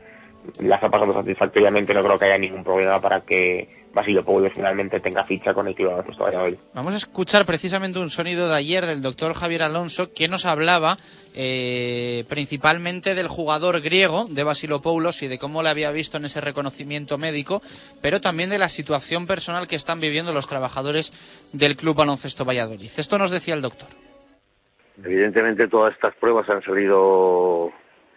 las ha pasado satisfactoriamente, no creo que haya ningún problema para que Basilio Poulos finalmente tenga ficha con el Club Baloncesto Valladolid. Vamos a escuchar precisamente un sonido de ayer del doctor Javier Alonso que nos hablaba eh, principalmente del jugador griego de Basilopoulos y de cómo le había visto en ese reconocimiento médico, pero también de la situación personal que están viviendo los trabajadores del Club Baloncesto Valladolid. Esto nos decía el doctor. Evidentemente todas estas pruebas han salido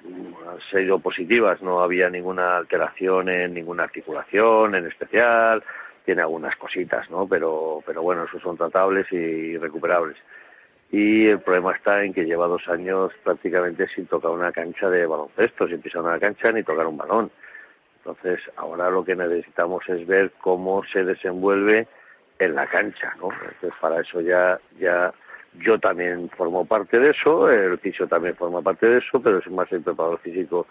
han sido positivas, no había ninguna alteración en ninguna articulación en especial, tiene algunas cositas, ¿no? Pero, pero bueno, esos son tratables y recuperables. Y el problema está en que lleva dos años prácticamente sin tocar una cancha de baloncesto, sin pisar una cancha ni tocar un balón. Entonces, ahora lo que necesitamos es ver cómo se desenvuelve en la cancha, ¿no? Entonces, para eso ya, ya yo también formo parte de eso, el fisio también forma parte de eso, pero es más el preparador físico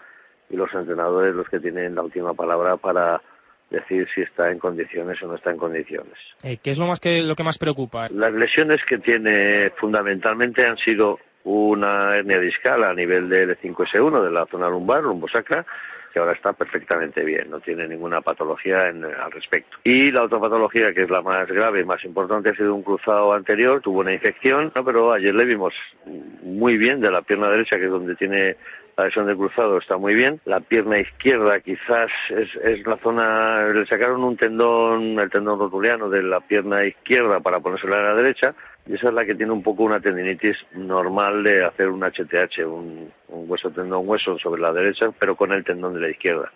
y los entrenadores los que tienen la última palabra para decir si está en condiciones o no está en condiciones. Eh, ¿Qué es lo más que lo que más preocupa? Las lesiones que tiene fundamentalmente han sido una hernia discal a nivel del 5S1 de la zona lumbar, lumbosacra, ahora está perfectamente bien, no tiene ninguna patología en- al respecto. Y la otra patología, que es la más grave, más importante, ha sido un cruzado anterior, tuvo una infección, ¿no? pero ayer le vimos muy bien de la pierna derecha, que es donde tiene la lesión del cruzado, está muy bien. La pierna izquierda quizás es, es la zona, le sacaron un tendón, el tendón rotuliano de la pierna izquierda para ponérsela a la derecha, y esa es la que tiene un poco una tendinitis normal de hacer un HTH, un, un hueso tendón hueso sobre la derecha, pero con el tendón de la izquierda.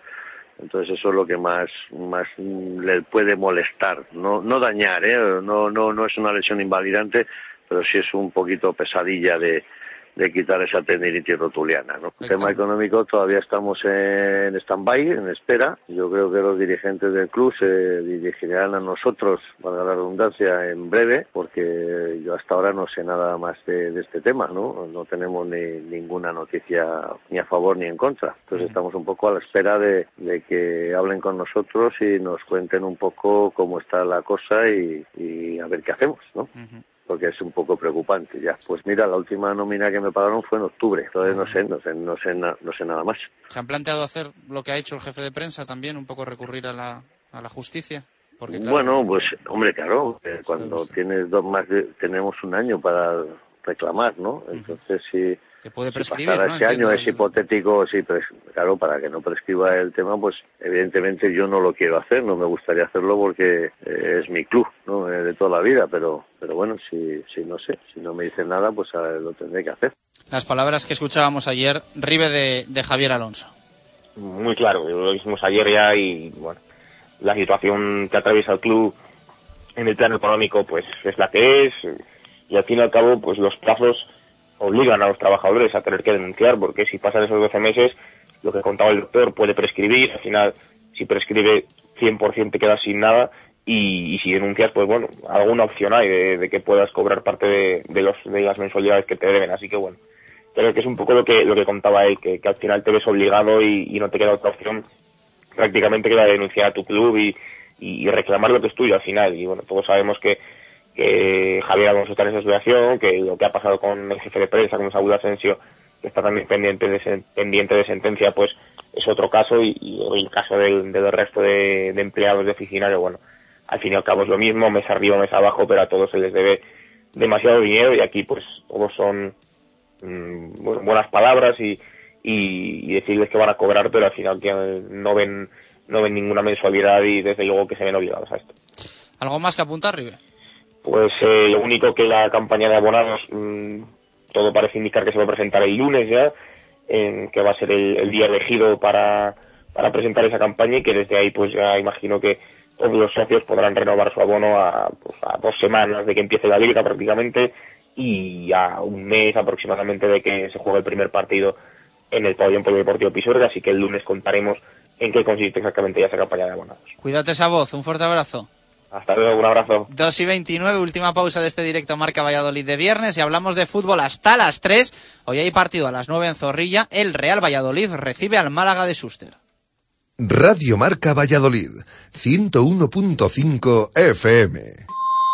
Entonces eso es lo que más, más le puede molestar, no, no dañar, ¿eh? no, no, no es una lesión invalidante, pero sí es un poquito pesadilla de, de quitar esa tendinitis rotuliana. ¿no? El tema económico todavía estamos en stand-by, en espera. Yo creo que los dirigentes del club se dirigirán a nosotros, valga la redundancia, en breve, porque yo hasta ahora no sé nada más de, de este tema, ¿no? No tenemos ni, ninguna noticia ni a favor ni en contra. Entonces estamos un poco a la espera de, de que hablen con nosotros y nos cuenten un poco cómo está la cosa y, y a ver qué hacemos, ¿no? Porque es un poco preocupante ya. Pues mira, la última nómina que me pagaron fue en octubre, entonces no sé, no sé, no sé, na- no sé nada más. ¿Se han planteado hacer lo que ha hecho el jefe de prensa también, un poco recurrir a la, a la justicia? Porque, claro, Bueno, pues hombre, claro, eh, cuando tienes dos más, de- tenemos un año para reclamar, ¿no? Entonces si, que puede si prescribir, pasara ¿no? ese año es hipotético, sí, pues claro, para que no prescriba el tema, pues evidentemente yo no lo quiero hacer, no me gustaría hacerlo porque eh, es mi club, ¿no? Eh, de toda la vida, pero pero bueno, si, si no sé, si no me dicen nada, pues eh, lo tendré que hacer. Las palabras que escuchábamos ayer, Ribe de, de Javier Alonso. muy claro, lo hicimos ayer ya y bueno, la situación que atraviesa el club en el plano económico pues es la que es y al fin y al cabo pues los plazos obligan a los trabajadores a tener que denunciar porque si pasan esos 12 meses lo que contaba el doctor puede prescribir, al final si prescribe 100% te quedas sin nada y, y si denuncias pues bueno, alguna opción hay de, que puedas cobrar parte de, los, de las mensualidades que te deben, así que bueno, creo que es un poco lo que lo que contaba él, que, al final te ves obligado y, y no te queda otra opción prácticamente que la de denunciar a tu club y, y reclamar lo que es tuyo al final. Y bueno, todos sabemos que, que Javier Alonso está en esa situación, que lo que ha pasado con el jefe de prensa, con Saúl Asensio, que está también pendiente de, pendiente de sentencia, pues es otro caso y, el caso del, resto de, empleados de oficina, que bueno, al fin y al cabo es lo mismo, mes arriba, mes abajo, pero a todos se les debe demasiado dinero y aquí pues todos son mm, bueno, buenas palabras y, y, y decirles que van a cobrar, pero al final que no ven no ven ninguna mensualidad y desde luego que se ven obligados a esto. ¿Algo más que apuntar, Ribe? Pues eh, lo único que la campaña de abonados, mm, todo parece indicar que se va a presentar el lunes ya, en que va a ser el, el día elegido para, para presentar esa campaña y que desde ahí pues ya imagino que todos los socios podrán renovar su abono a, pues, a dos semanas de que empiece la liga prácticamente y a un mes aproximadamente de que se juegue el primer partido en el pabellón polideportivo Pisuerga, así que el lunes contaremos en qué consiste exactamente esa campaña de abonados. Cuídate esa voz, un fuerte abrazo. Hasta luego, un abrazo. 2 y 29, última pausa de este directo Marca Valladolid de viernes y hablamos de fútbol hasta las 3. Hoy hay partido a las 9 en Zorrilla. El Real Valladolid recibe al Málaga de Suster. Radio Marca Valladolid, 101.5 FM.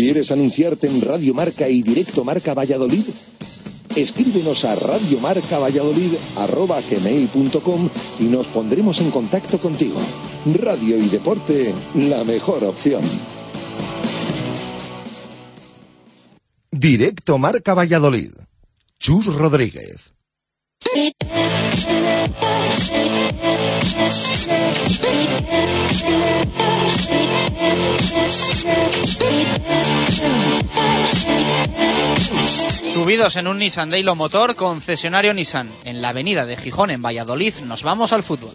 ¿Quieres anunciarte en Radio Marca y Directo Marca Valladolid? Escríbenos a radiomarcavalladolid.com y nos pondremos en contacto contigo. Radio y deporte, la mejor opción. Directo Marca Valladolid. Chus Rodríguez. Subidos en un Nissan Daylo Motor, concesionario Nissan, en la avenida de Gijón, en Valladolid, nos vamos al fútbol.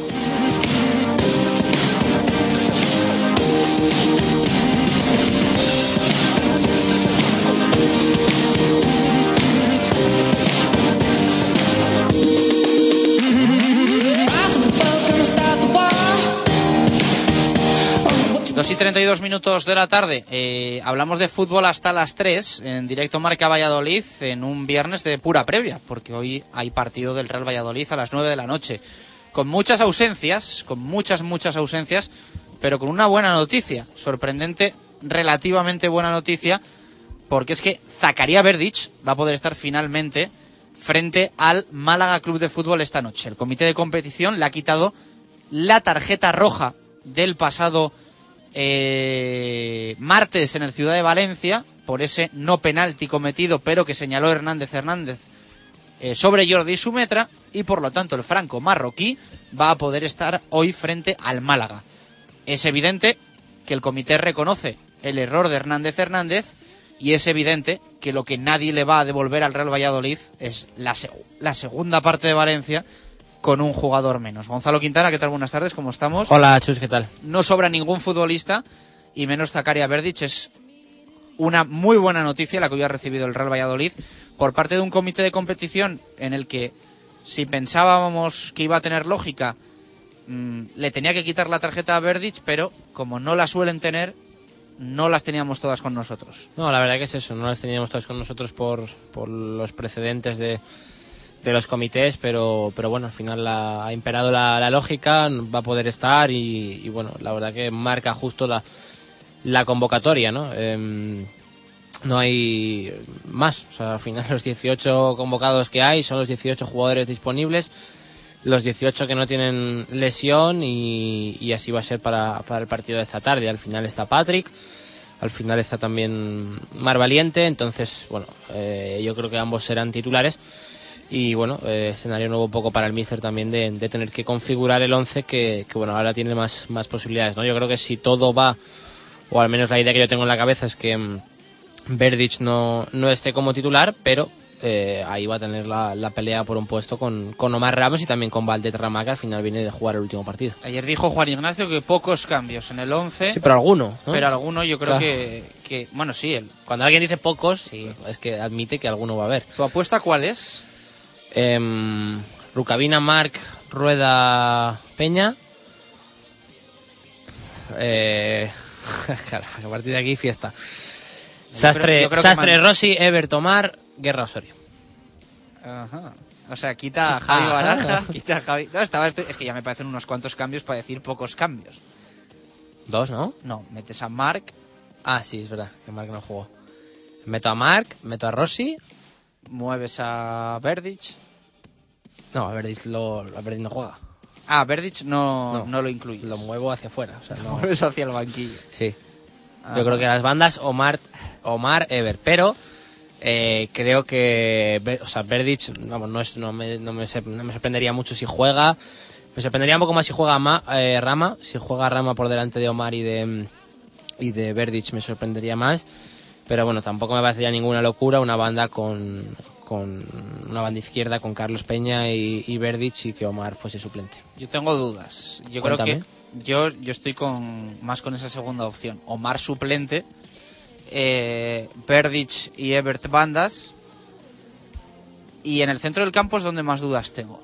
Y 32 minutos de la tarde. Eh, hablamos de fútbol hasta las 3 en directo Marca Valladolid en un viernes de pura previa, porque hoy hay partido del Real Valladolid a las 9 de la noche. Con muchas ausencias, con muchas, muchas ausencias, pero con una buena noticia. Sorprendente, relativamente buena noticia, porque es que Zakaria Verdic va a poder estar finalmente frente al Málaga Club de Fútbol esta noche. El comité de competición le ha quitado la tarjeta roja del pasado eh, martes en el Ciudad de Valencia por ese no penalti cometido pero que señaló Hernández Hernández eh, sobre Jordi Sumetra y por lo tanto el franco marroquí va a poder estar hoy frente al Málaga. Es evidente que el comité reconoce el error de Hernández Hernández y es evidente que lo que nadie le va a devolver al Real Valladolid es la, seg- la segunda parte de Valencia con un jugador menos. Gonzalo Quintana, ¿qué tal? Buenas tardes, ¿cómo estamos? Hola, Chus, ¿qué tal? no sobra ningún futbolista y menos Zakaria Verdic. Es una muy buena noticia la que hoy ha recibido el Real Valladolid por parte de un comité de competición en el que si pensábamos que iba a tener lógica mm, le tenía que quitar la tarjeta a Verdic, pero como no la suelen tener, no las teníamos todas con nosotros. No, la verdad que es eso, no las teníamos todas con nosotros por, por los precedentes de, de los comités, pero, pero bueno, al final la- ha imperado la, lógica, va a poder estar y, bueno, la verdad que marca justo la, convocatoria, ¿no? Em, no hay más, o sea, al final los 18 convocados que hay son los 18 jugadores disponibles, los 18 que no tienen lesión y, y así va a ser para, para el partido de esta tarde. Al final está Patrick, al final está también Mar Valiente, entonces, bueno, eh, yo creo que ambos serán titulares. Y bueno, eh, escenario nuevo un poco para el Mister también de, de tener que configurar el 11 que, que, bueno, ahora tiene más, más posibilidades, ¿no? Yo creo que si todo va, o al menos la idea que yo tengo en la cabeza es que Verdic no, no esté como titular, pero eh, ahí va a tener la, la pelea por un puesto con, con Omar Ramos y también con Valdet Rama, que al final viene de jugar el último partido. Ayer dijo Juan Ignacio que pocos cambios en el 11. Sí, pero alguno, ¿no? Pero alguno yo creo Claro. que, que- Bueno, sí, el, Cuando alguien dice pocos, es que admite que alguno va a haber. ¿Tu apuesta cuál es? Em, Rucabina, Marc, Rueda, Peña. Eh, a partir de aquí fiesta. Sastre, yo creo que Sastre man- Rossi, Ever Tomar, Guerra Osorio. Ajá. O sea, quita a Javi. Baraja, quita a Javi... No, estaba esto- es que ya me parecen unos cuantos cambios para decir pocos cambios. Dos, ¿no? No, metes a Mark, Ah, sí, es verdad, que Marc no jugó. Meto a Marc, meto a Rossi. Mueves a Verdic. No, a Verdic, lo, a Verdic no juega. Ah, Verdic no, no, lo incluyes. Lo muevo hacia afuera. O sea, no... mueves hacia el banquillo. Sí. Ah, Yo creo que las bandas Omar, Omar Ever, pero eh, creo que o sea, Verdic, vamos, no, es, no, me, no, me, sor- no me sorprendería mucho si juega. Me sorprendería un poco más si juega Ma- eh, Rama, si juega Rama por delante de Omar y de y de Verdic me sorprendería más. Pero bueno, tampoco me parecería ninguna locura una banda con, con una banda izquierda con Carlos Peña y, y y que Omar fuese suplente. Yo tengo dudas. Yo Cuéntame. creo que yo, yo estoy con más con esa segunda opción. Omar suplente, eh, y Ebert bandas. Y en el centro del campo es donde más dudas tengo.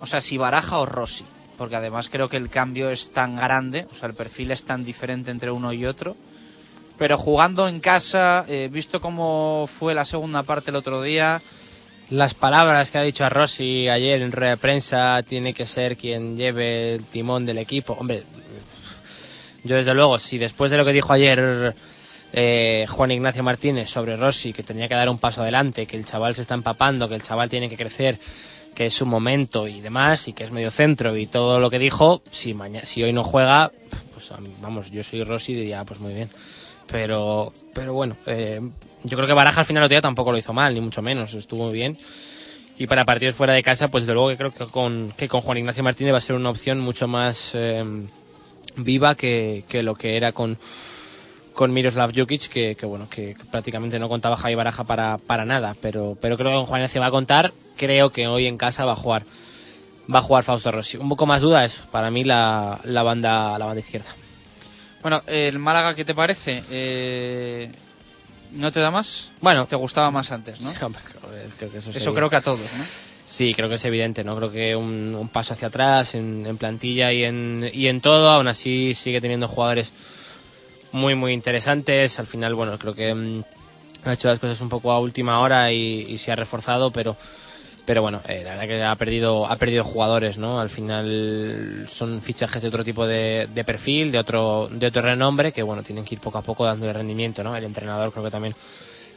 O sea, si Baraja o Rossi. Porque además creo que el cambio es tan grande, o sea, el perfil es tan diferente entre uno y otro. Pero jugando en casa, eh, visto cómo fue la segunda parte el otro día, Las palabras que ha dicho a Rossi ayer en rueda de prensa tiene que ser quien lleve el timón del equipo. Hombre, yo desde luego, si después de lo que dijo ayer eh, Juan Ignacio Martínez sobre Rossi, que tenía que dar un paso adelante, que el chaval se está empapando, que el chaval tiene que crecer, que es su momento y demás, y que es medio centro y todo lo que dijo, si, mañana, si hoy no juega, pues vamos, yo soy Rossi y diría, "Ah, pues muy bien. Pero, pero bueno, eh, yo creo que Baraja al final otro día tampoco lo hizo mal, ni mucho menos, estuvo bien. Y para partidos fuera de casa, pues desde luego que creo que con, que con Juan Ignacio Martínez va a ser una opción mucho más eh, viva que, que lo que era con, con Miroslav Jukic, que, que bueno, que prácticamente no contaba Javi Baraja para, para nada, pero, pero creo que con Juan Ignacio va a contar, creo que hoy en casa va a jugar va a jugar Fausto Rossi. Un poco más duda es para mí la, la banda la banda izquierda. Bueno, el Málaga, ¿qué te parece? Eh, ¿No te da más? Bueno. Te gustaba más antes, ¿no? Creo- que eso, creo que a todos, ¿no? Sí, creo que es evidente, ¿no? Creo que un, un paso hacia atrás en, en plantilla y en, y en todo, aún así sigue teniendo jugadores muy, muy interesantes. Al final, bueno, creo que mm, ha hecho las cosas un poco a última hora y, y se ha reforzado, pero pero bueno, eh, la verdad que ha perdido ha perdido jugadores, ¿no? Al final son fichajes de otro tipo de, de perfil, de otro de otro renombre que bueno tienen que ir poco a poco dando rendimiento, ¿no? El entrenador creo que también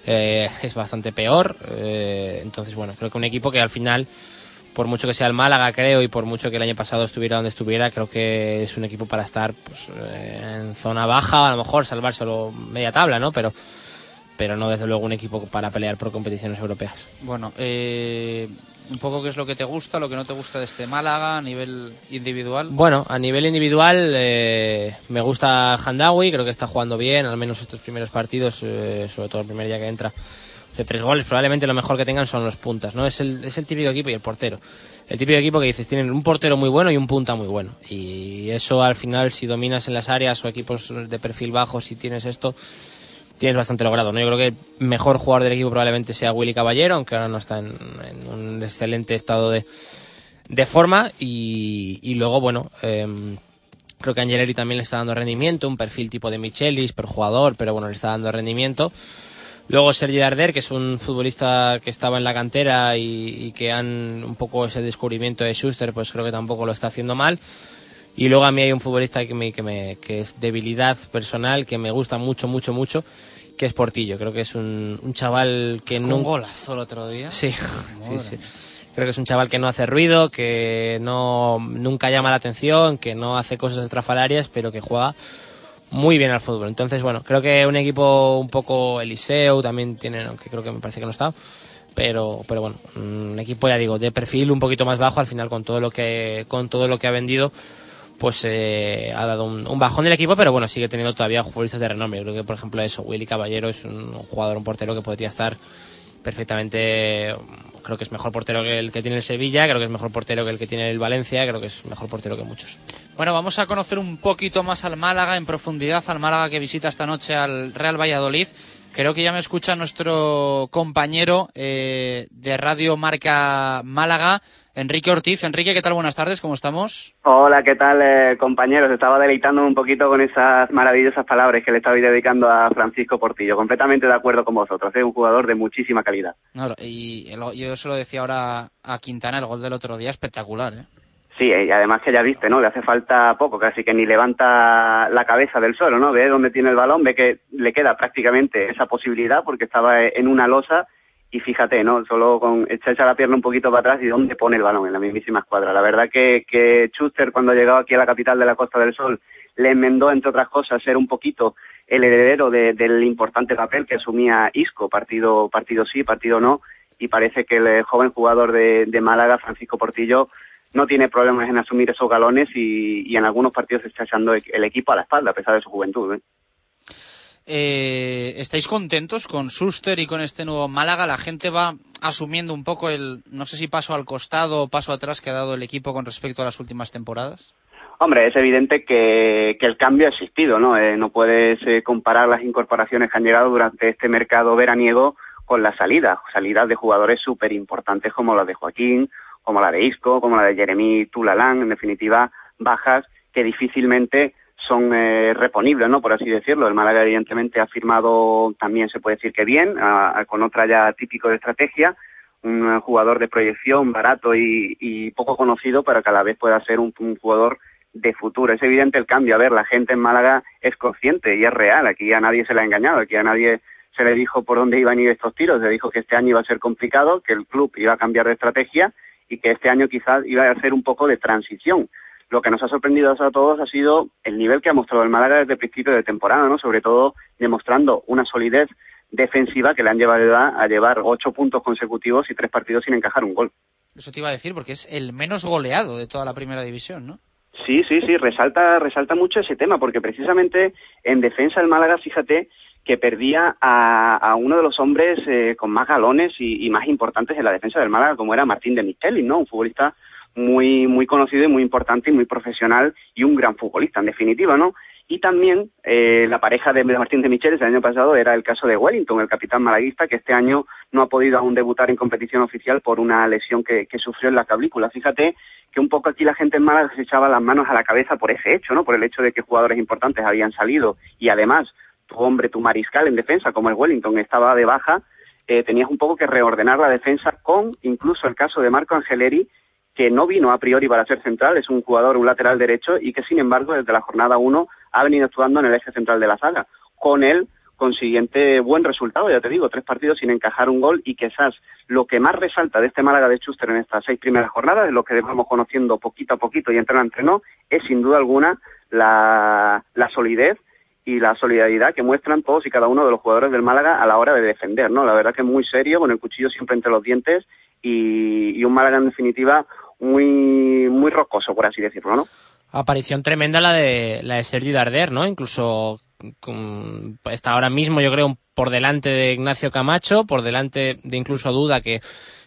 eh, es bastante peor, eh, entonces bueno creo que un equipo que al final por mucho que sea el Málaga creo y por mucho que el año pasado estuviera donde estuviera creo que es un equipo para estar pues, eh, en zona baja a lo mejor salvárselo media tabla, ¿no? Pero pero no desde luego un equipo para pelear por competiciones europeas. Bueno, eh, un poco qué es lo que te gusta, lo que no te gusta de este Málaga a nivel individual. Bueno, a nivel individual eh, me gusta Handawi, creo que está jugando bien, al menos estos primeros partidos, eh, sobre todo el primer día que entra, de tres goles, probablemente lo mejor que tengan son los puntas, ¿no? Es el, es el típico equipo y el portero. El típico equipo que dices, tienen un portero muy bueno y un punta muy bueno. Y eso al final, si dominas en las áreas o equipos de perfil bajo, si tienes esto, tienes bastante logrado. ¿no? Yo creo que el mejor jugador del equipo probablemente sea Willy Caballero, aunque ahora no está en, un excelente estado de, de forma. Y, y luego, bueno, em, creo que Angeleri también le está dando rendimiento, un perfil tipo de Michelis, per jugador, pero bueno, le está dando rendimiento. Luego Sergi Darder, que es un futbolista que estaba en la cantera y, y que han un poco ese descubrimiento de Schuster, pues creo que tampoco lo está haciendo mal. Y luego a mí hay un futbolista que, me, que, me, que es debilidad personal, que me gusta mucho, mucho, mucho, que es Portillo. Creo que es un, un chaval que Un nunca... golazo el otro día. Sí, sí, Madre sí. Creo que es un chaval que no hace ruido, que no nunca llama la atención, que no hace cosas estrafalarias, pero que juega muy bien al fútbol. Entonces, bueno, creo que un equipo un poco Eliseo también tiene, aunque creo que me parece que no está, pero pero bueno, un equipo ya digo de perfil un poquito más bajo al final con todo lo que con todo lo que ha vendido pues eh, ha dado un, bajón del equipo, pero bueno, sigue teniendo todavía futbolistas de renombre. Yo creo que, por ejemplo, eso, Willy Caballero es un jugador, un portero que podría estar perfectamente. Creo que es mejor portero que el que tiene el Sevilla, creo que es mejor portero que el que tiene el Valencia, creo que es mejor portero que muchos. Bueno, vamos a conocer un poquito más al Málaga, en profundidad al Málaga que visita esta noche al Real Valladolid. Creo que ya me escucha nuestro compañero eh, de Radio Marca Málaga, Enrique Ortiz. Enrique, ¿qué tal? Buenas tardes, ¿cómo estamos? Hola, ¿qué tal, eh, compañeros? Estaba deleitando un poquito con esas maravillosas palabras que le estabais dedicando a Francisco Portillo. Completamente de acuerdo con vosotros. Es un jugador de muchísima calidad. No, y el- yo se lo decía ahora a Quintana, el gol del otro día, espectacular, ¿eh? Sí, eh, y además que ya viste, ¿no? Le hace falta poco, casi que ni levanta la cabeza del suelo, ¿no? Ve dónde tiene el balón, ve que le queda prácticamente esa posibilidad porque estaba en una losa y fíjate, ¿no? Solo con echarse la pierna un poquito para atrás y dónde pone el balón en la mismísima escuadra. La verdad que, que Schuster cuando llegó aquí a la capital de la Costa del Sol le enmendó, entre otras cosas, ser un poquito el heredero de- del importante papel que asumía Isco, partido, partido sí, partido no, y parece que el eh, joven jugador de Málaga, Francisco Portillo, no tiene problemas en asumir esos galones y, y en algunos partidos está echando el equipo a la espalda a pesar de su juventud. ¿eh? Eh, ¿Estáis contentos con Schuster y con este nuevo Málaga? La gente va asumiendo un poco el, no sé si paso al costado o paso atrás que ha dado el equipo con respecto a las últimas temporadas. Hombre, es evidente que, que el cambio ha existido, ¿no? Eh, no puedes eh, comparar las incorporaciones que han llegado durante este mercado veraniego con las salidas, salidas de jugadores súper importantes como las de Joaquín, como la de Isco, como la de Jeremy Tulalán, en definitiva, bajas que difícilmente son eh, reponibles, ¿no? Por así decirlo. El Málaga, evidentemente, ha firmado también, se puede decir que bien, a- a- con otra ya típico de estrategia, un eh, jugador de proyección barato y, y poco conocido, pero que a la vez pueda ser un, un jugador de futuro. Es evidente el cambio. A ver, la gente en Málaga es consciente y es real. Aquí a nadie se le ha engañado, aquí a nadie se le dijo por dónde iban a ir estos tiros. Se dijo que este año iba a ser complicado, que el club iba a cambiar de estrategia y que este año quizás iba a ser un poco de transición. Lo que nos ha sorprendido a todos ha sido el nivel que ha mostrado el Málaga desde el principio de temporada, ¿no? Sobre todo demostrando una solidez defensiva que le han llevado a llevar ocho puntos consecutivos y tres partidos sin encajar un gol. Eso te iba a decir porque es el menos goleado de toda la primera división, ¿no? Sí, sí, sí, resalta, resalta mucho ese tema, porque precisamente en defensa el Málaga, fíjate, que perdía a, a uno de los hombres eh, con más galones y, y, más importantes en la defensa del Málaga, como era Martín de Michelis, ¿no? Un futbolista muy, muy conocido y muy importante y muy profesional y un gran futbolista, en definitiva, ¿no? Y también eh, la pareja de Martín de Michelis el año pasado era el caso de Wellington, el capitán malaguista, que este año no ha podido aún debutar en competición oficial por una lesión que, que sufrió en la cabrícula. Fíjate que un poco aquí la gente en Málaga se echaba las manos a la cabeza por ese hecho, ¿no? Por el hecho de que jugadores importantes habían salido y además tu hombre, tu mariscal en defensa, como el Wellington, estaba de baja, eh, tenías un poco que reordenar la defensa con incluso el caso de Marco Angeleri, que no vino a priori para ser central, es un jugador, un lateral derecho, y que sin embargo desde la jornada 1 ha venido actuando en el eje central de la saga. Con él, consiguiente buen resultado, ya te digo, tres partidos sin encajar un gol y quizás lo que más resalta de este Málaga de Schuster en estas seis primeras jornadas, de lo que vamos conociendo poquito a poquito y entreno a entreno, es sin duda alguna la, la solidez y la solidaridad que muestran todos y cada uno de los jugadores del Málaga a la hora de defender, ¿no? La verdad que es muy serio, con el cuchillo siempre entre los dientes y, y un Málaga en definitiva muy muy rocoso, por así decirlo, ¿no? Aparición tremenda la de la de Sergi Darder, ¿no? Incluso con, está ahora mismo, yo creo, por delante de Ignacio Camacho, por delante de incluso Duda, que,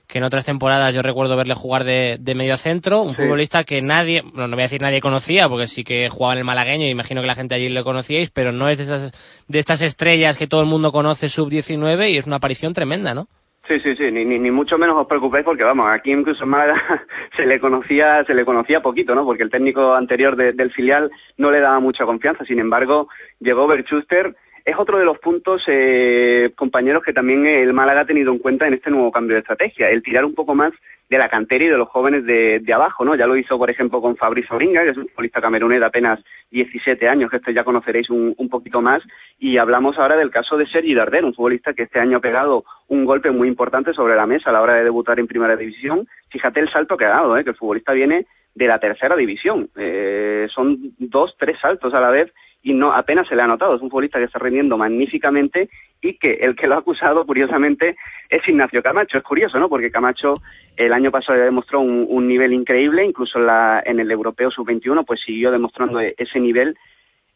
que en otras temporadas yo recuerdo verle jugar de, de medio centro, un Sí. futbolista que nadie, no, no voy a decir nadie conocía, porque sí que jugaba en el malagueño y imagino que la gente allí le conocíais, pero no es de esas, de estas estrellas que todo el mundo conoce sub-19 y es una aparición tremenda, ¿no? Sí, sí, sí, ni, ni, ni mucho menos os preocupéis porque vamos, aquí incluso en Málaga se le conocía, se le conocía poquito, ¿no? Porque el técnico anterior de- del filial no le daba mucha confianza. Sin embargo, llegó Berchuster. Es otro de los puntos, eh, compañeros, que también el Málaga ha tenido en cuenta en este nuevo cambio de estrategia, el tirar un poco más de la cantera y de los jóvenes de, de abajo, ¿no? Ya lo hizo, por ejemplo, con Fabrice Oringa, que es un futbolista camerunés de apenas 17 años, que esto ya conoceréis un, un poquito más, y hablamos ahora del caso de Sergi Darder, un futbolista que este año ha pegado un golpe muy importante sobre la mesa a la hora de debutar en Primera División. Fíjate el salto que ha dado, ¿eh? que el futbolista viene de la tercera división. Eh, son dos, tres saltos a la vez y no apenas se le ha notado. Es un futbolista que está rindiendo magníficamente y que el que lo ha acusado, curiosamente, es Ignacio Camacho. Es curioso, ¿no? Porque Camacho el año pasado ya demostró un, nivel increíble, incluso la, en el Europeo Sub-21, pues siguió demostrando ese nivel.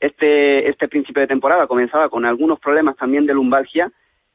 Este, este principio de temporada comenzaba con algunos problemas también de lumbalgia.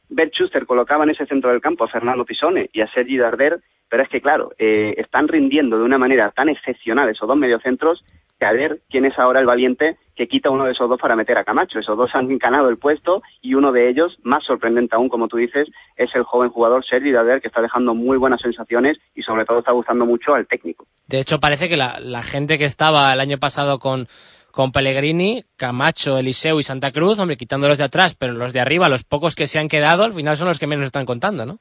Bert Schuster colocaba en ese centro del campo a Fernando Pisone y a Sergi Darder, pero es que, claro, eh, están rindiendo de una manera tan excepcional esos dos mediocentros que a ver quién es ahora el valiente que quita uno de esos dos para meter a Camacho. Esos dos han ganado el puesto y uno de ellos, más sorprendente aún, como tú dices, es el joven jugador Sergi Darder que está dejando muy buenas sensaciones y sobre todo está gustando mucho al técnico. De hecho, parece que la gente que estaba el año pasado con, con Pellegrini, Camacho, Eliseo y Santa Cruz, hombre, quitándolos de atrás, pero los de arriba, los pocos que se han quedado, al final son los que menos están contando, ¿no?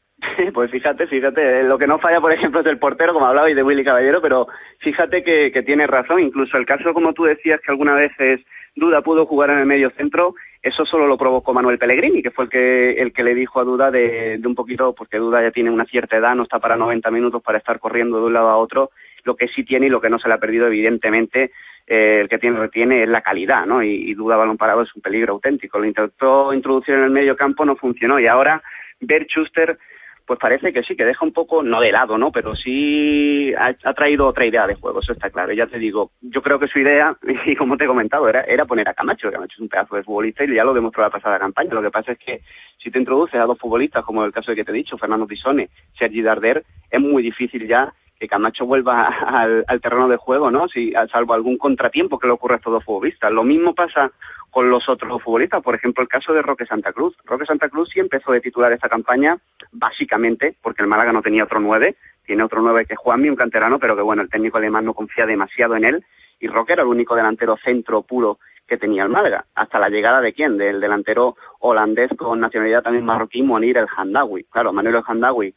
Pues fíjate, fíjate, eh, lo que no falla, por ejemplo, es el portero, como hablabais de Willy Caballero, pero fíjate que, que tiene razón. Incluso el caso, como tú decías, que alguna vez es Duda pudo jugar en el medio centro, eso solo lo provocó Manuel Pellegrini, que fue el que, el que le dijo a Duda de, de un poquito, porque Duda ya tiene una cierta edad, no está para 90 minutos para estar corriendo de un lado a otro, lo que sí tiene y lo que no se le ha perdido, evidentemente, eh, el que tiene retiene es la calidad, ¿no? Y, Duda balón parado es un peligro auténtico. Lo intentó introducir en el medio campo, no funcionó, y ahora Bert Schuster pues parece que sí, que deja un poco, no de lado, ¿no? Pero sí ha, traído otra idea de juego, eso está claro. Ya te digo, yo creo que su idea, y como te he comentado, era, era poner a Camacho. Camacho es un pedazo de futbolista y ya lo demostró la pasada campaña. Lo que pasa es que si te introduces a dos futbolistas, como el caso de que te he dicho, Fernando Pisone, Sergi Darder, es muy difícil ya que Camacho vuelva al, al terreno de juego, ¿no? Si, salvo algún contratiempo que le ocurra a estos dos futbolistas. Lo mismo pasa con los otros futbolistas, por ejemplo, el caso de Roque Santa Cruz. Roque Santa Cruz sí empezó de titular esta campaña, básicamente, porque el Málaga no tenía otro nueve, tiene otro nueve que es Juanmi, un canterano, pero que bueno, el técnico alemán no confía demasiado en él, y Roque era el único delantero centro puro que tenía el Málaga, hasta la llegada de quién, del delantero holandés con nacionalidad también marroquí, Monir el Handawi. Claro, Manuel el Handawi,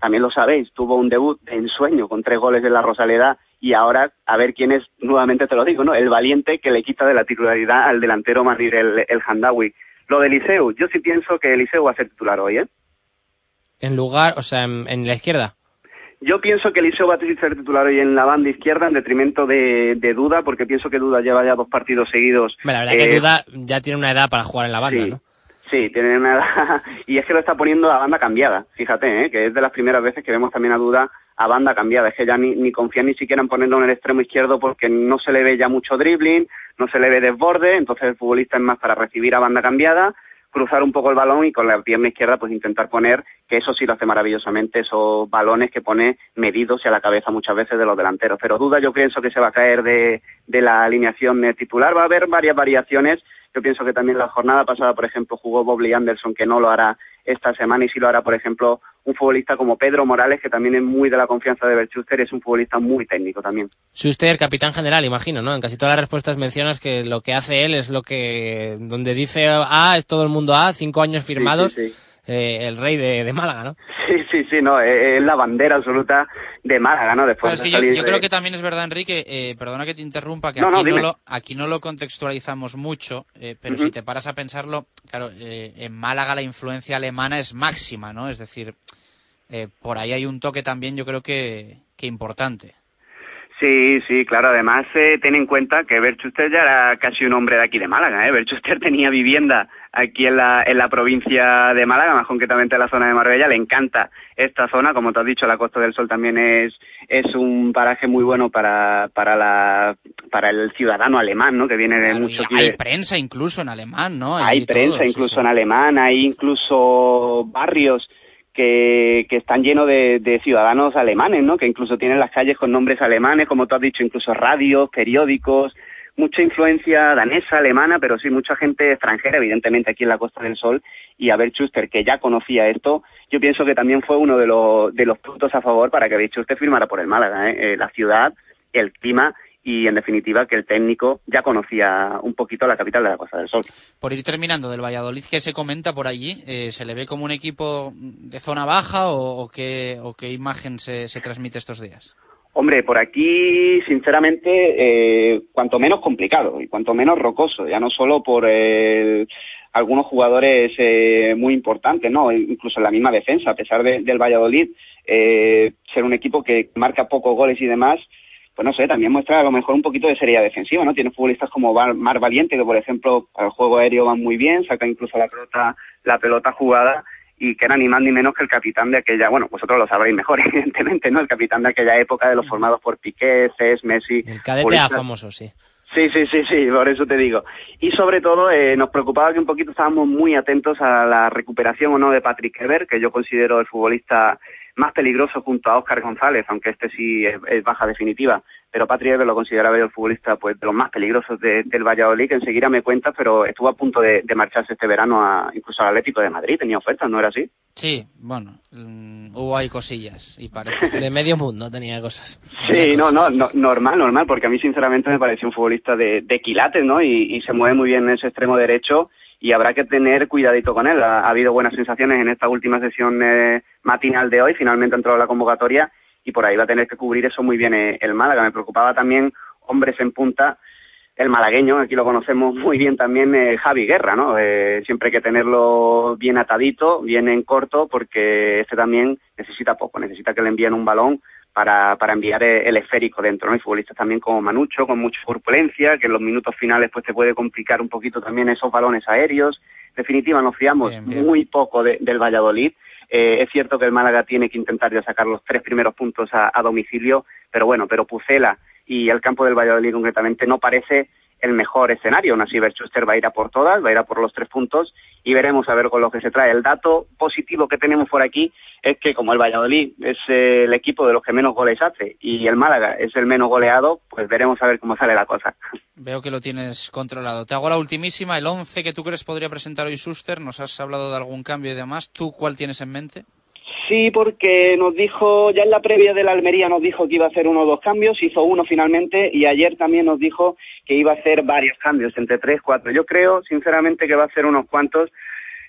también lo sabéis, tuvo un debut de ensueño con tres goles de la Rosaleda y ahora a ver quién es, nuevamente te lo digo, ¿no? El valiente que le quita de la titularidad al delantero Manir el, el Handawi. Lo de Eliseu, yo sí pienso que Eliseu va a ser titular hoy, ¿eh? En lugar, o sea, en, en la izquierda. Yo pienso que Eliseu va a ser titular hoy en la banda izquierda en detrimento de, de Duda, porque pienso que Duda lleva ya dos partidos seguidos. Hombre, La verdad que eh, Duda ya tiene una edad para jugar en la banda, sí. ¿no? Sí, tiene una edad, y es que lo está poniendo a banda cambiada, fíjate, ¿eh? que es de las primeras veces que vemos también a Duda a banda cambiada, es que ya ni, ni confía ni siquiera en ponerlo en el extremo izquierdo porque no se le ve ya mucho dribbling, no se le ve desborde, entonces el futbolista es más para recibir a banda cambiada, cruzar un poco el balón y con la pierna izquierda pues intentar poner, que eso sí lo hace maravillosamente, esos balones que pone medidos y a la cabeza muchas veces de los delanteros. Pero duda yo pienso que se va a caer de, de la alineación de titular, va a haber varias variaciones, yo pienso que también la jornada pasada, por ejemplo, jugó Bobley Anderson, que no lo hará esta semana, y sí lo hará, por ejemplo, un futbolista como Pedro Morales, que también es muy de la confianza de Berchuster, es un futbolista muy técnico también. Schuster, capitán general, imagino, ¿no? En casi todas las respuestas mencionas que lo que hace él es lo que, donde dice A, es todo el mundo A, cinco años firmados, Sí, sí, sí. Eh, el rey de, de Málaga, ¿no? Sí, sí, sí, no, es es la bandera absoluta de Málaga, ¿no? Después Claro, es de que yo, salir yo de- creo que también es verdad, Enrique, eh, perdona que te interrumpa, que No, aquí, no, lo, aquí no lo contextualizamos mucho, eh, pero si te paras a pensarlo, claro, eh, en Málaga la influencia alemana es máxima, ¿no? Es decir, eh, por ahí hay un toque también yo creo que, que importante. Sí, sí, claro. Además, eh, ten en cuenta que Berchuster ya era casi un hombre de aquí de Málaga. ¿eh? Berchuster tenía vivienda aquí en la, en la provincia de Málaga, más concretamente en la zona de Marbella. Le encanta esta zona. Como te has dicho, la Costa del Sol también es, es un paraje muy bueno para, para, la, para el ciudadano alemán, ¿no? Que viene de mucho aquí Hay prensa incluso en alemán, ¿no? hay prensa todo, sí, incluso sí. en alemán, hay incluso barrios que, que están llenos de, de ciudadanos alemanes, ¿no? Que incluso tienen las calles con nombres alemanes, como tú has dicho, incluso radios, periódicos, mucha influencia danesa, alemana, pero sí mucha gente extranjera, evidentemente aquí en la Costa del Sol, y a ver Schuster, que ya conocía esto, yo pienso que también fue uno de los, de los puntos a favor para que David Schuster firmara por el Málaga, ¿eh? Eh, la ciudad, el clima y en definitiva que el técnico ya conocía un poquito la capital de la Costa del Sol. Por ir terminando, del Valladolid, ¿qué se comenta por allí? Eh, ¿Se le ve como un equipo de zona baja o, o qué, o qué imagen se, se transmite estos días? Hombre, por aquí, sinceramente, eh, cuanto menos complicado y cuanto menos rocoso, ya no solo por el- algunos jugadores eh, muy importantes, ¿no? Incluso en la misma defensa, a pesar de- del Valladolid, eh, ser un equipo que marca pocos goles y demás, pues no sé, también muestra a lo mejor un poquito de seriedad defensiva, ¿no? Tiene futbolistas como Mar Valiente, que por ejemplo, el juego aéreo van muy bien, saca incluso la pelota, la pelota jugada, y que era ni más ni menos que el capitán de aquella, bueno, vosotros lo sabréis mejor, evidentemente, ¿no? El capitán de aquella época de los formados por Piqué, Cés, Messi. El cadete A famoso, sí. Sí, sí, sí, sí, por eso te digo. Y sobre todo eh, nos preocupaba que un poquito estábamos muy atentos a la recuperación o no de Patrick Ever, que yo considero el futbolista más peligroso junto a Óscar González, aunque este sí es, es baja definitiva. Pero Patrick Ever lo consideraba yo el futbolista pues de los más peligrosos de- del Valladolid, que enseguida me cuenta, pero estuvo a punto de, de marcharse este verano a, incluso al Atlético de Madrid, tenía ofertas, ¿no era así? Sí, bueno, mm, hubo ahí cosillas y parece. De medio mundo tenía cosas. Sí, no, no, no, normal, normal, porque a mí sinceramente me parece un futbolista de, de quilates, ¿no? Y, y se mueve muy bien en ese extremo derecho y habrá que tener cuidadito con él. Ha, ha habido buenas sensaciones en esta última sesión eh, matinal de hoy, finalmente entró a la convocatoria y por ahí va a tener que cubrir eso muy bien eh, el Málaga. Me preocupaba también hombres en punta, el malagueño, aquí lo conocemos muy bien también, eh, Javi Guerra, ¿no? Eh, siempre hay que tenerlo bien atadito, bien en corto, porque este también necesita poco, necesita que le envíen un balón para, para enviar eh, el esférico dentro, ¿no? Hay futbolistas también como Manucho, con mucha corpulencia, que en los minutos finales pues te puede complicar un poquito también esos balones aéreos. En definitiva, nos fiamos muy poco de- del Valladolid. Eh, es cierto que el Málaga tiene que intentar ya sacar los tres primeros puntos a, a domicilio, pero bueno, pero Pucela y el campo del Valladolid concretamente no parece el mejor escenario. Aún así, Berchuster va a ir a por todas, va a ir a por los tres puntos y veremos a ver con lo que se trae. El dato positivo que tenemos por aquí es que como el Valladolid es el equipo de los que menos goles hace y el Málaga es el menos goleado, pues veremos a ver cómo sale la cosa. Veo que lo tienes controlado. Te hago la ultimísima, el 11 que tú crees podría presentar hoy Schuster. Nos has hablado de algún cambio y demás. ¿Tú cuál tienes en mente? Sí, porque nos dijo, ya en la previa de la Almería nos dijo que iba a hacer uno o dos cambios, hizo uno finalmente y ayer también nos dijo que iba a hacer varios cambios, entre tres, cuatro. Yo creo, sinceramente, que va a hacer unos cuantos.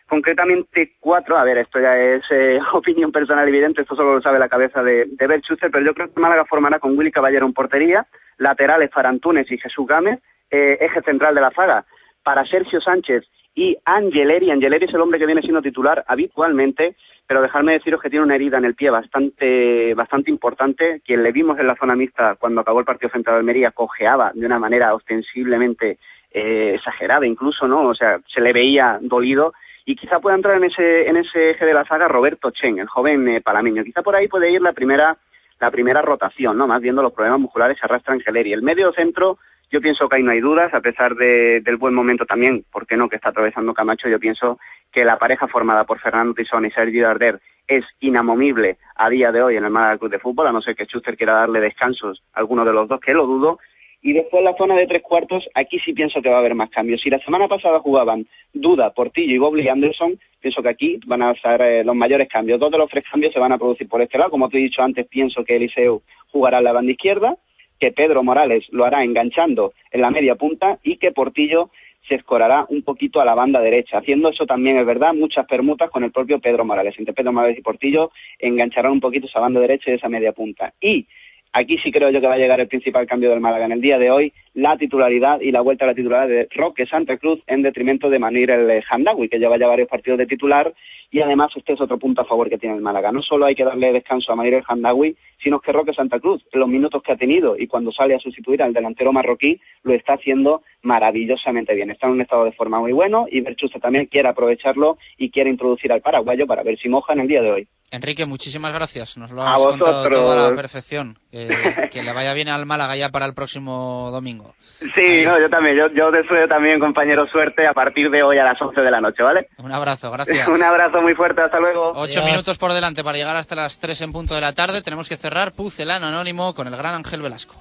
concretamente cuatro, a ver, esto ya es eh, opinión personal evidente, esto solo lo sabe la cabeza de, de Bert Schuster, pero yo creo que Málaga formará con Willy Caballero en portería, laterales para Antunes y Jesús Gámez, eh, eje central de la zaga para Sergio Sánchez y Angeleri. Angeleri es el hombre que viene siendo titular habitualmente, pero dejarme deciros que tiene una herida en el pie bastante, bastante importante. Quien le vimos en la zona mixta cuando acabó el partido frente a Almería cojeaba de una manera ostensiblemente eh, exagerada incluso, ¿no? O sea, se le veía dolido y quizá pueda entrar en ese, en ese eje de la saga Roberto Chen, el joven eh, palameño. Quizá por ahí puede ir la primera, la primera rotación, ¿no? Más viendo los problemas musculares que arrastra Angeleri. El medio centro, yo pienso que ahí no hay dudas, a pesar de- del buen momento también, ¿por qué no?, que está atravesando Camacho, yo pienso que la pareja formada por Fernando Tizón y Sergio Darder es inamovible a día de hoy en el Málaga Club de Fútbol, a no ser que Schuster quiera darle descansos a alguno de los dos, que lo dudo, y después la zona de tres cuartos, aquí sí pienso que va a haber más cambios. Si la semana pasada jugaban Duda, Portillo y Bobley Anderson, pienso que aquí van a ser eh, los mayores cambios. Dos de los tres cambios se van a producir por este lado. Como te he dicho antes, pienso que Eliseu jugará en la banda izquierda, que Pedro Morales lo hará enganchando en la media punta y que Portillo se escorará un poquito a la banda derecha. Haciendo eso también es verdad, muchas permutas con el propio Pedro Morales. Entre Pedro Morales y Portillo engancharán un poquito esa banda derecha y esa media punta. Y aquí sí creo yo que va a llegar el principal cambio del Málaga en el día de hoy, la titularidad y la vuelta a la titularidad de Roque Santa Cruz en detrimento de Manir el Handawi, que lleva ya varios partidos de titular y además este es otro punto a favor que tiene el Málaga. No solo hay que darle descanso a Manir el Handawi, sino que Roque Santa Cruz, los minutos que ha tenido y cuando sale a sustituir al delantero marroquí, lo está haciendo maravillosamente bien. Está en un estado de forma muy bueno y Berchusta también quiere aprovecharlo y quiere introducir al paraguayo para ver si moja en el día de hoy. Enrique, muchísimas gracias. Nos lo A has contado vosotros. todo a la perfección. Que, que le vaya bien al Málaga ya para el próximo domingo. Sí, no, yo también, yo, yo deseo también, compañero, suerte a partir de hoy a las 11 de la noche, ¿vale? Un abrazo, gracias. Un abrazo muy fuerte, hasta luego. Ocho minutos por delante para llegar hasta las tres en punto de la tarde. Tenemos que cerrar Pucelano Anónimo con el gran Ángel Velasco.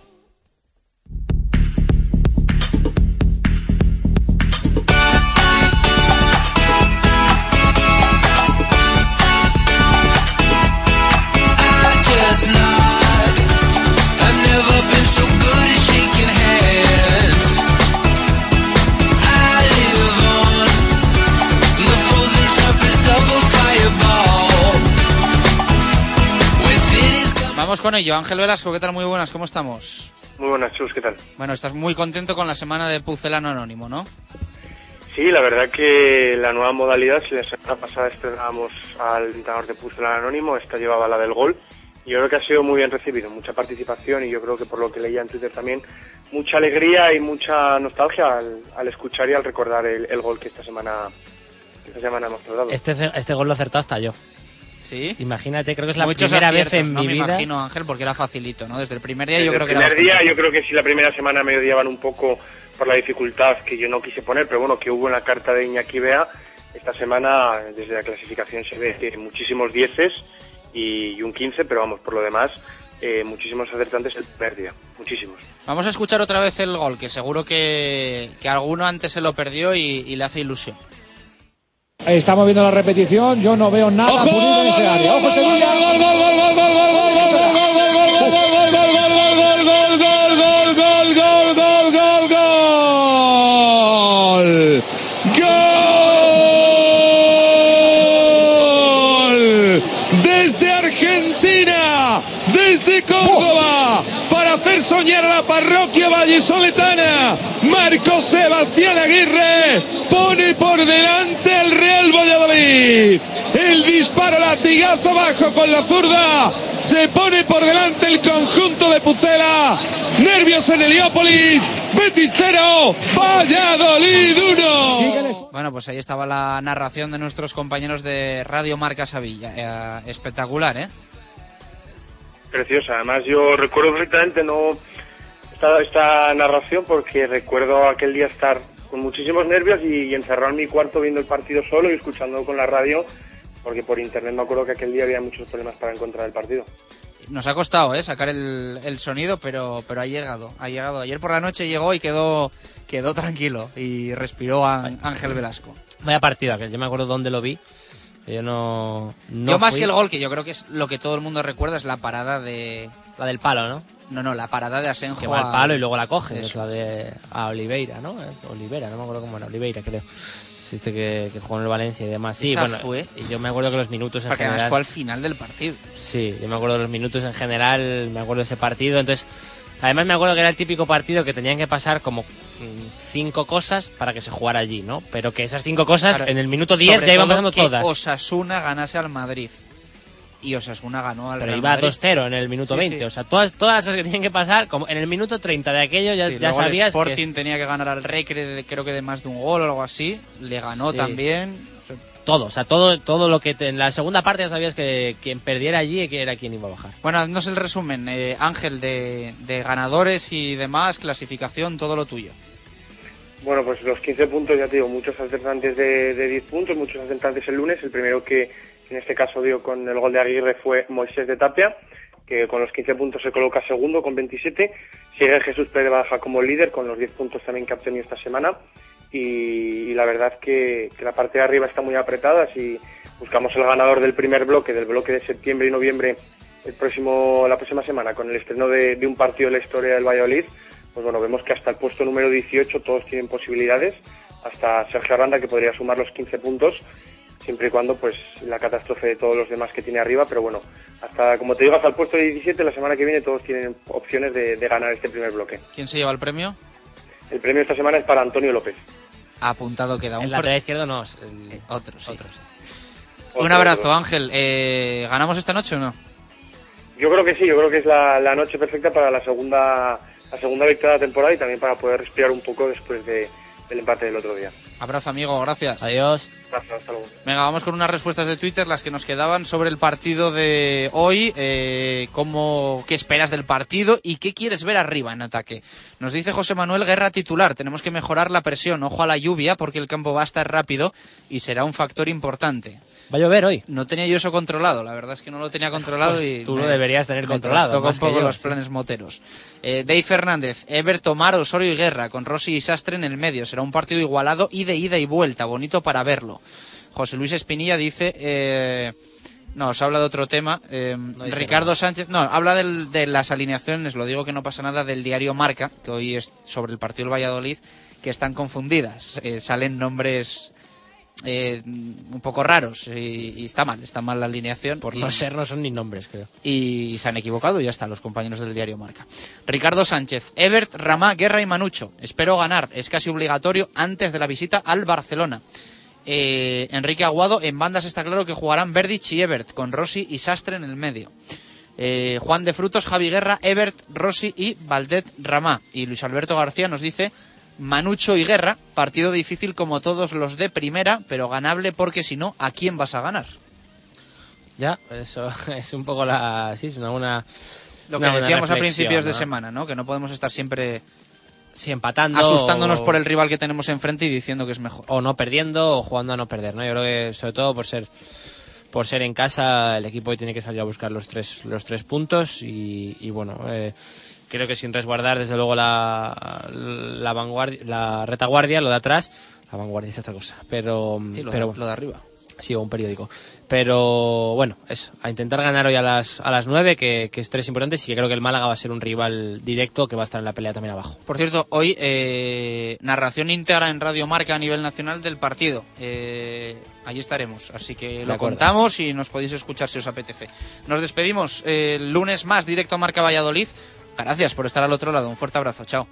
Just. Vamos con ello. Ángel Velasco, ¿qué tal? Muy buenas, ¿cómo estamos? Muy buenas, Chus, ¿qué tal? Bueno, estás muy contento con la semana de Pucelano Anónimo, ¿no? Sí, la verdad que la nueva modalidad, si la semana pasada estrenábamos al entrenador de Puzzle Anónimo, esta llevaba la del gol. Y yo creo que ha sido muy bien recibido, mucha participación y yo creo que por lo que leía en Twitter también, mucha alegría y mucha nostalgia al, al escuchar y al recordar el, el gol que esta semana, que esta semana hemos dado. Este, este gol lo acertó hasta yo. Sí. Imagínate, creo que es la Muchos primera vez en no mi me vida. imagino, Ángel, porque era facilito, ¿no? Desde el primer día Desde yo creo el que era primer día, yo creo que sí, la primera semana me odiaban un poco por la dificultad que yo no quise poner, pero bueno, que hubo en la carta de Iñaki Bea. Esta semana, desde la clasificación, se ve que muchísimos dieces y, y un 15, pero vamos, por lo demás, eh, muchísimos acertantes el primer día, muchísimos. Vamos a escuchar otra vez el gol, que seguro que, que alguno antes se lo perdió y, y le hace ilusión. Estamos viendo la repetición, yo no veo nada pulido en ese área. Ojo Sevilla. ¡Gol! ¡Gol! Desde Argentina, desde Córdoba, para hacer soñar a la parroquia vallisoletana, Marco Sebastián Aguirre pone por delante al Real El disparo latigazo bajo con la zurda. Se pone por delante el conjunto de Pucela. Nervios en Heliópolis. Betis 0, Valladolid 1. Bueno, pues ahí estaba la narración de nuestros compañeros de Radio Marca Sevilla. Eh, espectacular, ¿eh? Preciosa, además yo recuerdo perfectamente no esta, esta narración porque recuerdo aquel día estar con muchísimos nervios y, y encerrado en mi cuarto viendo el partido solo y escuchando con la radio porque por internet me acuerdo que aquel día había muchos problemas para encontrar el partido. Nos ha costado, ¿eh? Sacar el, el sonido, pero, pero ha llegado. Ha llegado. Ayer por la noche llegó y quedó, quedó tranquilo y respiró Á- Ángel Velasco. Vaya partido aquel, yo me acuerdo dónde lo vi. Yo no. no yo más fui. que el gol, que yo creo que es lo que todo el mundo recuerda, es la parada de... La del palo, ¿no? No, no, la parada de Asenjo. Que va al palo y luego la coge. Es la de a Oliveira, ¿no? Es Oliveira, no me acuerdo cómo era. Oliveira, creo. Este que, que jugó en el Valencia y demás. Sí, Esa bueno, fue. y yo me acuerdo que los minutos en Porque además general... fue al final del partido. Sí, yo me acuerdo de los minutos en general, me acuerdo de ese partido. Entonces, además me acuerdo que era el típico partido que tenían que pasar como mm, cinco cosas para que se jugara allí, ¿no? Pero que esas cinco cosas Claro, en el minuto 10 sobre ya iban pasando que todas. Osasuna ganase al Madrid. Y Osasuna ganó al Pero Real iba Madrid. 2-0 en el minuto Sí, 20. sí. O sea, todas, todas las cosas que tenían que pasar, como en el minuto 30 de aquello ya, Sí, ya luego el sabías Sporting que tenía que ganar al Recre, de- creo que de más de un gol o algo así. Le ganó Sí. también. O sea, todo, o sea, todo, todo lo que te- en la segunda parte ya sabías que quien perdiera allí que era quien iba a bajar. Bueno, haznos el resumen, eh, Ángel, de, de ganadores y demás, clasificación, todo lo tuyo. Bueno, pues los 15 puntos, ya te digo, muchos acertantes de, de 10 puntos, muchos acertantes el lunes. El primero que en este caso dio con el gol de Aguirre fue Moisés de Tapia, que con los 15 puntos se coloca segundo con 27. Sigue Jesús Pérez Baja como líder con los 10 puntos también que ha obtenido esta semana. Y, y la verdad que, que la parte de arriba está muy apretada. Si buscamos el ganador del primer bloque, del bloque de septiembre y noviembre, el próximo, la próxima semana, con el estreno de, de un partido de la historia del Valladolid, pues bueno, vemos que hasta el puesto número 18 todos tienen posibilidades, hasta Sergio Aranda que podría sumar los 15 puntos, siempre y cuando pues la catástrofe de todos los demás que tiene arriba, pero bueno, hasta como te digo, hasta el puesto 17 la semana que viene todos tienen opciones de, de ganar este primer bloque. ¿Quién se lleva el premio? El premio esta semana es para Antonio López. Apuntado queda. Un, El fuerte- lateral izquierdo no, el- otro, sí. otro, sí. un abrazo, otro. Ángel. Eh, ¿Ganamos esta noche o no? Yo creo que sí, yo creo que es la, la noche perfecta para la segunda la segunda victoria de la temporada y también para poder respirar un poco después de, del empate del otro día. Abrazo, amigo, gracias. Adiós. Gracias, hasta luego. Venga, vamos con unas respuestas de Twitter, las que nos quedaban sobre el partido de hoy. Eh, cómo, ¿Qué esperas del partido y qué quieres ver arriba en ataque? Nos dice José Manuel Guerra titular. Tenemos que mejorar la presión. Ojo a la lluvia porque el campo va a estar rápido y será un factor importante. Va a llover hoy. No tenía yo eso controlado, la verdad es que no lo tenía controlado Pues y tú me- lo deberías tener controlado, más un poco yo, los sí. planes moteros. Eh, Dave Fernández, Ever, Tomar, Osorio y Guerra, con Rossi y Sastre en el medio. Será un partido igualado y de ida y vuelta, bonito para verlo. José Luis Espinilla dice... eh, no, os habla de otro tema. eh, Ricardo Sánchez, no, habla del- de las alineaciones, lo digo que no pasa nada, del diario Marca, que hoy es sobre el partido del Valladolid, que están confundidas. Eh, salen nombres eh, un poco raros y, y está mal, está mal la alineación. Por y- no ser, no son ni nombres, creo. y se han equivocado y ya está, los compañeros del diario Marca. Ricardo Sánchez, Ebert, Ramá, Guerra y Manucho. Espero ganar, es casi obligatorio antes de la visita al Barcelona. Eh, Enrique Aguado, en bandas está claro que jugarán Verdich y Ebert, con Rossi y Sastre en el medio. Eh, Juan de Frutos, Javi Guerra, Ebert, Rossi y Valdet Ramá. Y Luis Alberto García nos dice Manucho y Guerra, partido difícil como todos los de primera, pero ganable porque si no, ¿a quién vas a ganar? Ya, eso es un poco la... Sí, es una buena... Lo una que decíamos a principios de semana, ¿no? Que no podemos estar siempre Sí, empatando. asustándonos o- por el rival que tenemos enfrente y diciendo que es mejor. O no perdiendo o jugando a no perder, ¿no? Yo creo que sobre todo por ser por ser en casa el equipo hoy tiene que salir a buscar los tres los tres puntos y, y bueno eh, creo que sin resguardar desde luego la la vanguardia la retaguardia lo de atrás la vanguardia es otra cosa pero Sí, lo, pero bueno. lo de arriba. Sí, o un periódico. Pero bueno, eso, a intentar ganar hoy a las, a las 9, que, que es tres importantes, y que creo que el Málaga va a ser un rival directo que va a estar en la pelea también abajo. Por cierto, hoy eh, narración íntegra en Radio Marca a nivel nacional del partido. Eh, allí estaremos, así que lo contamos y nos podéis escuchar si os apetece. Nos despedimos eh, el lunes más directo a Marca Valladolid. Gracias por estar al otro lado. Un fuerte abrazo. Chao.